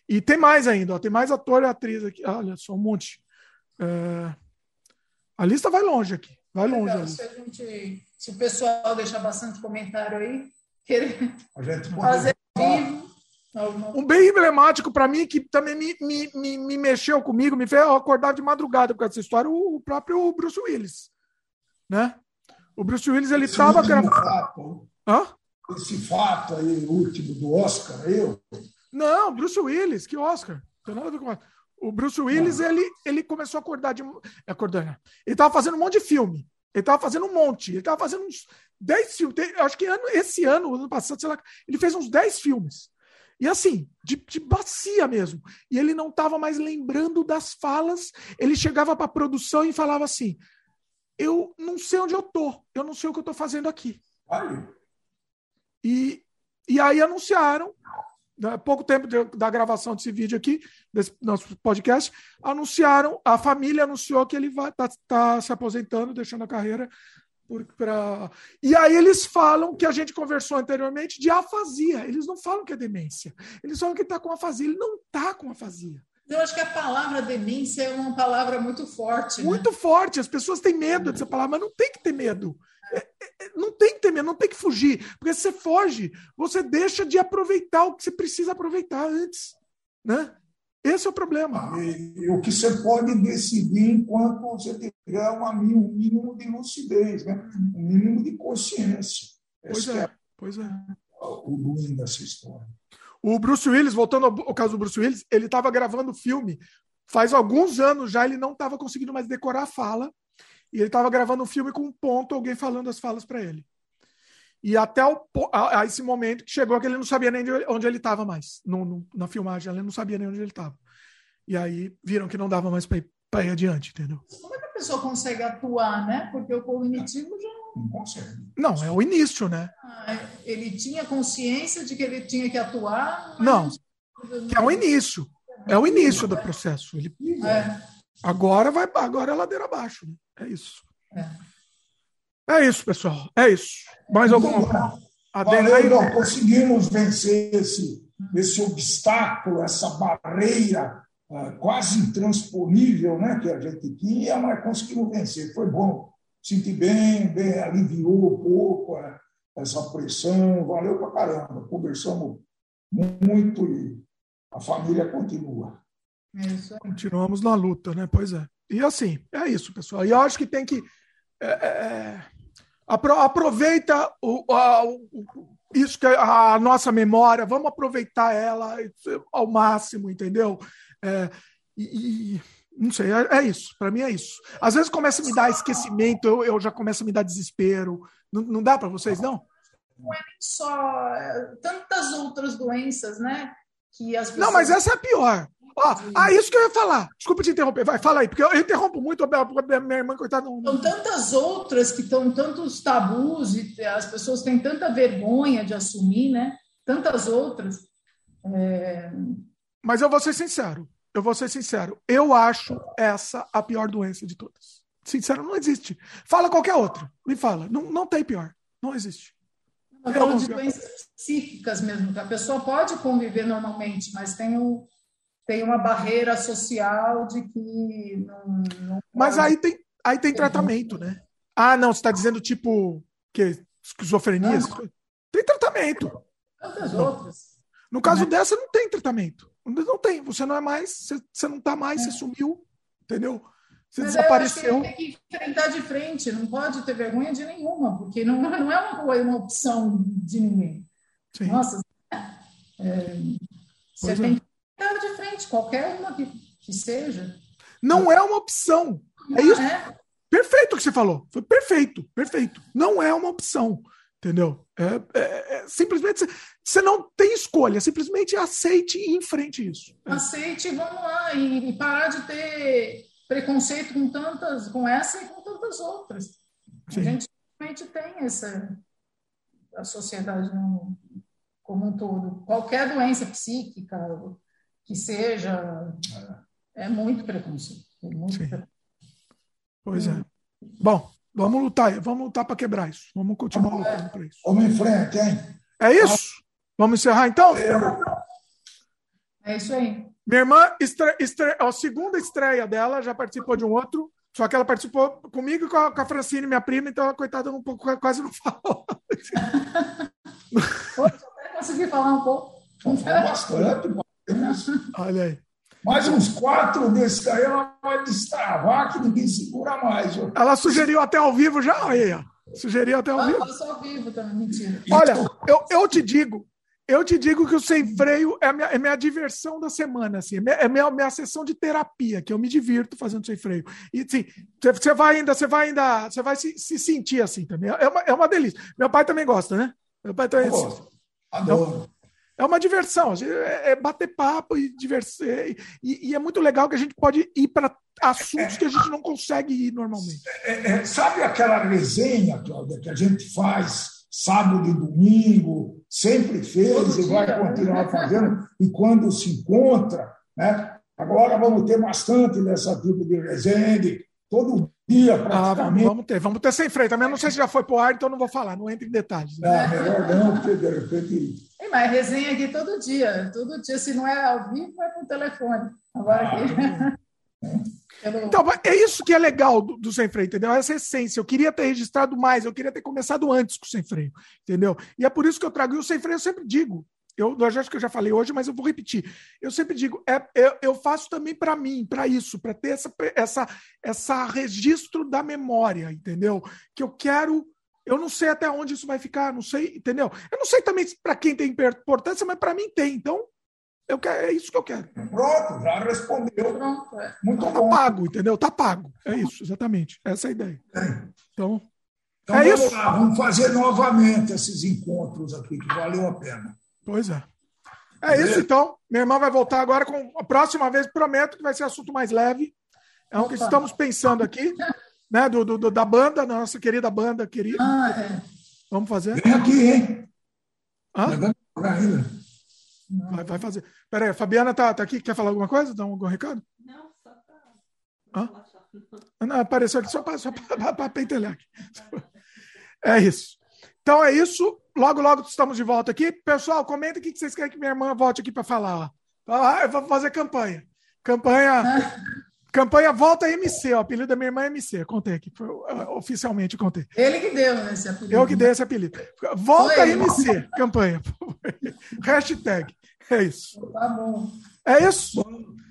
E tem mais ainda, ó, tem mais ator e atriz aqui. Olha só, um monte. É... A lista vai longe aqui. Vai longe. Legal, se, gente, se, o pessoal deixar bastante comentário aí, querer fazer vivo. Um bem emblemático para mim, que também me, me, me, me, mexeu comigo, me fez acordar de madrugada por causa dessa história, o, próprio Bruce Willis. Né? O Bruce Willis, ele estava gravando. Esse fato aí, último do Oscar, eu, não, Bruce Willis, que Oscar. Tem nada a ver com o Bruce Willis, ele, ele começou a acordar de. Acordar, né? Ele estava fazendo um monte de filme. Ele estava fazendo um monte. Ele estava fazendo uns 10 filmes. acho que ano, esse ano, ano passado, sei lá, ele fez uns 10 filmes. E assim, de, de bacia mesmo. E ele não estava mais lembrando das falas. Ele chegava para a produção e falava assim: Eu não sei onde eu tô, eu não sei o que eu estou fazendo aqui. E, e aí anunciaram né, pouco tempo de, da gravação desse vídeo aqui, desse nosso podcast, anunciaram, a família anunciou que ele vai tá, tá se aposentando, deixando a carreira. Por, pra... E aí eles falam que a gente conversou anteriormente de afasia. Eles não falam que é demência. Eles falam que está com afasia. Ele não está com afasia. Eu acho que a palavra demência é uma palavra muito forte. Né? Muito né? forte. As pessoas têm medo dessa palavra, mas não tem que ter medo. É, é, é, não tem que ter medo, não tem que fugir. Porque se você foge, você deixa de aproveitar o que você precisa aproveitar antes. Né? Esse é o problema. E, o que você pode decidir enquanto você tiver uma, um mínimo de lucidez, né? um mínimo de consciência. Pois Esse é, é, pois é. O ruim dessa história. O Bruce Willis, voltando ao, caso do Bruce Willis, ele estava gravando o filme faz alguns anos já, ele não estava conseguindo mais decorar a fala. E ele estava gravando um filme com um ponto, alguém falando as falas para ele. E até o, a, a, esse momento que chegou que ele não sabia nem onde ele estava mais. No, no, na filmagem, ele não sabia nem onde ele estava. E aí viram que não dava mais para ir, ir adiante, entendeu? Como é que a pessoa consegue atuar, né? Porque o cognitivo já Não consegue. Não, é o início, né? ah, ele tinha consciência de que ele tinha que atuar. mas Não. Que é o início. É o início do processo. Ele, É, agora vai agora é ladeira abaixo. Né? É isso. É. É isso, pessoal. É isso. Mais alguma adendo Valeu, não, conseguimos vencer esse, esse obstáculo, essa barreira ah, quase intransponível né, que a gente tinha, mas conseguimos vencer. Foi bom. Senti bem, bem aliviou um pouco ah, essa pressão. Valeu pra caramba. Conversamos muito e a família continua. é. Continuamos na luta, né? Pois é. E assim, é isso, pessoal. E eu acho que tem que. é, é, apro- aproveita o, a- o- isso que é a nossa memória, vamos aproveitar ela ao máximo, entendeu? É, e, e- não sei, é, é isso. Para mim é isso. Às vezes começa a me dar esquecimento, eu, eu já começo a me dar desespero. Não, não dá para vocês, não? Só é, tantas outras doenças, né? Que as pessoas. Não, mas essa é a pior. Ó, ah, isso que eu ia falar. Desculpa te interromper. Vai, fala aí, porque eu, interrompo muito a minha, a minha irmã, coitada. Não, São tantas outras que estão tantos tabus e as pessoas têm tanta vergonha de assumir, né? Tantas outras. É, Mas eu vou ser sincero. Eu vou ser sincero. Eu acho essa a pior doença de todas. Sincero, não existe. Fala qualquer outra. Me fala. Não, não tem pior. Não existe. Eu falo de doenças psíquicas mesmo, que a pessoa pode conviver normalmente, mas tem, um, tem uma barreira social de que não. não Mas pode- aí tem, aí tem tratamento, né? Ah, não, você está dizendo tipo que esquizofrenia? coisas? Tem tratamento. Tantas outras. No caso Né? dessa, não tem tratamento. Não tem. Você não é mais, você, você não está mais, você sumiu, entendeu? Você Mas desapareceu. tem que enfrentar de frente, não pode ter vergonha de nenhuma, porque não, não é uma, uma opção de ninguém. Sim. Nossa, é, você é. tem que enfrentar de frente, qualquer uma que, que seja. Não é uma opção. É isso. É, Perfeito o que você falou. Foi perfeito, perfeito. Não é uma opção, entendeu? É, é- é- simplesmente você- não tem escolha. Simplesmente aceite e enfrente isso. É. aceite, vamos lá, e, e parar de ter preconceito com tantas, com essa e com tantas outras. Sim. A gente realmente tem essa a sociedade no- como um todo. Qualquer doença psíquica que seja, é muito preconceito. É muito preconceito. Pois é. Bom, vamos lutar. Vamos lutar para quebrar isso. Vamos continuar lutando para isso. Vamos em frente, hein? É isso? Vamos encerrar então? É isso aí. Minha irmã, estre, estre, a segunda estreia dela, já participou de um outro, só que ela participou comigo e com a, com a Francine, minha prima, então a coitada não, quase não falou. Hoje eu até consegui falar um pouco. Vamos falar bastante. Olha aí. mais uns quatro desses aí, ela vai destravar que ninguém segura mais. viu? Ela sugeriu até ao vivo já, olha aí, ó. Sugeriu até ao Eu vivo. faço ao vivo também, mentira. Olha, eu, eu te digo, eu te digo que o sem freio é a minha, é minha diversão da semana, assim, é minha, é minha, minha sessão de terapia, que eu me divirto fazendo sem freio. E assim, você- vai ainda, você vai ainda, você vai se, se sentir assim também. É uma, é uma delícia. Meu pai também gosta, né? Meu pai também. Gosto. Adoro. É uma diversão, é é bater papo e diversão. E, e é muito legal que a gente pode ir para assuntos que a gente não consegue ir normalmente. É, é, sabe aquela resenha, Cláudia, que a gente faz sábado e domingo, sempre fez Todo e vai né? continuar fazendo, e quando se encontra, né? Agora vamos ter bastante dessa tipo de resenha, de todo dia Ah, vamos, praticamente. vamos ter, vamos ter sem freio. Também não sei se já foi pro ar, então não vou falar, não entra em detalhes. né? É, melhor não, porque de repente. Ei, mas resenha aqui todo dia. Todo dia, se não é ao vivo, é por telefone. Agora aqui. (laughs) Então, é isso que é legal do, do sem freio, entendeu? Essa essência. Eu queria ter registrado mais, eu queria ter começado antes com o sem freio, entendeu? E é por isso que eu trago. E o sem freio eu sempre digo. Eu, eu acho que eu já falei hoje, mas eu vou repetir. Eu sempre digo, é, eu, eu faço também para mim, para isso, para ter essa, essa, essa registro da memória, entendeu? Que eu quero. Eu não sei até onde isso vai ficar, não sei, entendeu? Eu não sei também para quem tem importância, mas para mim tem. Então, eu quero, é isso que eu quero. Pronto, já respondeu. Pronto, é. Muito Tá bom. pago, entendeu? Tá pago. É isso, exatamente. Essa é a ideia. Então, Então É vamos isso. lá, vamos fazer novamente esses encontros aqui, que valeu a pena. pois é. É isso, então. Minha irmã vai voltar agora com a próxima vez. Prometo que vai ser assunto mais leve. É o que estamos pensando aqui, né? Do, do, da banda, nossa querida banda querida. Ah, é. Vamos fazer? Vem aqui, hein? Hã? Vai, vai fazer. Peraí, a Fabiana tá, tá aqui, quer falar alguma coisa? Dá algum recado? Não, só para. Hã? Não, apareceu aqui só para pentelhar aqui. É isso. Então é isso. Logo, logo estamos de volta aqui. Pessoal, comenta o que vocês querem que minha irmã volte aqui para falar. Ah, eu vou fazer campanha. Campanha. (laughs) Campanha Volta MC, o apelido da minha irmã é MC. Contei aqui, foi, uh, oficialmente contei. Ele que deu esse apelido. Eu que dei esse apelido. Volta foi MC, campanha. (laughs) Hashtag. É isso. Tá bom. É isso.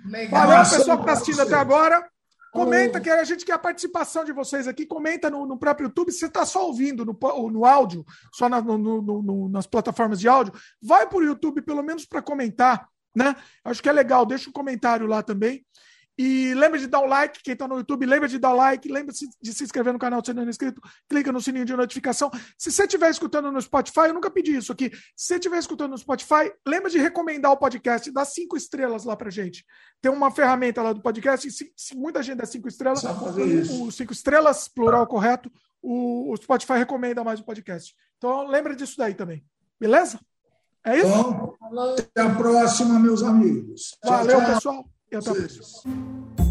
Legal. Valeu, pessoal que está assistindo até agora. Comenta que a gente quer a participação de vocês aqui. Comenta no, no próprio YouTube. Se você está só ouvindo no, no áudio, só na, no, no, nas plataformas de áudio, vai para o YouTube pelo menos para comentar. Né? Acho que é legal. Deixa um comentário lá também. E lembra de dar o um like, quem está no YouTube, lembra de dar o like, lembra de se inscrever no canal se não é inscrito, clica no sininho de notificação. Se você estiver escutando no Spotify, eu nunca pedi isso aqui. Se você estiver escutando no Spotify, lembra de recomendar o podcast, dá cinco estrelas lá pra gente. Tem uma ferramenta lá do podcast, se, se muita gente dá cinco estrelas, o, cinco estrelas, plural correto, o, o Spotify recomenda mais o podcast. Então lembra disso daí também. Beleza? É isso? Bom, até a próxima, meus amigos. Valeu, tchau, tchau. pessoal. E até a próxima.